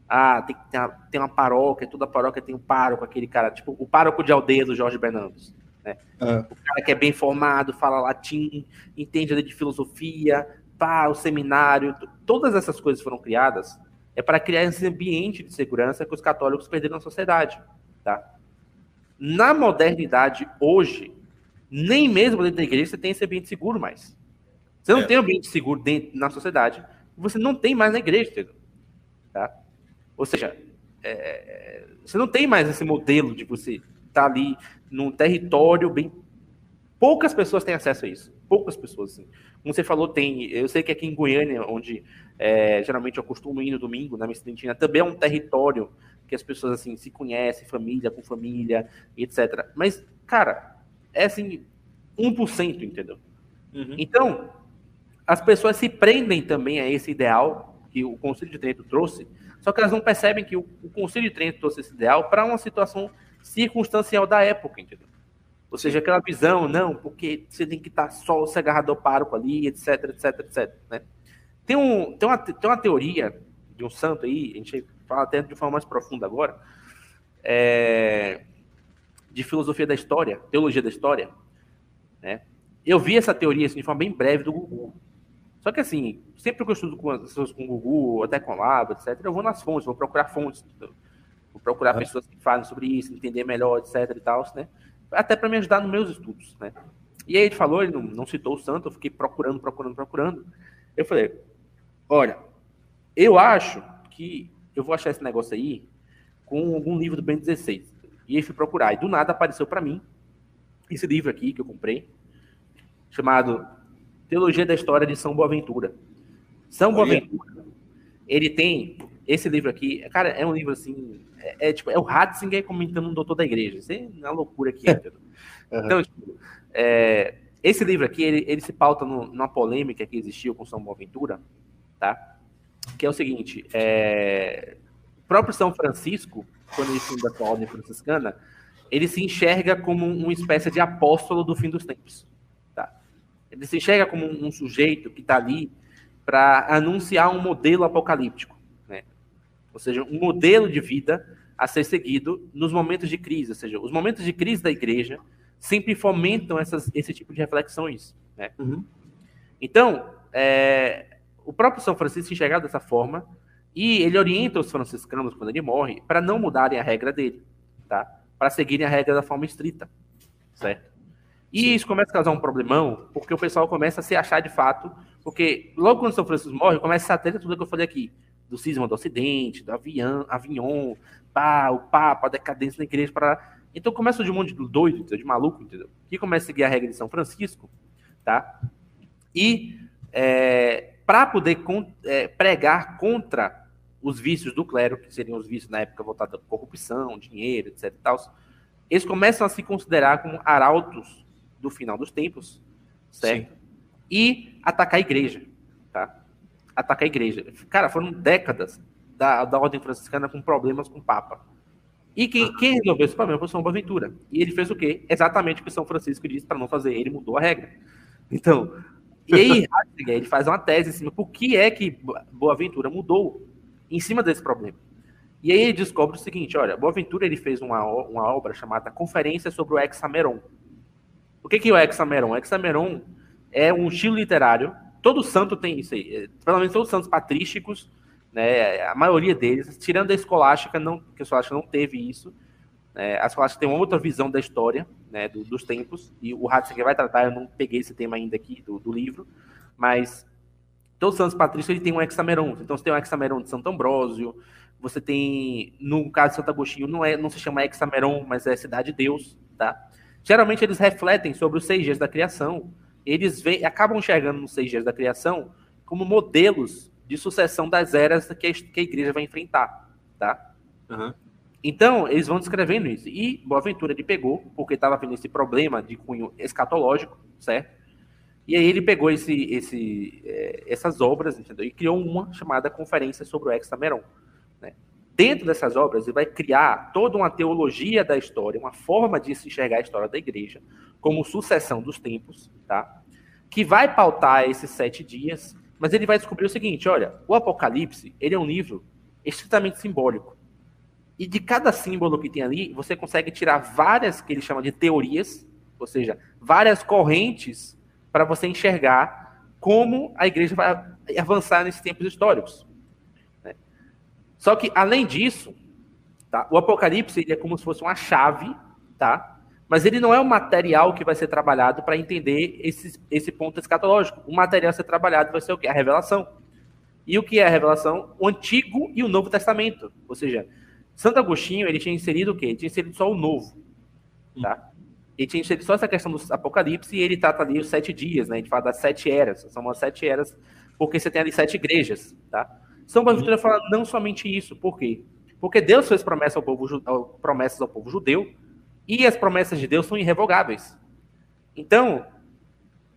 Ah, tem, tem, tem uma paróquia, toda paróquia tem um pároco, aquele cara, tipo o pároco de aldeia do Jorge Bernardes. Né? É. O cara que é bem formado, fala latim, entende de filosofia, pá, o seminário, todas essas coisas foram criadas é para criar esse ambiente de segurança que os católicos perderam na sociedade. Tá? Na modernidade, hoje, nem mesmo dentro da igreja você tem esse ambiente seguro mais. Você não é. tem ambiente seguro dentro, na sociedade, você não tem mais na igreja, entendeu? Tá? Ou seja, é, você não tem mais esse modelo de você estar tá ali num território bem. Poucas pessoas têm acesso a isso. Poucas pessoas, assim. Como você falou, tem. Eu sei que aqui em Goiânia, onde é, geralmente eu costumo ir no domingo, na minha estudantina, também é um território que as pessoas assim se conhecem, família com família, etc. Mas, cara, é assim, 1%, entendeu? Uhum. Então, as pessoas se prendem também a esse ideal que o Conselho de Trento trouxe, só que elas não percebem que o, o Conselho de Trento trouxe esse ideal para uma situação circunstancial da época, entendeu? Ou seja, aquela visão, não, porque você tem que estar só se agarrado ao pároco ali, etc, etc, etc. Né? Tem, um, tem, uma, tem uma teoria de um santo aí, a gente fala até de forma mais profunda agora, é, de filosofia da história, teologia da história. Né? Eu vi essa teoria assim, de forma bem breve do Google. Só que assim, sempre que eu estudo com as pessoas com Google, até com Lab, etc., eu vou nas fontes, vou procurar fontes, procurar pessoas que falem sobre isso, entender melhor, etc. e tal, né? Até para me ajudar nos meus estudos, né? E aí ele falou, ele não, não citou o santo, eu fiquei procurando, procurando, procurando. Eu falei, olha, eu acho que eu vou achar esse negócio aí com algum livro do Ben 16. E aí fui procurar, e do nada apareceu para mim esse livro aqui que eu comprei, chamado Teologia da História de São Boaventura. São Boaventura, ele tem esse livro aqui, cara, é um livro assim, é, é tipo, é o Ratzinger comentando um doutor da igreja. Isso é uma loucura aqui, <laughs> entendeu? uhum. Então, tipo, é, esse livro aqui, ele, ele se pauta no, numa polêmica que existiu com São Boaventura, tá? Que é o seguinte, é, o próprio São Francisco, quando ele funda a ordem franciscana, ele se enxerga como uma espécie de apóstolo do fim dos tempos. Ele se enxerga como um, um sujeito que está ali para anunciar um modelo apocalíptico? Ou seja, um modelo de vida a ser seguido nos momentos de crise, ou seja, os momentos de crise da igreja sempre fomentam essas, esse tipo de reflexões. Né? Uhum. Então, é, o próprio São Francisco enxergava dessa forma e ele orienta os franciscanos, quando ele morre, para não mudarem a regra dele, tá? para seguirem a regra da forma estrita, certo? E isso começa a causar um problemão, porque o pessoal começa a se achar de fato, porque logo quando São Francisco morre, começa a ter tudo que eu falei aqui, do cisma do Ocidente, do avião, Avignon, pá, o Papa, a decadência da igreja, para então começa de um monte de doido, entendeu? de maluco, entendeu? Que começa a seguir a regra de São Francisco, tá? E é, para poder con é, pregar contra os vícios do clero, que seriam os vícios na época voltados à corrupção, dinheiro, etc. Tal, eles começam a se considerar como arautos do final dos tempos, certo? Sim. E atacar a igreja? Atacar a igreja. Cara, foram décadas da, da ordem franciscana com problemas com o Papa. E quem, quem resolveu esse problema foi São Boaventura. E ele fez o quê? Exatamente o que São Francisco disse para não fazer. Ele mudou a regra. Então, e aí <laughs> ele faz uma tese em cima por que é que Boaventura mudou em cima desse problema. E aí ele descobre o seguinte, olha, Boaventura ele fez uma, uma obra chamada Conferência sobre o Hexameron. O que, que é o hexameron? O hexameron é um estilo literário. Todo santo tem isso aí. Pelo menos todos os santos patrísticos, né, a maioria deles, tirando a escolástica, não, que a escolástica não teve isso. Né, a escolástica tem uma outra visão da história, né, do, dos tempos, e o Ratzinger vai tratar, eu não peguei esse tema ainda aqui do, do livro, mas todos os santos patrícios ele tem um hexameron. Então você tem um hexameron de Santo Ambrósio, você tem, no caso de Santo Agostinho, não, é, não se chama hexameron, mas é cidade de Deus, tá? Geralmente eles refletem sobre os seis dias da criação. Eles vê, acabam enxergando nos seis dias da criação como modelos de sucessão das eras que a, que a igreja vai enfrentar, tá? Uhum. Então, eles vão descrevendo isso. E Boaventura ele pegou, porque estava vendo esse problema de cunho escatológico, certo? E aí ele pegou esse, esse, é, essas obras, entendeu? E criou uma chamada Conferência sobre o Hexameron. Né? Dentro dessas obras, ele vai criar toda uma teologia da história, uma forma de se enxergar a história da igreja, como sucessão dos tempos, tá? Que vai pautar esses sete dias, mas ele vai descobrir o seguinte: olha, o Apocalipse ele é um livro estritamente simbólico. E de cada símbolo que tem ali, você consegue tirar várias que ele chama de teorias, ou seja, várias correntes para você enxergar como a igreja vai avançar nesses tempos históricos. Só que, além disso, tá, o Apocalipse é como se fosse uma chave, tá? mas ele não é o material que vai ser trabalhado para entender esse, esse ponto escatológico. O material a ser trabalhado vai ser o quê? A revelação. E o que é a revelação? O Antigo e o Novo Testamento. Ou seja, Santo Agostinho, ele tinha inserido o quê? Ele tinha inserido só o novo, tá? Ele tinha inserido só essa questão do apocalipse e ele trata ali os sete dias, né? A gente fala das sete eras, são umas sete eras, porque você tem ali sete igrejas, tá? São Boaventura fala não somente isso, por quê? Porque Deus fez promessa ao povo, promessas ao povo judeu e as promessas de Deus são irrevogáveis. Então,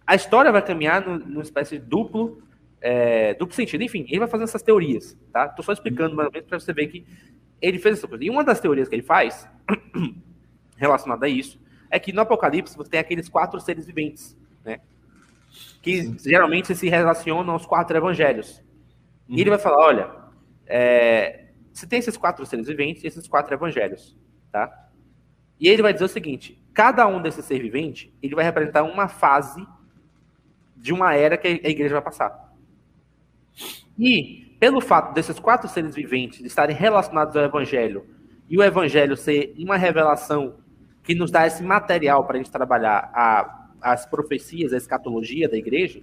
a história vai caminhar numa espécie de duplo, é, duplo sentido. Enfim, ele vai fazendo essas teorias, tá? Tô só explicando mais ou menos para você ver que ele fez essa coisa. E uma das teorias que ele faz, <clears throat> relacionada a isso, é que no Apocalipse você tem aqueles quatro seres viventes, né? Que geralmente se relacionam aos quatro evangelhos. Uhum. E ele vai falar: olha, é, você tem esses quatro seres viventes e esses quatro evangelhos, tá? E ele vai dizer o seguinte: cada um desses seres viventes ele vai representar uma fase de uma era que a igreja vai passar. E pelo fato desses quatro seres viventes estarem relacionados ao Evangelho e o Evangelho ser uma revelação que nos dá esse material para a gente trabalhar a, as profecias, a escatologia da igreja,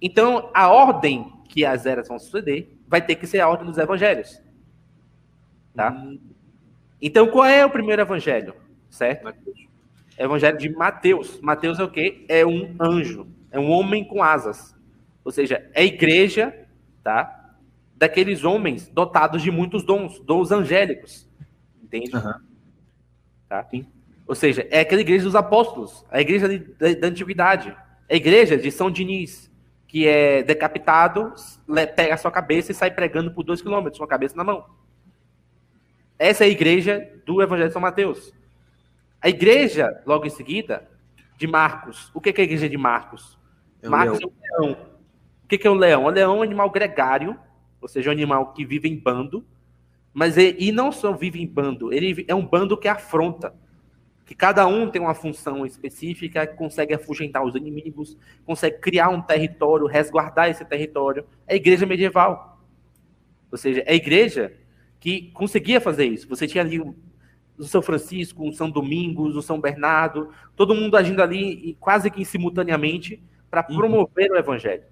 então a ordem que as eras vão suceder vai ter que ser a ordem dos evangelhos. Tá? Hum. Então qual é o primeiro evangelho? Certo? Mateus. Evangelho de Mateus. Mateus é o quê? É um anjo, é um homem com asas. Ou seja, é a igreja, tá? daqueles homens dotados de muitos dons, dons angélicos. Entende? Uhum. Tá? Sim. Ou seja, é aquela igreja dos apóstolos, a igreja de, de, da antiguidade, a igreja de São Diniz, que é decapitado, pega a sua cabeça e sai pregando por dois quilômetros com a cabeça na mão. Essa é a igreja do Evangelho de São Mateus. A igreja, logo em seguida, de Marcos. O que é a igreja de Marcos? É Marcos leão. é um leão. O que é o leão? O leão é um animal gregário ou seja, um animal que vive em bando, mas ele, e não só vive em bando, ele é um bando que afronta, que cada um tem uma função específica, consegue afugentar os inimigos, consegue criar um território, resguardar esse território. É a igreja medieval. Ou seja, é a igreja que conseguia fazer isso. Você tinha ali o São Francisco, o São Domingos, o São Bernardo, todo mundo agindo ali quase que simultaneamente para uhum. promover uhum. o evangelho.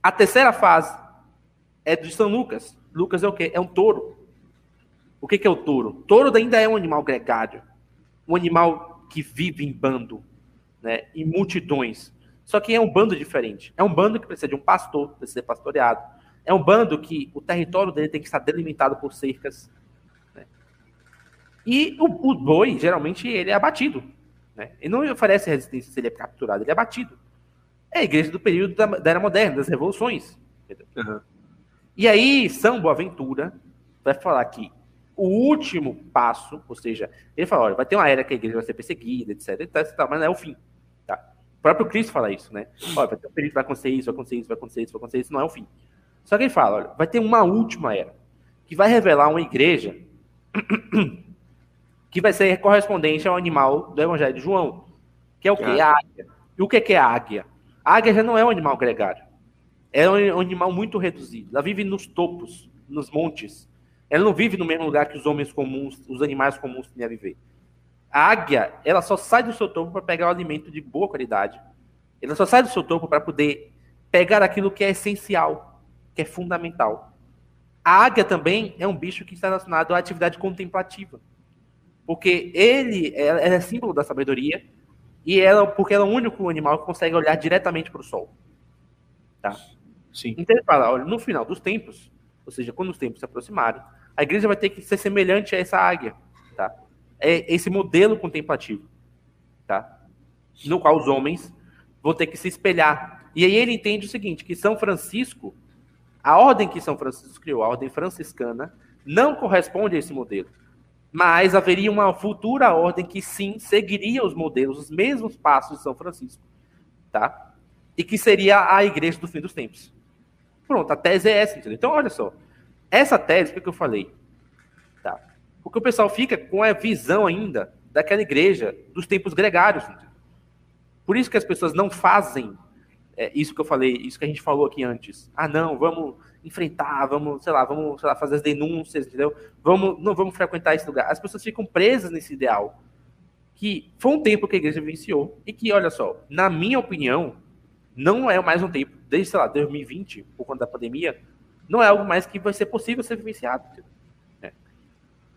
A terceira fase é de São Lucas. Lucas é o quê? É um touro. O que, que é o touro? Touro ainda é um animal gregário. Um animal que vive em bando, né, em multidões. Só que é um bando diferente. É um bando que precisa de um pastor, precisa ser pastoreado. É um bando que o território dele tem que estar delimitado por cercas. Né? E o, o, boi, geralmente, ele é abatido. Né? Ele não oferece resistência se ele é capturado, ele é abatido. É a igreja do período da, da Era Moderna, das revoluções. Uhum. E aí, São Boaventura vai falar que o último passo, ou seja, ele fala, olha, vai ter uma era que a igreja vai ser perseguida, etc, etc, mas não é o fim. Tá? O próprio Cristo fala isso, né? Olha, vai ter um período que vai acontecer isso, vai acontecer isso, vai acontecer isso, vai acontecer isso, não é o fim. Só que ele fala, olha, vai ter uma última era, que vai revelar uma igreja <clears throat> que vai ser correspondente ao animal do Evangelho de João, que é o quê? A águia. E o que é a águia? A águia já não é um animal gregário. É um animal muito reduzido. Ela vive nos topos, nos montes. Ela não vive no mesmo lugar que os homens comuns, os animais comuns têm a viver. A águia, ela só sai do seu topo para pegar o alimento de boa qualidade Ela só sai do seu topo para poder pegar aquilo que é essencial, que é fundamental. A águia também é um bicho que está relacionado à atividade contemplativa. Porque ele é, é símbolo da sabedoria e ela, porque ela é o único animal que consegue olhar diretamente para o sol. Tá? Sim. Então ele fala, olha, no final dos tempos, ou seja, quando os tempos se aproximarem, a igreja vai ter que ser semelhante a essa águia, tá? É esse modelo contemplativo, tá? No qual os homens vão ter que se espelhar. E aí ele entende o seguinte, que São Francisco, a ordem que São Francisco criou, a ordem franciscana, não corresponde a esse modelo. Mas haveria uma futura ordem que sim seguiria os modelos, os mesmos passos de São Francisco, tá? E que seria a igreja do fim dos tempos. Pronto, a tese é essa, entendeu? Então, olha só. Essa tese, o que eu falei? Tá? Porque o pessoal fica com a visão ainda daquela igreja dos tempos gregários. Por isso que as pessoas não fazem é, isso que eu falei, isso que a gente falou aqui antes. Ah, não, vamos enfrentar, vamos, sei lá, vamos sei lá, fazer as denúncias, entendeu? Vamos, não vamos frequentar esse lugar. As pessoas ficam presas nesse ideal que foi um tempo que a igreja vivenciou e que, olha só, na minha opinião, não é mais um tempo, desde, sei lá, 2020, por conta da pandemia, não é algo mais que vai ser possível ser vivenciado. Né?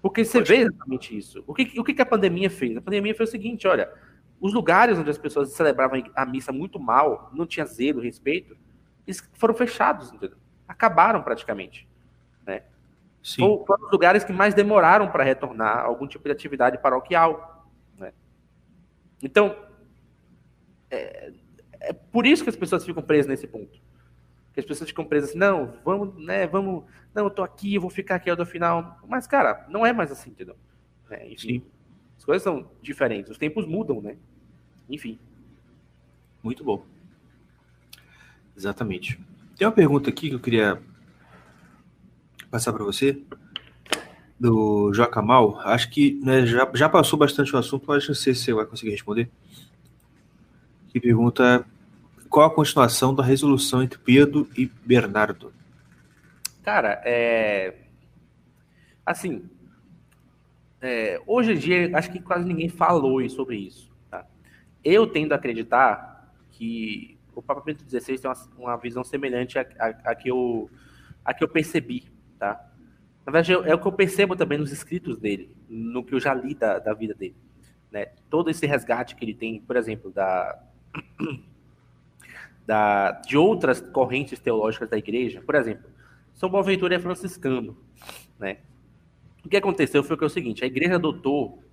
Porque você Poxa. vê exatamente isso. O que, o que a pandemia fez? A pandemia fez o seguinte, olha, os lugares onde as pessoas celebravam a missa muito mal, não tinha zelo, respeito, eles foram fechados, entendeu? acabaram praticamente. Né? Sim. Foram os lugares que mais demoraram para retornar algum tipo de atividade paroquial. Né? Então, é, é por isso que as pessoas ficam presas nesse ponto. As pessoas ficam presas assim, não, vamos, né, vamos, não, eu tô aqui, eu vou ficar aqui até o final. Mas, cara, não é mais assim, entendeu? É, enfim, Sim. as coisas são diferentes, os tempos mudam, né? Enfim. Muito bom. Exatamente. Tem uma pergunta aqui que eu queria passar para você, do Joacamal. Acho que né, já, já passou bastante o assunto, mas não sei se você vai conseguir responder que pergunta qual a continuação da resolução entre Pedro e Bernardo. Cara, é. Assim. É... Hoje em dia, acho que quase ninguém falou sobre isso. Tá? Eu tendo a acreditar que o Papa Bento XVI tem uma, uma visão semelhante à, que eu, que eu percebi. Tá? Na verdade, é o que eu percebo também nos escritos dele, no que eu já li da, da vida dele. Né? Todo esse resgate que ele tem, por exemplo, da, da, de outras correntes teológicas da igreja. Por exemplo, São Boaventura é franciscano. Né? O que aconteceu foi é o seguinte: a igreja adotou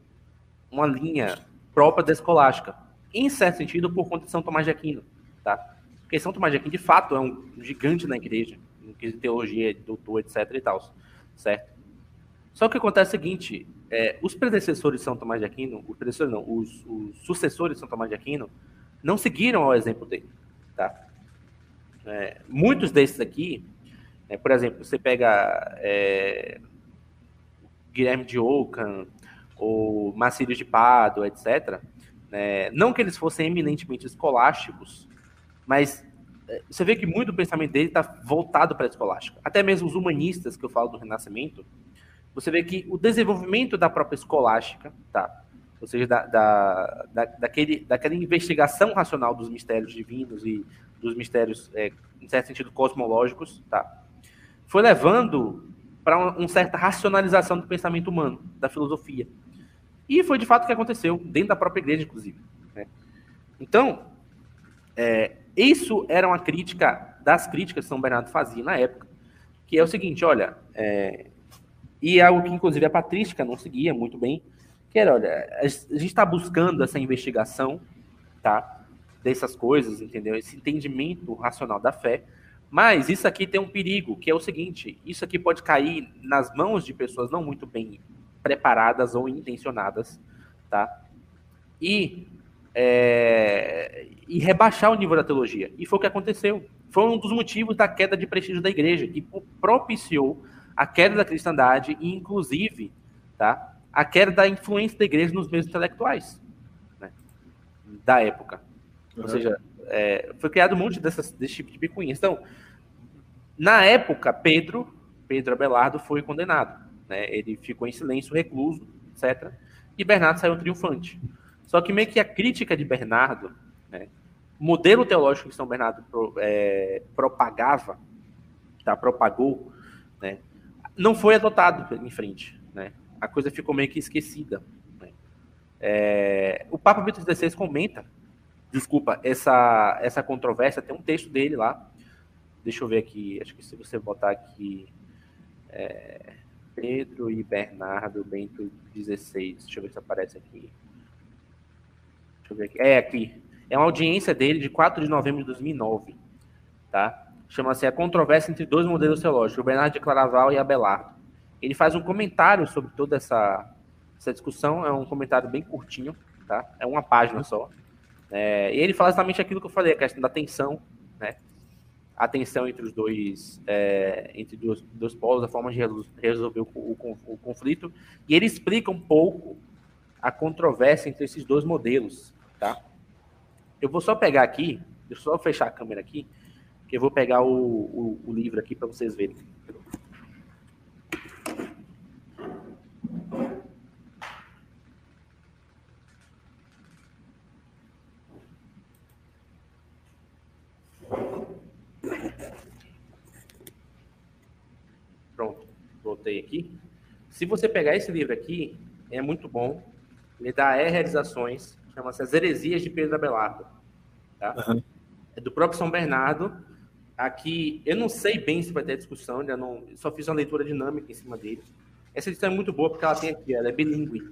uma linha própria da escolástica, em certo sentido, por conta de São Tomás de Aquino. Tá? Porque São Tomás de Aquino, de fato, é um gigante na igreja, em teologia, doutor, etc. e tal. Certo? Só que acontece o seguinte: é, os predecessores de São Tomás de Aquino, os predecessores não, os, os sucessores de São Tomás de Aquino, não seguiram ao exemplo dele. Tá? É, muitos desses aqui, é, por exemplo, você pega é, Guilherme de Ockham ou Macílio de Pado, etc. Né, não que eles fossem eminentemente escolásticos, mas é, você vê que muito do pensamento dele está voltado para a escolástica. Até mesmo os humanistas que eu falo do Renascimento, você vê que o desenvolvimento da própria escolástica, tá? Ou seja, da, da, da, daquele, daquela investigação racional dos mistérios divinos e dos mistérios, é, em certo sentido, cosmológicos, tá? foi levando para uma, certa racionalização do pensamento humano, da filosofia. E foi de fato o que aconteceu, dentro da própria igreja, inclusive. Né? Então, é, isso era uma crítica das críticas que São Bernardo fazia na época, que é o seguinte, olha, é, e é algo que inclusive a patrística não seguia muito bem, olha, a gente está buscando essa investigação, tá? Dessas coisas, entendeu? Esse entendimento racional da fé. Mas isso aqui tem um perigo, que é o seguinte: isso aqui pode cair nas mãos de pessoas não muito bem preparadas ou intencionadas, tá? E, é, e rebaixar o nível da teologia. E foi o que aconteceu. Foi um dos motivos da queda de prestígio da igreja, que propiciou a queda da cristandade e, inclusive, tá? A queda da influência da igreja nos meios intelectuais né, da época. Uhum. Ou seja, é, foi criado um monte dessas, desse tipo de picuinhas. Então, na época, Pedro, Pedro Abelardo foi condenado. Né, ele ficou em silêncio, recluso, etc. E Bernardo saiu triunfante. Só que meio que a crítica de Bernardo, né, o modelo teológico que São Bernardo é, propagava, tá, propagou, né, não foi adotado em frente. Né? A coisa ficou meio que esquecida. Né? É, o Papa Bento XVI comenta, desculpa, essa, essa controvérsia, tem um texto dele lá, deixa eu ver aqui, acho que se você botar aqui, é, Pedro e Bernardo Bento XVI, deixa eu ver se aparece aqui. Deixa eu ver aqui. É aqui. É uma audiência dele de 4 de novembro de 2009, tá? Chama-se A Controvérsia entre Dois Modelos Teológicos, o Bernardo de Claraval e Abelardo. Ele faz um comentário sobre toda essa, essa discussão, é um comentário bem curtinho, tá? É uma página só. É, e ele fala exatamente aquilo que eu falei, a questão da tensão, né? A tensão entre os dois, é, entre dois, dois polos, a forma de resolver o, o, o conflito. E ele explica um pouco a controvérsia entre esses dois modelos, tá? Eu vou só pegar aqui, deixa eu só fechar a câmera aqui, que eu vou pegar o, o, o livro aqui para vocês verem. Pronto, voltei aqui. Se você pegar esse livro aqui, é muito bom. Ele dá é realizações chama-se As Heresias de Pedro Abelardo. Tá? Uhum. É do próprio São Bernardo. Aqui, eu não sei bem se vai ter discussão, ainda não, só fiz uma leitura dinâmica em cima dele. Essa edição é muito boa porque ela tem aqui, ela é bilíngue.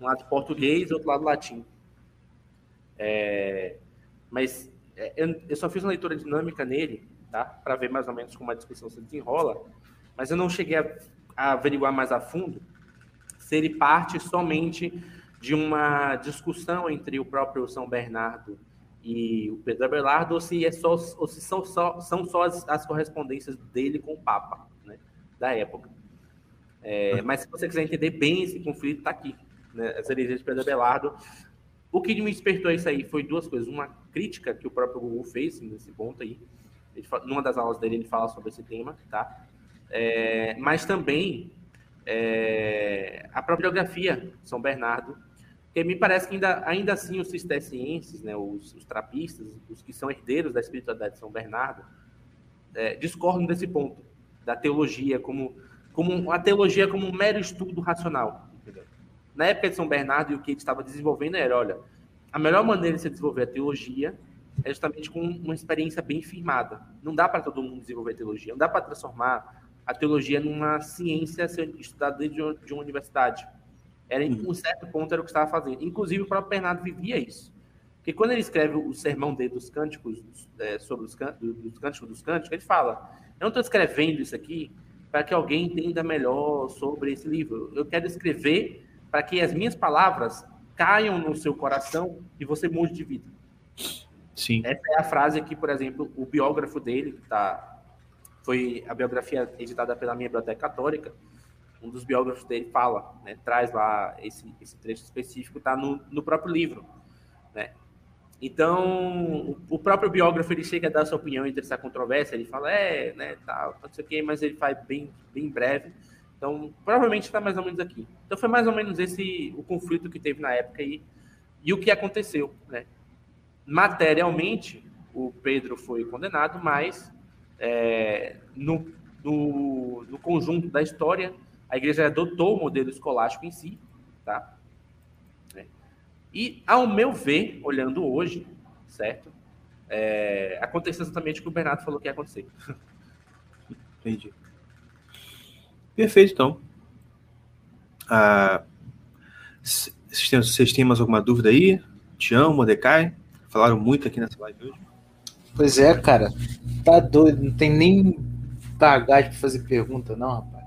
Um lado português outro lado latim. É, mas é, eu, eu, só fiz uma leitura dinâmica nele, tá? Para ver mais ou menos como a discussão se desenrola. Mas eu não cheguei a averiguar mais a fundo se ele parte somente de uma discussão entre o próprio São Bernardo e o Pedro Abelardo, ou se, é só, ou se são só, são só as, as correspondências dele com o Papa, né, da época. É, mas se você quiser entender bem esse conflito, está aqui, né, as heresias de Pedro Abelardo. O que me despertou isso aí foi duas coisas. Uma crítica que o próprio Google fez nesse ponto aí. Ele, numa das aulas dele, ele fala sobre esse tema, tá? É, mas também é, a própria biografia São Bernardo porque me parece que ainda, ainda assim os cistercienses, né, os, os trapistas, os que são herdeiros da espiritualidade de São Bernardo, é, discordam desse ponto, da teologia como, como a teologia como um mero estudo racional. Na época de São Bernardo, o que ele estava desenvolvendo era, olha, a melhor maneira de se desenvolver a teologia é justamente com uma experiência bem firmada. Não dá para todo mundo desenvolver teologia, não dá para transformar a teologia numa ciência a ser estudada dentro de uma universidade era em um certo ponto era o que estava fazendo. Inclusive o próprio Bernardo vivia isso. Porque quando ele escreve o sermão dele dos cânticos, é, sobre os cânticos, dos cânticos dos cânticos, ele fala: Eu não estou escrevendo isso aqui para que alguém entenda melhor sobre esse livro. Eu quero escrever para que as minhas palavras caiam no seu coração e você mude de vida. Sim. Essa é a frase que, por exemplo, o biógrafo dele, que tá, foi a biografia editada pela minha biblioteca católica, um dos biógrafos dele fala, né, traz lá esse, esse trecho específico, está no, no próprio livro. Né? Então, o próprio biógrafo ele chega a dar sua opinião entre essa controvérsia, ele fala, é, né, tal, não sei o quê, mas ele faz bem, bem breve. Então, provavelmente está mais ou menos aqui. Então, foi mais ou menos esse o conflito que teve na época e, o que aconteceu. Né? Materialmente, o Pedro foi condenado, mas é, no, no, no conjunto da história, a igreja adotou o modelo escolástico em si, tá? É. E, ao meu ver, olhando hoje, certo? É, aconteceu exatamente o que o Bernardo falou que ia acontecer. <laughs> Entendi. Perfeito, então. Ah, vocês, têm, mais alguma dúvida aí? Tião, Mordecai? Falaram muito aqui nessa live hoje. Pois é, cara. Tá doido. Não tem nem bagagem para fazer pergunta, não, rapaz.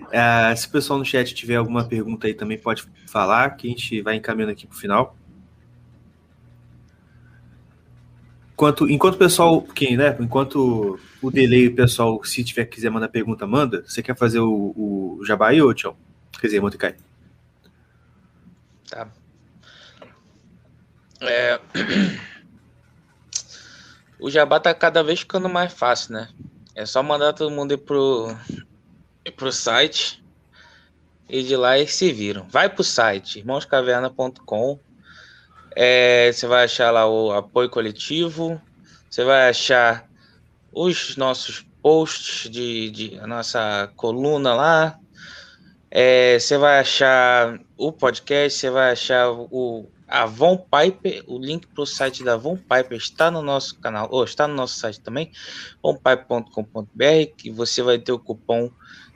Uh, <laughs> se o pessoal no chat tiver alguma pergunta aí também pode falar, que a gente vai encaminhando aqui para o final. Enquanto, enquanto o pessoal, quem, né? Enquanto o delay, o pessoal, se tiver quiser mandar pergunta, manda. Você quer fazer o, o jabá aí, ô Tchau? Quer dizer, Montecai. Tá. É... <clears throat> O jabá tá cada vez ficando mais fácil, né? É só mandar todo mundo ir pro, ir pro site e de lá eles se viram. Vai pro site irmãoscaverna.com, É, você vai achar lá o apoio coletivo, você vai achar os nossos posts de, de a nossa coluna lá. É, você vai achar o podcast, você vai achar o a Von Piper, o link para o site da Von Piper está no nosso canal, ou está no nosso site também, vonpiper.com.br, que você vai ter o cupom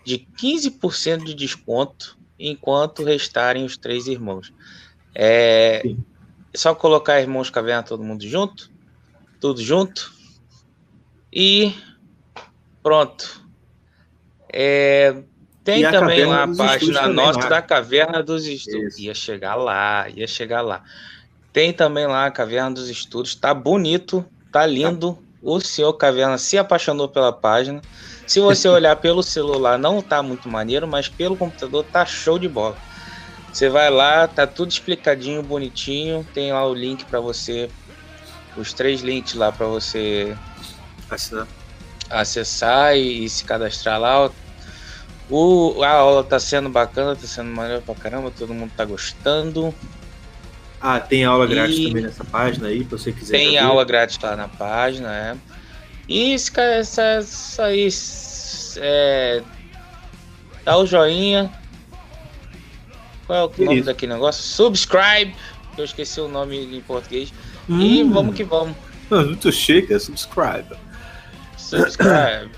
de 15% de desconto enquanto restarem os três irmãos. É, é só colocar Irmãos Caverna todo mundo junto, tudo junto, e pronto. É, tem também lá a página nossa lá. da Caverna dos Estudos. Isso. Ia chegar lá, ia chegar lá. Tem também lá a Caverna dos Estudos. Tá bonito, tá lindo. O senhor Caverna se apaixonou pela página. Se você <laughs> olhar pelo celular, não tá muito maneiro, mas pelo computador tá show de bola. Você vai lá, tá tudo explicadinho, bonitinho. Tem lá o link para você, os três links lá para você acessar, acessar e, e se cadastrar lá o, a aula tá sendo bacana, tá sendo maneiro pra caramba, todo mundo tá gostando. Ah, tem aula grátis também nessa página aí, se você quiser. Tem aula grátis lá na página, é. E esse cara, essa, essa aí, é, dá o joinha. Qual é o que nome isso? daquele negócio? Subscribe, eu esqueci o nome em português. Hum. E vamos que vamos. Muito chique, é subscribe. Subscribe.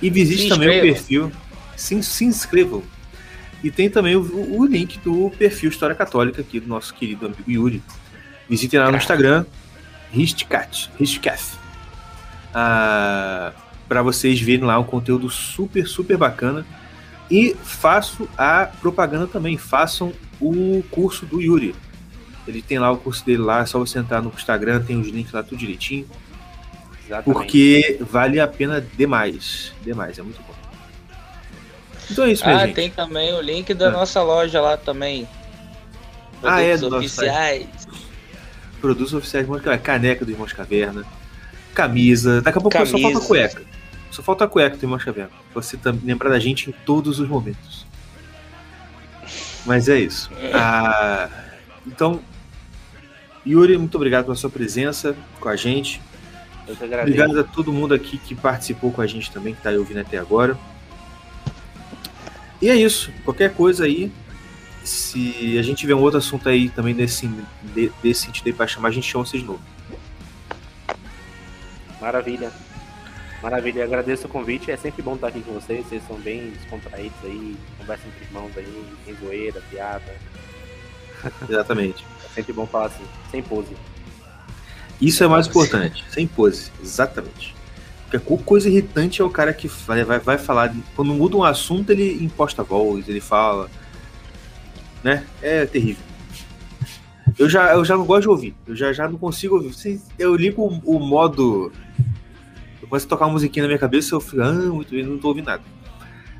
e visite também o perfil se, se inscrevam. E tem também o, o, link do perfil História Católica aqui do nosso querido amigo Yuri. Visitem lá no Instagram, Ristcat, Ristcaf. Ah, para vocês verem lá um conteúdo super, super bacana. E faço a propaganda também. Façam o curso do Yuri. Ele tem lá o curso dele lá, é só você entrar no Instagram, tem os links lá tudo direitinho. Exatamente. Porque vale a pena demais. Demais, é muito bom. Então é isso, Ah, gente. tem também o link da ah. nossa loja lá também. Produtos ah, é, do oficiais. Produtos oficiais, caneca do Irmãos Caverna, camisa. Daqui a pouco camisa. só falta cueca. Só falta a cueca do Irmãos Caverna. Você tá lembrar da gente em todos os momentos. Mas é isso. Ah, então, Yuri, muito obrigado pela sua presença com a gente. Obrigado a todo mundo aqui que participou com a gente também, que está aí ouvindo até agora. E é isso. Qualquer coisa aí, se a gente tiver um outro assunto aí também desse, desse sentido aí pra chamar, a gente chama vocês de novo. Maravilha. Maravilha, agradeço o convite. É sempre bom estar aqui com vocês. Vocês são bem descontraídos aí, conversam entre irmãos aí, tem zoeira, piada. <laughs> Exatamente. É sempre bom falar assim, sem pose. Isso é mais importante, sem pose, exatamente. Coisa irritante é o cara que vai, vai, vai falar. Quando muda um assunto, ele imposta voz, ele fala. Né? É terrível. Eu já, eu já não gosto de ouvir. Eu já, já não consigo ouvir. Eu ligo o, o modo. Eu começo a tocar uma musiquinha na minha cabeça eu fico, ah, muito bem, não tô ouvindo nada.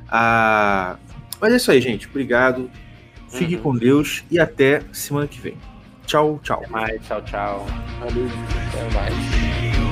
Ah, mas é isso aí, gente. Obrigado. Fique uhum. com Deus e até semana que vem. Tchau, tchau. Até mais, tchau, tchau. Valeu, até mais.